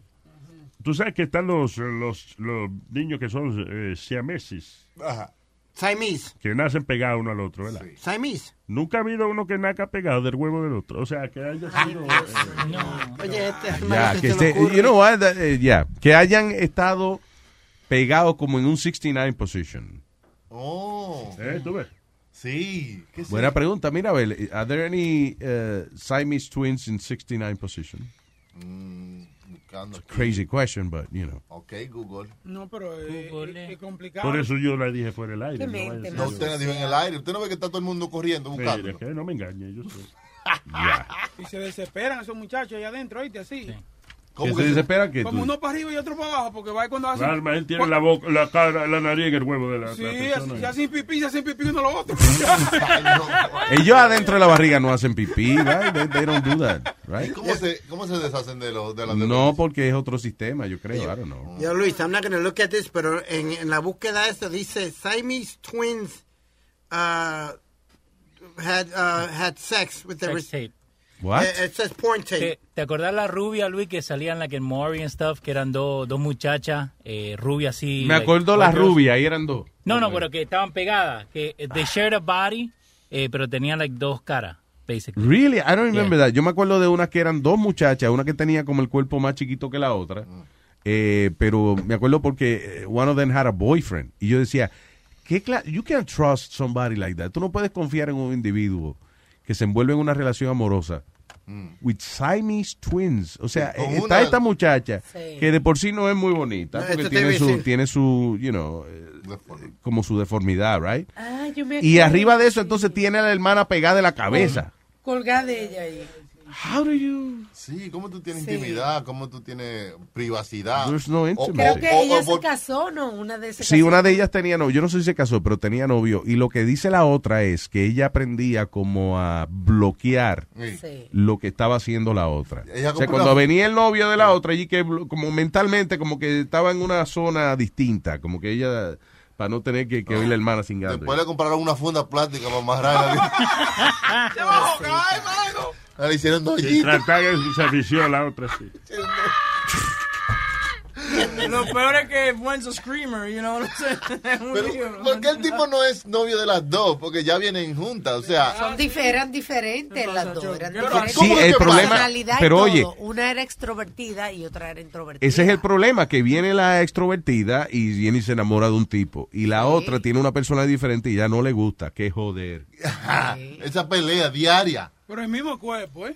Tú sabes que están los, los, los niños que son eh, siameses, Ajá. Siamese. que nacen pegados uno al otro, ¿verdad? Siamese. Nunca ha habido uno que nazca pegado del huevo del otro. O sea, que haya sido... eh, Oye, este Ya, hermano, que ocurre. you know what, that, eh, yeah, que hayan estado pegados como en un 69 position. Oh. ¿Eh? ¿Tú ves? Sí. ¿Qué es Buena pregunta. Mira, a ver, are there any uh, Siamese twins in 69 position? Mm, buscando aquí. Crazy question, but you know. Ok, Google. No, pero eh, es, es complicado. Por eso yo la dije fuera del aire. No a No, usted la dijo en el aire. Usted no ve que está todo el mundo corriendo buscando. No me engañe, yo sé. Y se desesperan esos muchachos ahí adentro, ¿oíste? Así. ¿Que se desesperan que Como tú? uno para arriba y otro para abajo, porque va cuando hacen... Alma, él tiene la boca, la cara, la nariz en el huevo de la, Sí, la se hacen pipí, se hacen pipí uno lo otro. Ellos adentro de la barriga no hacen pipí, right? They, they don't do that, right? ¿Cómo se, ¿Cómo se deshacen de los de las No, porque es otro sistema, yo creo. I don't know. Yo, Luis, I'm not going to look at this, pero en, en la búsqueda esta dice Siamese twins uh, had, uh, had sex with their... Sex tape. What? Eh, it says porn tape. ¿Te, te acordás la rubia, Luis, que salían la que en Maury and stuff, que eran dos dos muchachas, eh, rubias así? Me like, acuerdo la white girls? rubia, ahí eran dos. No, no, pero que estaban pegadas, que they shared a body, eh, pero tenían like dos caras, basically. Really? I don't remember that. Yo me acuerdo de unas que eran dos muchachas, una que tenía como el cuerpo más chiquito que la otra. Eh, pero me acuerdo porque eh, one of them had a boyfriend. Y yo decía, ¿qué you can't trust somebody like that. Tú no puedes confiar en un individuo que se envuelve en una relación amorosa. With Siamese twins. O sea, Sí, eh, está una- esta muchacha Sí. que de por sí no es muy bonita, No, porque tiene su, tiene su, you know, eh, como su deformidad, right? Ah, yo me Y arriba de eso entonces tiene a la hermana pegada de la cabeza. Colgada de ella ahí. How do you? Sí, ¿cómo tú tienes Sí. intimidad? ¿Cómo tú tienes privacidad? There's no O- intimacy. Creo que o- ella o- se casó, ¿no? Una de esas. Sí, una de ellas tenía novio. Yo no sé si se casó, pero tenía novio. Y lo que dice la otra es que ella aprendía como a bloquear Sí. lo que estaba haciendo la otra. Ella o sea, cuando venía el novio de la otra, allí que como mentalmente, como que estaba en una zona distinta, como que ella, para no tener que, que oír la hermana sin Después le compraron una funda plástica para amarrarla. Ah, Le hicieron dos tratar de se vició la otra, sí. Lo peor es que Buen's a screamer, you know. Pero. ¿por qué el tipo no es novio de las dos? Porque ya vienen juntas, o sea... Son difer- eran diferentes las dos. Eran Pero, diferentes. Sí, el problema- y pero oye- Una era extrovertida y otra era introvertida. Ese es el problema, que viene la extrovertida y viene y se enamora de un tipo. Y la otra tiene una persona diferente y ya no le gusta. Qué joder. Esa pelea diaria. Pero el mismo cuerpo, ¿eh?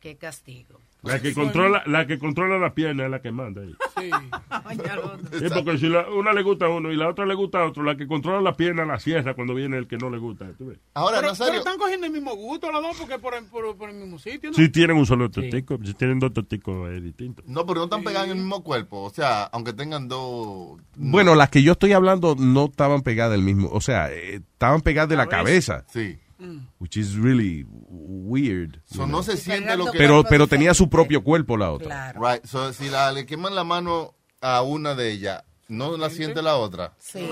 Qué castigo. La que controla, la que controla la pierna es la que manda ahí. Sí. Sí, porque si la- una le gusta a uno y la otra le gusta a otro, la que controla la pierna la cierra cuando viene el que no le gusta. ¿tú ves? Ahora, pero, Nazario- pero están cogiendo el mismo gusto los dos porque por, el- por, por el mismo sitio, ¿no? Si tienen un solo totico, si tienen dos toticos es distinto. No, pero no están pegadas en el mismo cuerpo. O sea, aunque tengan dos. Bueno, las que yo estoy hablando no estaban pegadas del mismo, o sea, eh, estaban pegadas de la cabeza. Sí. Which is really weird. So, no se siente lo que. Pero, pero tenía su propio cuerpo la otra. Right. So, si la, le queman la mano a una de ellas, ¿no la siente la otra? Sí.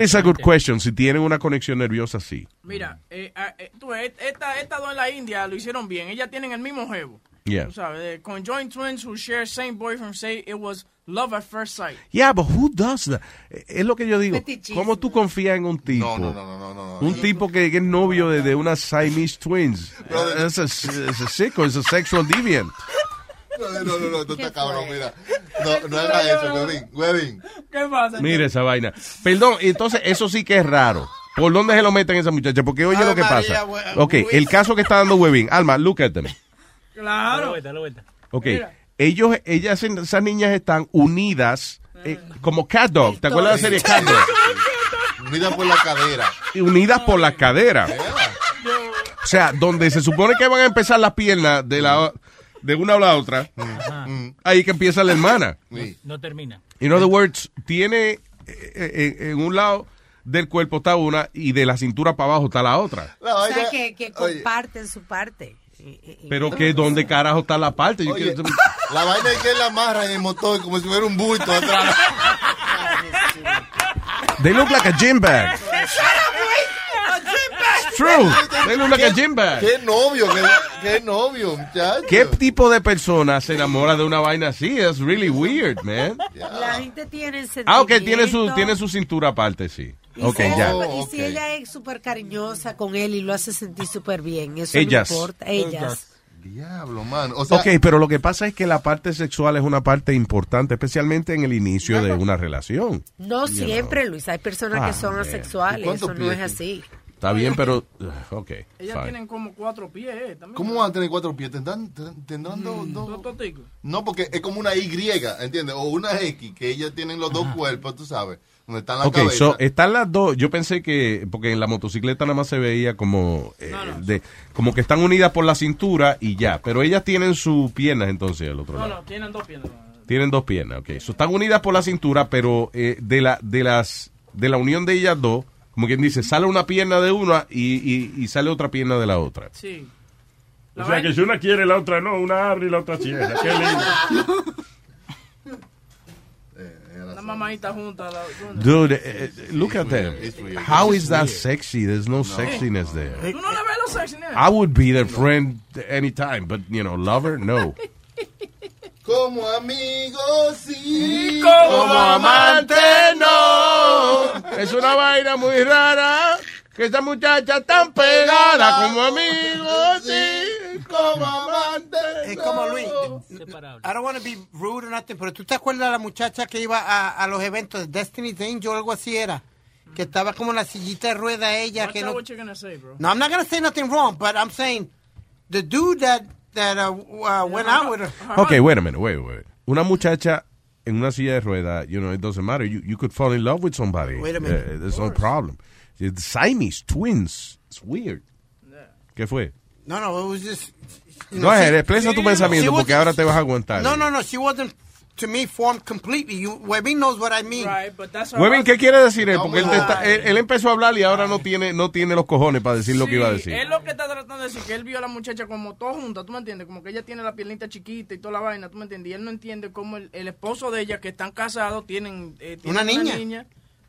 It's a good question. Si tienen una conexión nerviosa, sí. Mira, eh, ah, eh, tú esta, esta dos en la India lo hicieron bien. Ellas tienen el mismo jevo. Yeah. Tú sabes, conjoined twins who share same boyfriend say it was love at first sight. Yeah, but who does that? Es lo que yo digo. Fetichismo. ¿Cómo tú confías en un tipo? No, no, no, no, no, no. Un tipo que, que es novio de, de unas Siamese twins. Es a, sicko, es a sexual deviant. No, no, no, no, tú estás cabrón, mira. No, no hagas eso, Webin. Webin. ¿Qué pasa? Mira esa vaina. Perdón, entonces eso sí que es raro. ¿Por dónde se lo meten esa muchacha? Porque oye lo que pasa. Ok, el caso que está dando Webin. Alma, look at them. Dale Claro. vuelta, dale vuelta. Ok, ellos, ellas, esas niñas están unidas eh, como cat dog. ¿Te acuerdas de la serie cat dog? Unidas por la cadera. Unidas por las caderas. O sea, donde se supone que van a empezar las piernas de la de una o la otra, ahí que empieza la hermana. No termina. In other words, tiene eh, eh, en un lado del cuerpo está una y de la cintura para abajo está la otra. O sea, que, que comparten su parte. Pero que dónde carajo está la parte. Yo Oye, quiero- la vaina es que la amarra en el motor como si fuera un bulto atrás. They look like a gym bag. It's true. They look like a gym bag. Qué novio, qué, qué novio, muchacho. ¿Qué tipo de persona se enamora de una vaina así? It's really weird, man. La gente tiene Ah, ok, tiene su, sentimiento. tiene su cintura aparte, sí. Y Ok, si ella- ya. Y si ella es súper cariñosa con él y lo hace sentir súper bien, eso Ellas. no importa. Ellas. Diablo, mano. O sea, Ok, pero lo que pasa es que la parte sexual es una parte importante, especialmente en el inicio de una relación. No siempre, Luis. Hay personas Ah, que son man. asexuales. ¿Y cuántos Eso no es así. Está bien, pero... uh, Ok, Ellas fine. tienen como cuatro pies. eh, también. ¿Cómo van a tener cuatro pies? ¿Tendrán, tendrán dos, dos? Dos. No, porque es como una Y, ¿entiendes? O una X, que ellas tienen los dos cuerpos, tú sabes, donde están las Ok, cabezas. so, están las dos. Yo pensé que, porque en la motocicleta nada más se veía como, eh, de, como que están unidas por la cintura y ya. Pero ellas tienen sus piernas entonces al otro No, lado. no, tienen dos piernas. Tienen dos piernas, ok. So, están unidas por la cintura, pero eh, de la, de las, de la unión de ellas dos, como quien dice, sale una pierna de una y, y, y sale otra pierna de la otra. Sí. O sea, que si una quiere, la otra no. Una abre y la otra cierra. Qué lindo. La mamadita junta. La, Dude, eh, eh, look at them. How is that sexy? There's no sexiness there. ¿Tú no le ves los sexy, nene? I would be their friend anytime, but, you know, lover, no. Como amigos, sí. Como amante, no. Es una vaina muy rara que esta muchacha tan pegada como amigos, sí. Como amante. Es como Luis. I don't want to be rude or nothing, pero ¿tú te acuerdas de la muchacha que iba a, a los eventos de Destiny's Angel o algo así era? Que estaba como en la sillita de rueda ella. Que no... what you're gonna say, bro. No, I'm not going to say nothing wrong, but I'm saying the dude that, that uh, uh, went out with her. Okay, wait a minute, wait, wait. Una muchacha en una silla de ruedas, you know, it doesn't matter. You, you could fall in love with somebody. Wait a minute. Uh, there's no problem. The Siamese twins. It's weird. ¿Qué fue? No, no, it was just. Know, ahead, expresa tu pensamiento porque ahora te vas a aguantar. No, no, no, she wasn't to me formed completely. You, Webby knows what I mean. Right, but that's Webin, ¿qué quiere decir él? No, Porque él, no. te está- él- él empezó a hablar y ahora no tiene, no tiene los cojones para decir lo que iba a decir. Es lo que está tratando de decir, que él vio a la muchacha como toda junta, ¿tú me entiendes? Como que ella tiene la piernita chiquita y toda la vaina, ¿tú me entiendes? Y él no entiende cómo el, el esposo de ella, que están casados, tienen, eh, tienen Una niña. eh,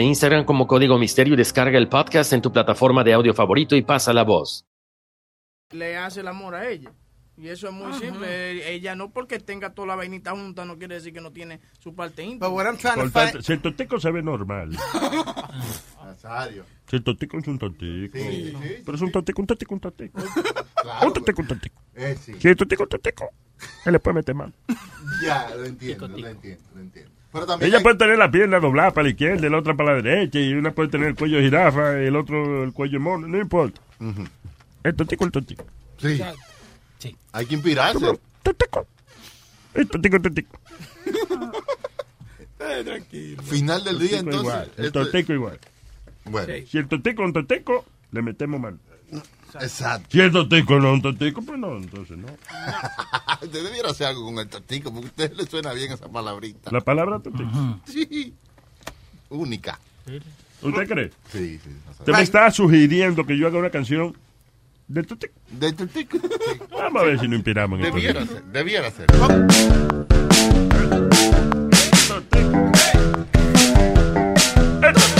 e Instagram como Código Misterio y descarga el podcast en tu plataforma de audio favorito y pasa la voz. Le hace el amor a ella. Y eso es muy simple. Ella no porque tenga toda la vainita junta no quiere decir que no tiene su parte íntima. Por tanto, si el tontico se ve normal. Nazario. Si el tontico es un tontico. Sí, sí, Pero es un tontico, un tontico, un tontico. Claro, un tontico, un tontico. Eh, sí. Si el tontico, un tontico. Él le puede meter mano. Ya, lo entiendo, lo entiendo, lo entiendo. Pero también Ella hay- puede tener la pierna doblada para la izquierda, la otra para la derecha, y una puede tener el cuello de jirafa, y el otro el cuello de mono, no importa. El tontico, el tontico. Sí. Hay que inspirarse. El tontico, el tontico. Final del día, Tontico entonces. igual, el tontico igual. Bueno. Si el tontico es un tontico, le metemos mano. Exacto. Si el tontico no es un tontico, pues no, entonces no. Usted debiera hacer algo con el tontico, porque a usted le suena bien esa palabrita. La palabra tontico. Sí. Única. ¿Usted cree? Sí, sí. Usted me está sugiriendo que yo haga una canción del tontico. Del tontico. Vamos a ver si nos inspiramos en el Debiera ser, debiera ser. Tontico, yo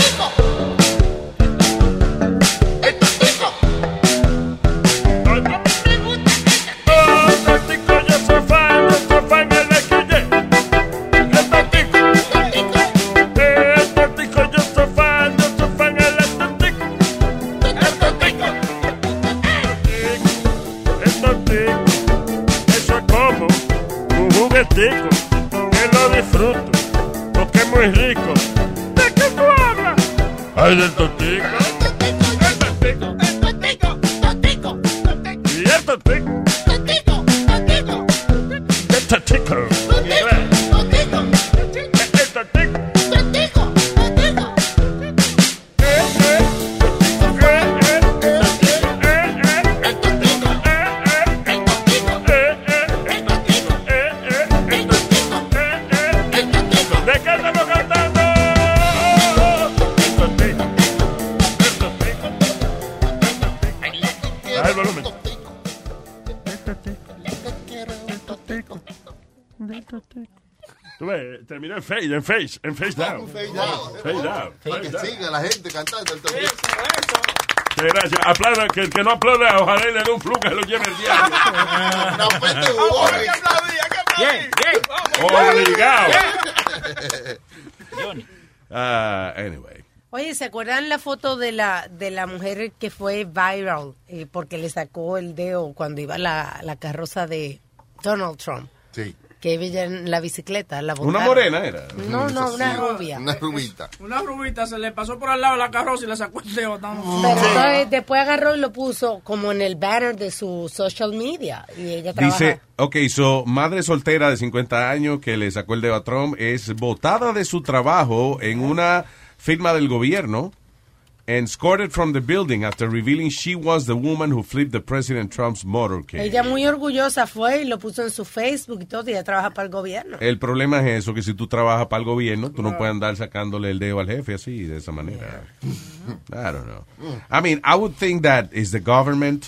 terminó en face, en face, en face down. Fade out. Fade out. Que Fade siga la gente cantando el tontico. Sí, gracias. Aplaudan, que el que no aplauda, ojalá le dé un flu que lo lleve el diablo. No, pues te jugó. Bien, bien. Obligado. Ah, anyway. Oye, ¿se acuerdan la foto de la de la mujer que fue viral eh, porque le sacó el dedo cuando iba la, la carroza de Donald Trump? Sí. Que ella en la bicicleta, la Una botaron. morena era. No, no, una rubia. Una rubita. Una rubita se le pasó por al lado de la carroza y le sacó el dedo. Pero entonces después agarró y lo puso como en el banner de su social media. Y ella trabaja. Dice, ok, so, madre soltera de 50 años que le sacó el dedo a Trump es botada de su trabajo en una firma del gobierno and escorted from the building after revealing she was the woman who flipped the President Trump's motorcade. Ella muy orgullosa fue y lo puso en su Facebook y todo, y ella trabaja para el gobierno. El problema es eso, que si tú trabajas para el gobierno, tú no puedes andar sacándole el dedo al jefe así, de esa manera. I don't know. I mean, I would think that is the government,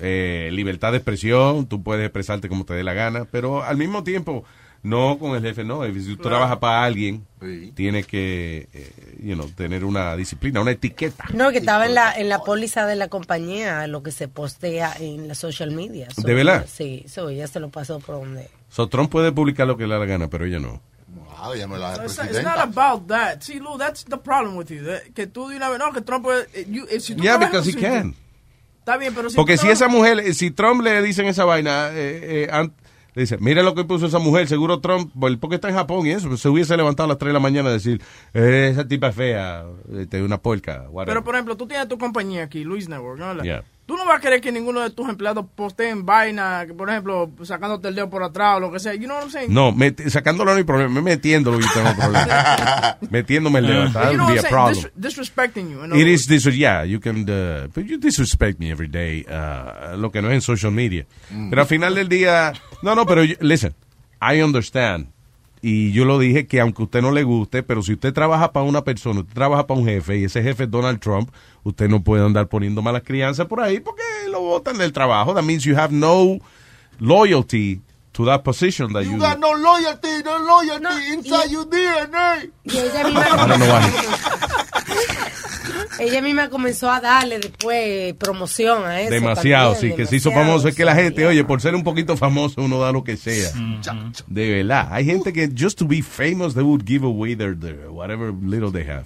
eh, libertad de expresión, tú puedes expresarte como te dé la gana, pero al mismo tiempo, no con el jefe, no. Si tú trabajas para alguien, tienes que, eh, you know, tener una disciplina, una etiqueta. No, que estaba en la, en la póliza de la compañía, lo que se postea en la social media. So, ¿De verdad? Sí, eso ella se lo pasó por donde. So, Trump puede publicar lo que le da la gana, pero ella no. Wow, ya me la It's, it's not about that. See, Lou, that's the problem with you. that- que tú de una vez, no, que Trump puede... eh, you- if si tú Yeah, because he can. Está bien, pero si Porque si esa mujer, eh, si Trump le dicen esa vaina, eh, eh, dice, mira lo que puso esa mujer, seguro Trump, porque está en Japón y eso, se hubiese levantado a las 3 de la mañana a decir, eh, esa tipa es fea, este, una porca, whatever. Pero, por ejemplo, tú tienes tu compañía aquí, Luis Network, ¿no? Yeah. Tú no vas a querer que ninguno de tus empleados posteen vaina, que, por ejemplo, sacándote el dedo por atrás o lo que sea. You know what I'm saying? No, sacándolo no hay problema, metiéndolo yo tengo problema. Metiéndome el dedo, You that know would what be a saying? problem. Dis- disrespecting you. It is this, yeah, you can, uh, but you disrespect me every day, uh, lo que no es en social media. Pero al final del día, no, no, pero yo- listen, I understand. Y yo lo dije que aunque usted no le guste, pero si usted trabaja para una persona, usted trabaja para un jefe y ese jefe es Donald Trump, usted no puede andar poniendo malas crianzas por ahí porque lo botan del trabajo. That means you have no loyalty to that position that you. You got no loyalty, no loyalty inside your DNA. Y ella misma, I don't know why. ella misma comenzó a darle después promoción a eso. Demasiado, también, sí, que se hizo famoso. Es que la gente, oye, por ser un poquito famoso, uno da lo que sea. De verdad. Hay gente que, just to be famous, they would give away their, their whatever little they have.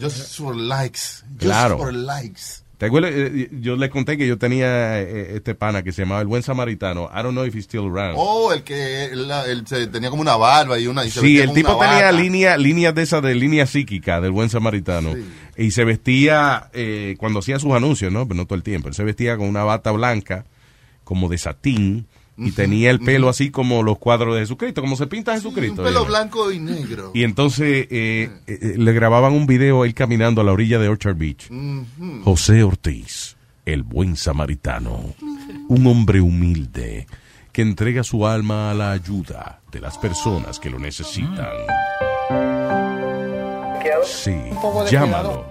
Just for likes. Just Claro. for likes. ¿Te acuerdas? Eh, Yo les conté que yo tenía eh, este pana que se llamaba El Buen Samaritano. I don't know if he's still around. Oh, el que él, él se- tenía como una barba y una. Y se Sí, el tipo tenía bata. línea, líneas de esas de línea psíquica del buen samaritano. Y se vestía, eh, cuando hacía sus anuncios, ¿no? Pero no todo el tiempo. Él se vestía con una bata blanca, como de satín, y tenía el pelo así como los cuadros de Jesucristo, como se pinta Un Jesucristo. pelo ¿eh? blanco y negro. Y entonces eh, eh, le grababan un video él caminando a la orilla de Orchard Beach. José Ortiz, el buen samaritano, un hombre humilde que entrega su alma a la ayuda de las personas que lo necesitan. Sí, llámalo.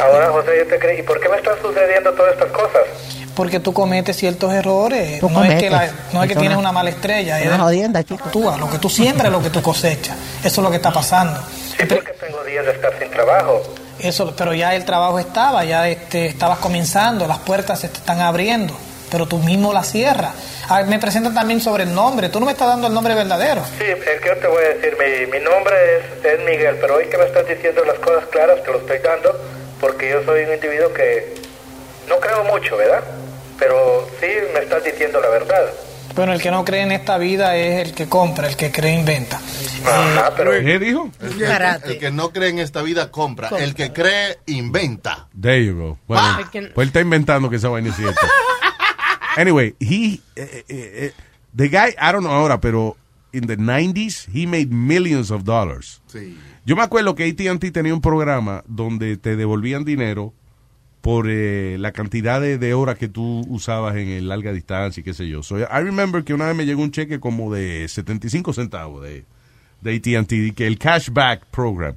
Ahora, José, yo te creí. ¿Y por qué me están sucediendo todas estas cosas? Porque tú cometes ciertos errores. Tú no es que, la- no es que tienes una mala estrella. Una jodienda, chico. Tú, lo que tú siembras es lo que tú cosechas. Eso es lo que está pasando. Sí, porque tengo días de estar sin trabajo. Eso, pero ya el trabajo estaba, ya este, estabas comenzando, las puertas se te están abriendo, pero tú mismo las cierras. Ah, me presentan también sobre el nombre. Tú no me estás dando el nombre verdadero. Sí, es que yo te voy a decir, mi, mi nombre es, es Miguel, pero hoy que me estás diciendo las cosas claras, te lo estoy dando, porque yo soy un individuo que no creo mucho, ¿verdad? Pero sí me estás diciendo la verdad. Bueno, el que no cree en esta vida es el que compra, el que cree inventa. Ajá, pero ¿Qué dijo? El que, el que no cree en esta vida compra. El que cree inventa. There you go. Bueno, Ah. pues él está inventando que esa vaina es cierta. Anyway, he, eh, eh, eh, the guy, I don't know ahora, pero in the 90s, he made millions of dollars. Sí. Yo me acuerdo que AT&T tenía un programa donde te devolvían dinero por eh, la cantidad de, de horas que tú usabas en el larga distancia y qué sé yo. So, I remember que una vez me llegó un cheque como de 75 centavos de, de AT&T, que el cashback program.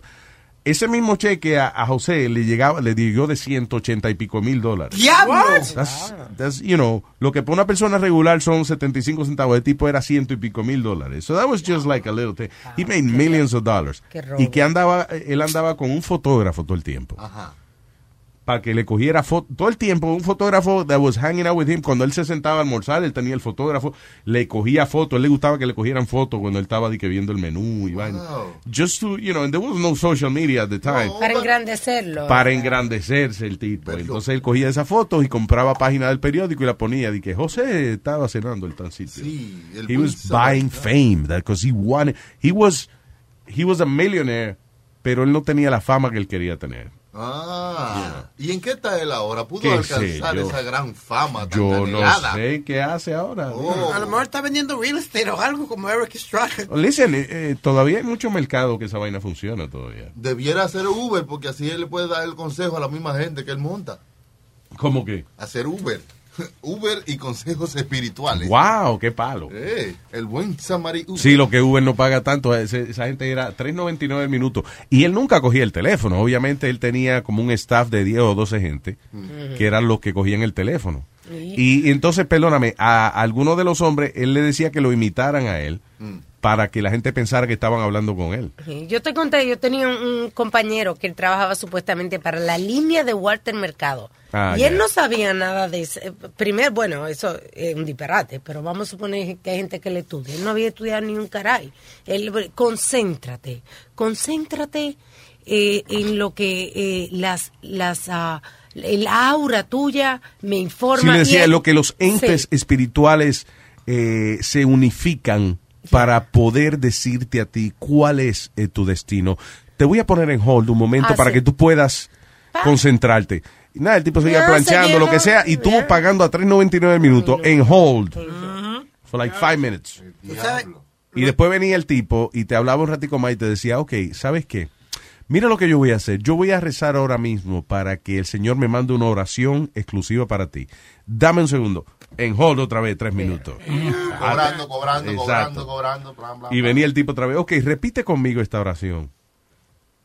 Ese mismo cheque a, a José le llegaba, le llegó de 180 y pico mil dólares. ¡Diablo! That's, that's, you know, lo que para una persona regular son 75 centavos, el tipo era ciento y pico mil dólares. So that was just like a little thing. He made millions of dollars. Y que andaba, él andaba con un fotógrafo todo el tiempo. Ajá. Para que le cogiera foto, todo el tiempo, un fotógrafo that was hanging out with him, cuando él se sentaba a almorzar, él tenía el fotógrafo, le cogía fotos, él le gustaba que le cogieran fotos cuando él estaba de que viendo el menú y vaina. Just to, you know, and there was no social media at the time Para engrandecerlo. para engrandecerse el tipo. Entonces él cogía esas fotos y compraba páginas del periódico y la ponía de que José estaba cenando el tan sitio. el he was buying fame that because he wanted he was he was a millionaire, pero él no tenía la fama que él quería tener. Ah. ¿Y en qué está él ahora? ¿Pudo ¿Qué alcanzar yo? esa gran fama tan Yo no sé qué hace ahora. Oh. A lo mejor está vendiendo real estate o algo como Eric Estrada. Listen, eh, eh, todavía hay mucho mercado que esa vaina funciona todavía. Debiera hacer Uber porque así él le puede dar el consejo a la misma gente que él monta. ¿Cómo que? Hacer Uber. Uber y consejos espirituales. Wow, qué palo. Eh, el buen Samari Uber. Sí, lo que Uber no paga tanto, esa gente era 3.99 el minuto. Y él nunca cogía el teléfono. Obviamente él tenía como un staff de 10 o 12 gente que eran los que cogían el teléfono. Y, y entonces, perdóname, a, algunos de los hombres, él le decía que lo imitaran a él para que la gente pensara que estaban hablando con él. Yo te conté, yo tenía un, un compañero que él trabajaba supuestamente para la línea de Walter Mercado. Ah, y él no sabía nada de eso. Primero, bueno, eso es un disparate, pero vamos a suponer que hay gente que le estudia. Él no había estudiado ni un caray. Él, concéntrate, concéntrate eh, en lo que eh, las, las, ah, el aura tuya me informa. Sí, le decía lo que los entes Sí. espirituales eh, se unifican para poder decirte a ti cuál es eh, tu destino. Te voy a poner en hold un momento Ah, para sí. que tú puedas concentrarte. Y nada, el tipo seguía No, planchando, lo que sea, y tú pagando a 3.99 el minuto en hold. For like five minutes. Y después venía el tipo y te hablaba un ratico más y te decía, ok, ¿sabes qué? Mira lo que yo voy a hacer. Yo voy a rezar ahora mismo para que el Señor me mande una oración exclusiva para ti. Dame un segundo. En hold otra vez, tres minutos. Cobrando, cobrando, Exacto. cobrando, cobrando, bla, bla, Y venía el tipo otra vez. Ok, repite conmigo esta oración.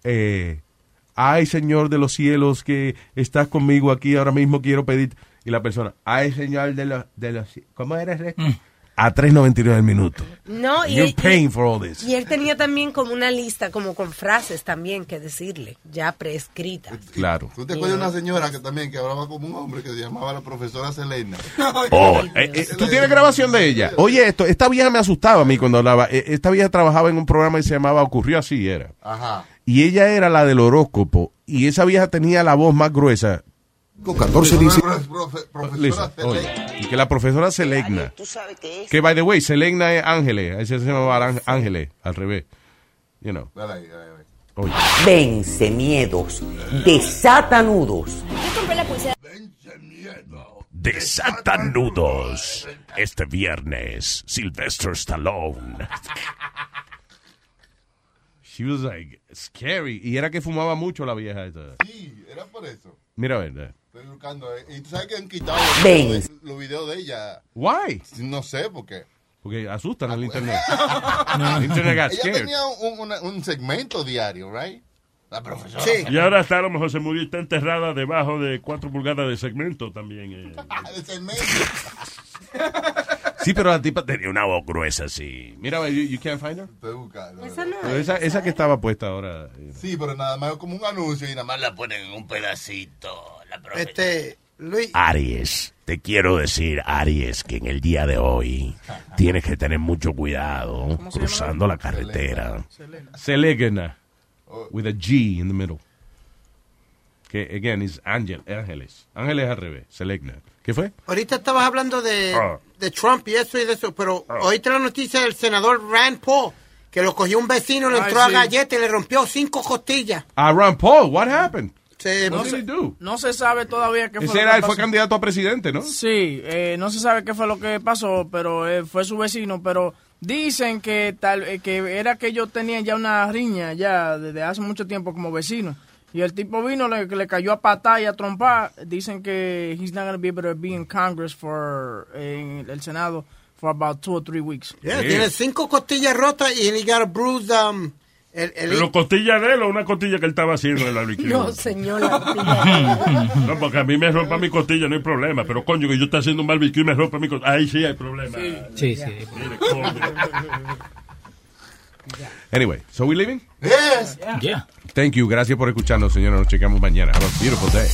Eh, ay, Señor de los cielos, que estás conmigo aquí ahora mismo, quiero pedir. Y la persona, ay, Señor de los... De los ¿Cómo eres? Rex? A 3.99 el minuto. No, y, You're y- paying for all this. y él tenía también como una lista, como con frases también que decirle, ya prescritas. Claro. ¿Tú te acuerdas de una señora que también que hablaba como un hombre que se llamaba la profesora Selena? Oh, eh, eh, ¿Tú tienes grabación de ella? Oye, esto, esta vieja me asustaba a mí cuando hablaba. Eh, Esta vieja trabajaba en un programa que se llamaba Ocurrió Así, era. Ajá. Y ella era la del horóscopo. Y esa vieja tenía la voz más gruesa. 14 dice. Oye, y que la profesora Selegna. Que, by the way, Selegna es Ángeles. Ese se llamaba Án- Ángeles, al revés. You know. Oye. Vence miedos, desata nudos. Desatanudos. Este viernes, Sylvester Stallone. She was like scary. Y era que fumaba mucho la vieja esta. Sí, era por eso. Mira, a ver. eh. Estoy buscando. eh, Y tú sabes que han quitado los, los videos de ella. Why? No sé por qué. Porque asustan al internet. El internet got Ella scared. tenía un, una- un segmento diario, right? La profesora. Y ahora está, a lo mejor se murió y está enterrada debajo de 4 pulgadas de segmento también. eh. El segmento. Sí, pero la tipa tenía una voz gruesa así. Mira, you, you can't find her. Estoy buscando. Esa no Pero esa, esa que estaba puesta ahora. eh. Sí, pero nada más como un anuncio y nada más la ponen en un pedacito. Este, Luis, Aries, te quiero decir, Aries, que en el día de hoy tienes que tener mucho cuidado cruzando la carretera. Selegna. With a G in the middle. Que, again, is Angel, Ángeles. Ángeles al revés. Selegna. ¿Qué fue? ahorita estabas hablando de, Ah. de Trump y eso y de eso, pero oíste la noticia del senador Rand Paul, que lo cogió un vecino, le Ay, entró a galleta y le rompió cinco costillas. Ah, Ron Paul. What happened? Se- No did se, no se sabe todavía qué fue Ese lo era, que él fue candidato a presidente, ¿no? Sí, eh, no se sabe qué fue lo que pasó, pero eh, fue su vecino, pero dicen que tal eh, que era que ellos tenían ya una riña ya desde hace mucho tiempo como vecinos. Y el tipo vino, le, le cayó a patar y a trompar. Dicen que he's not going to be able to be in Congress for, en el Senado for about two or three weeks. Yeah, Tiene cinco costillas rotas y he got a bruised, um, el, el- Pero costilla de él o una costilla que él estaba haciendo en la barbecue. No, señor. No, porque a mí me rompa mi costilla, no hay problema. Pero coño, que yo estoy haciendo un barbecue y me rompa mi costilla. Ahí sí hay problema. Sí, sí. Mire, coño. Anyway, so we leaving? Yes. Yeah. Thank you. Gracias por escucharnos, señora. Nos checamos mañana. Have a beautiful day.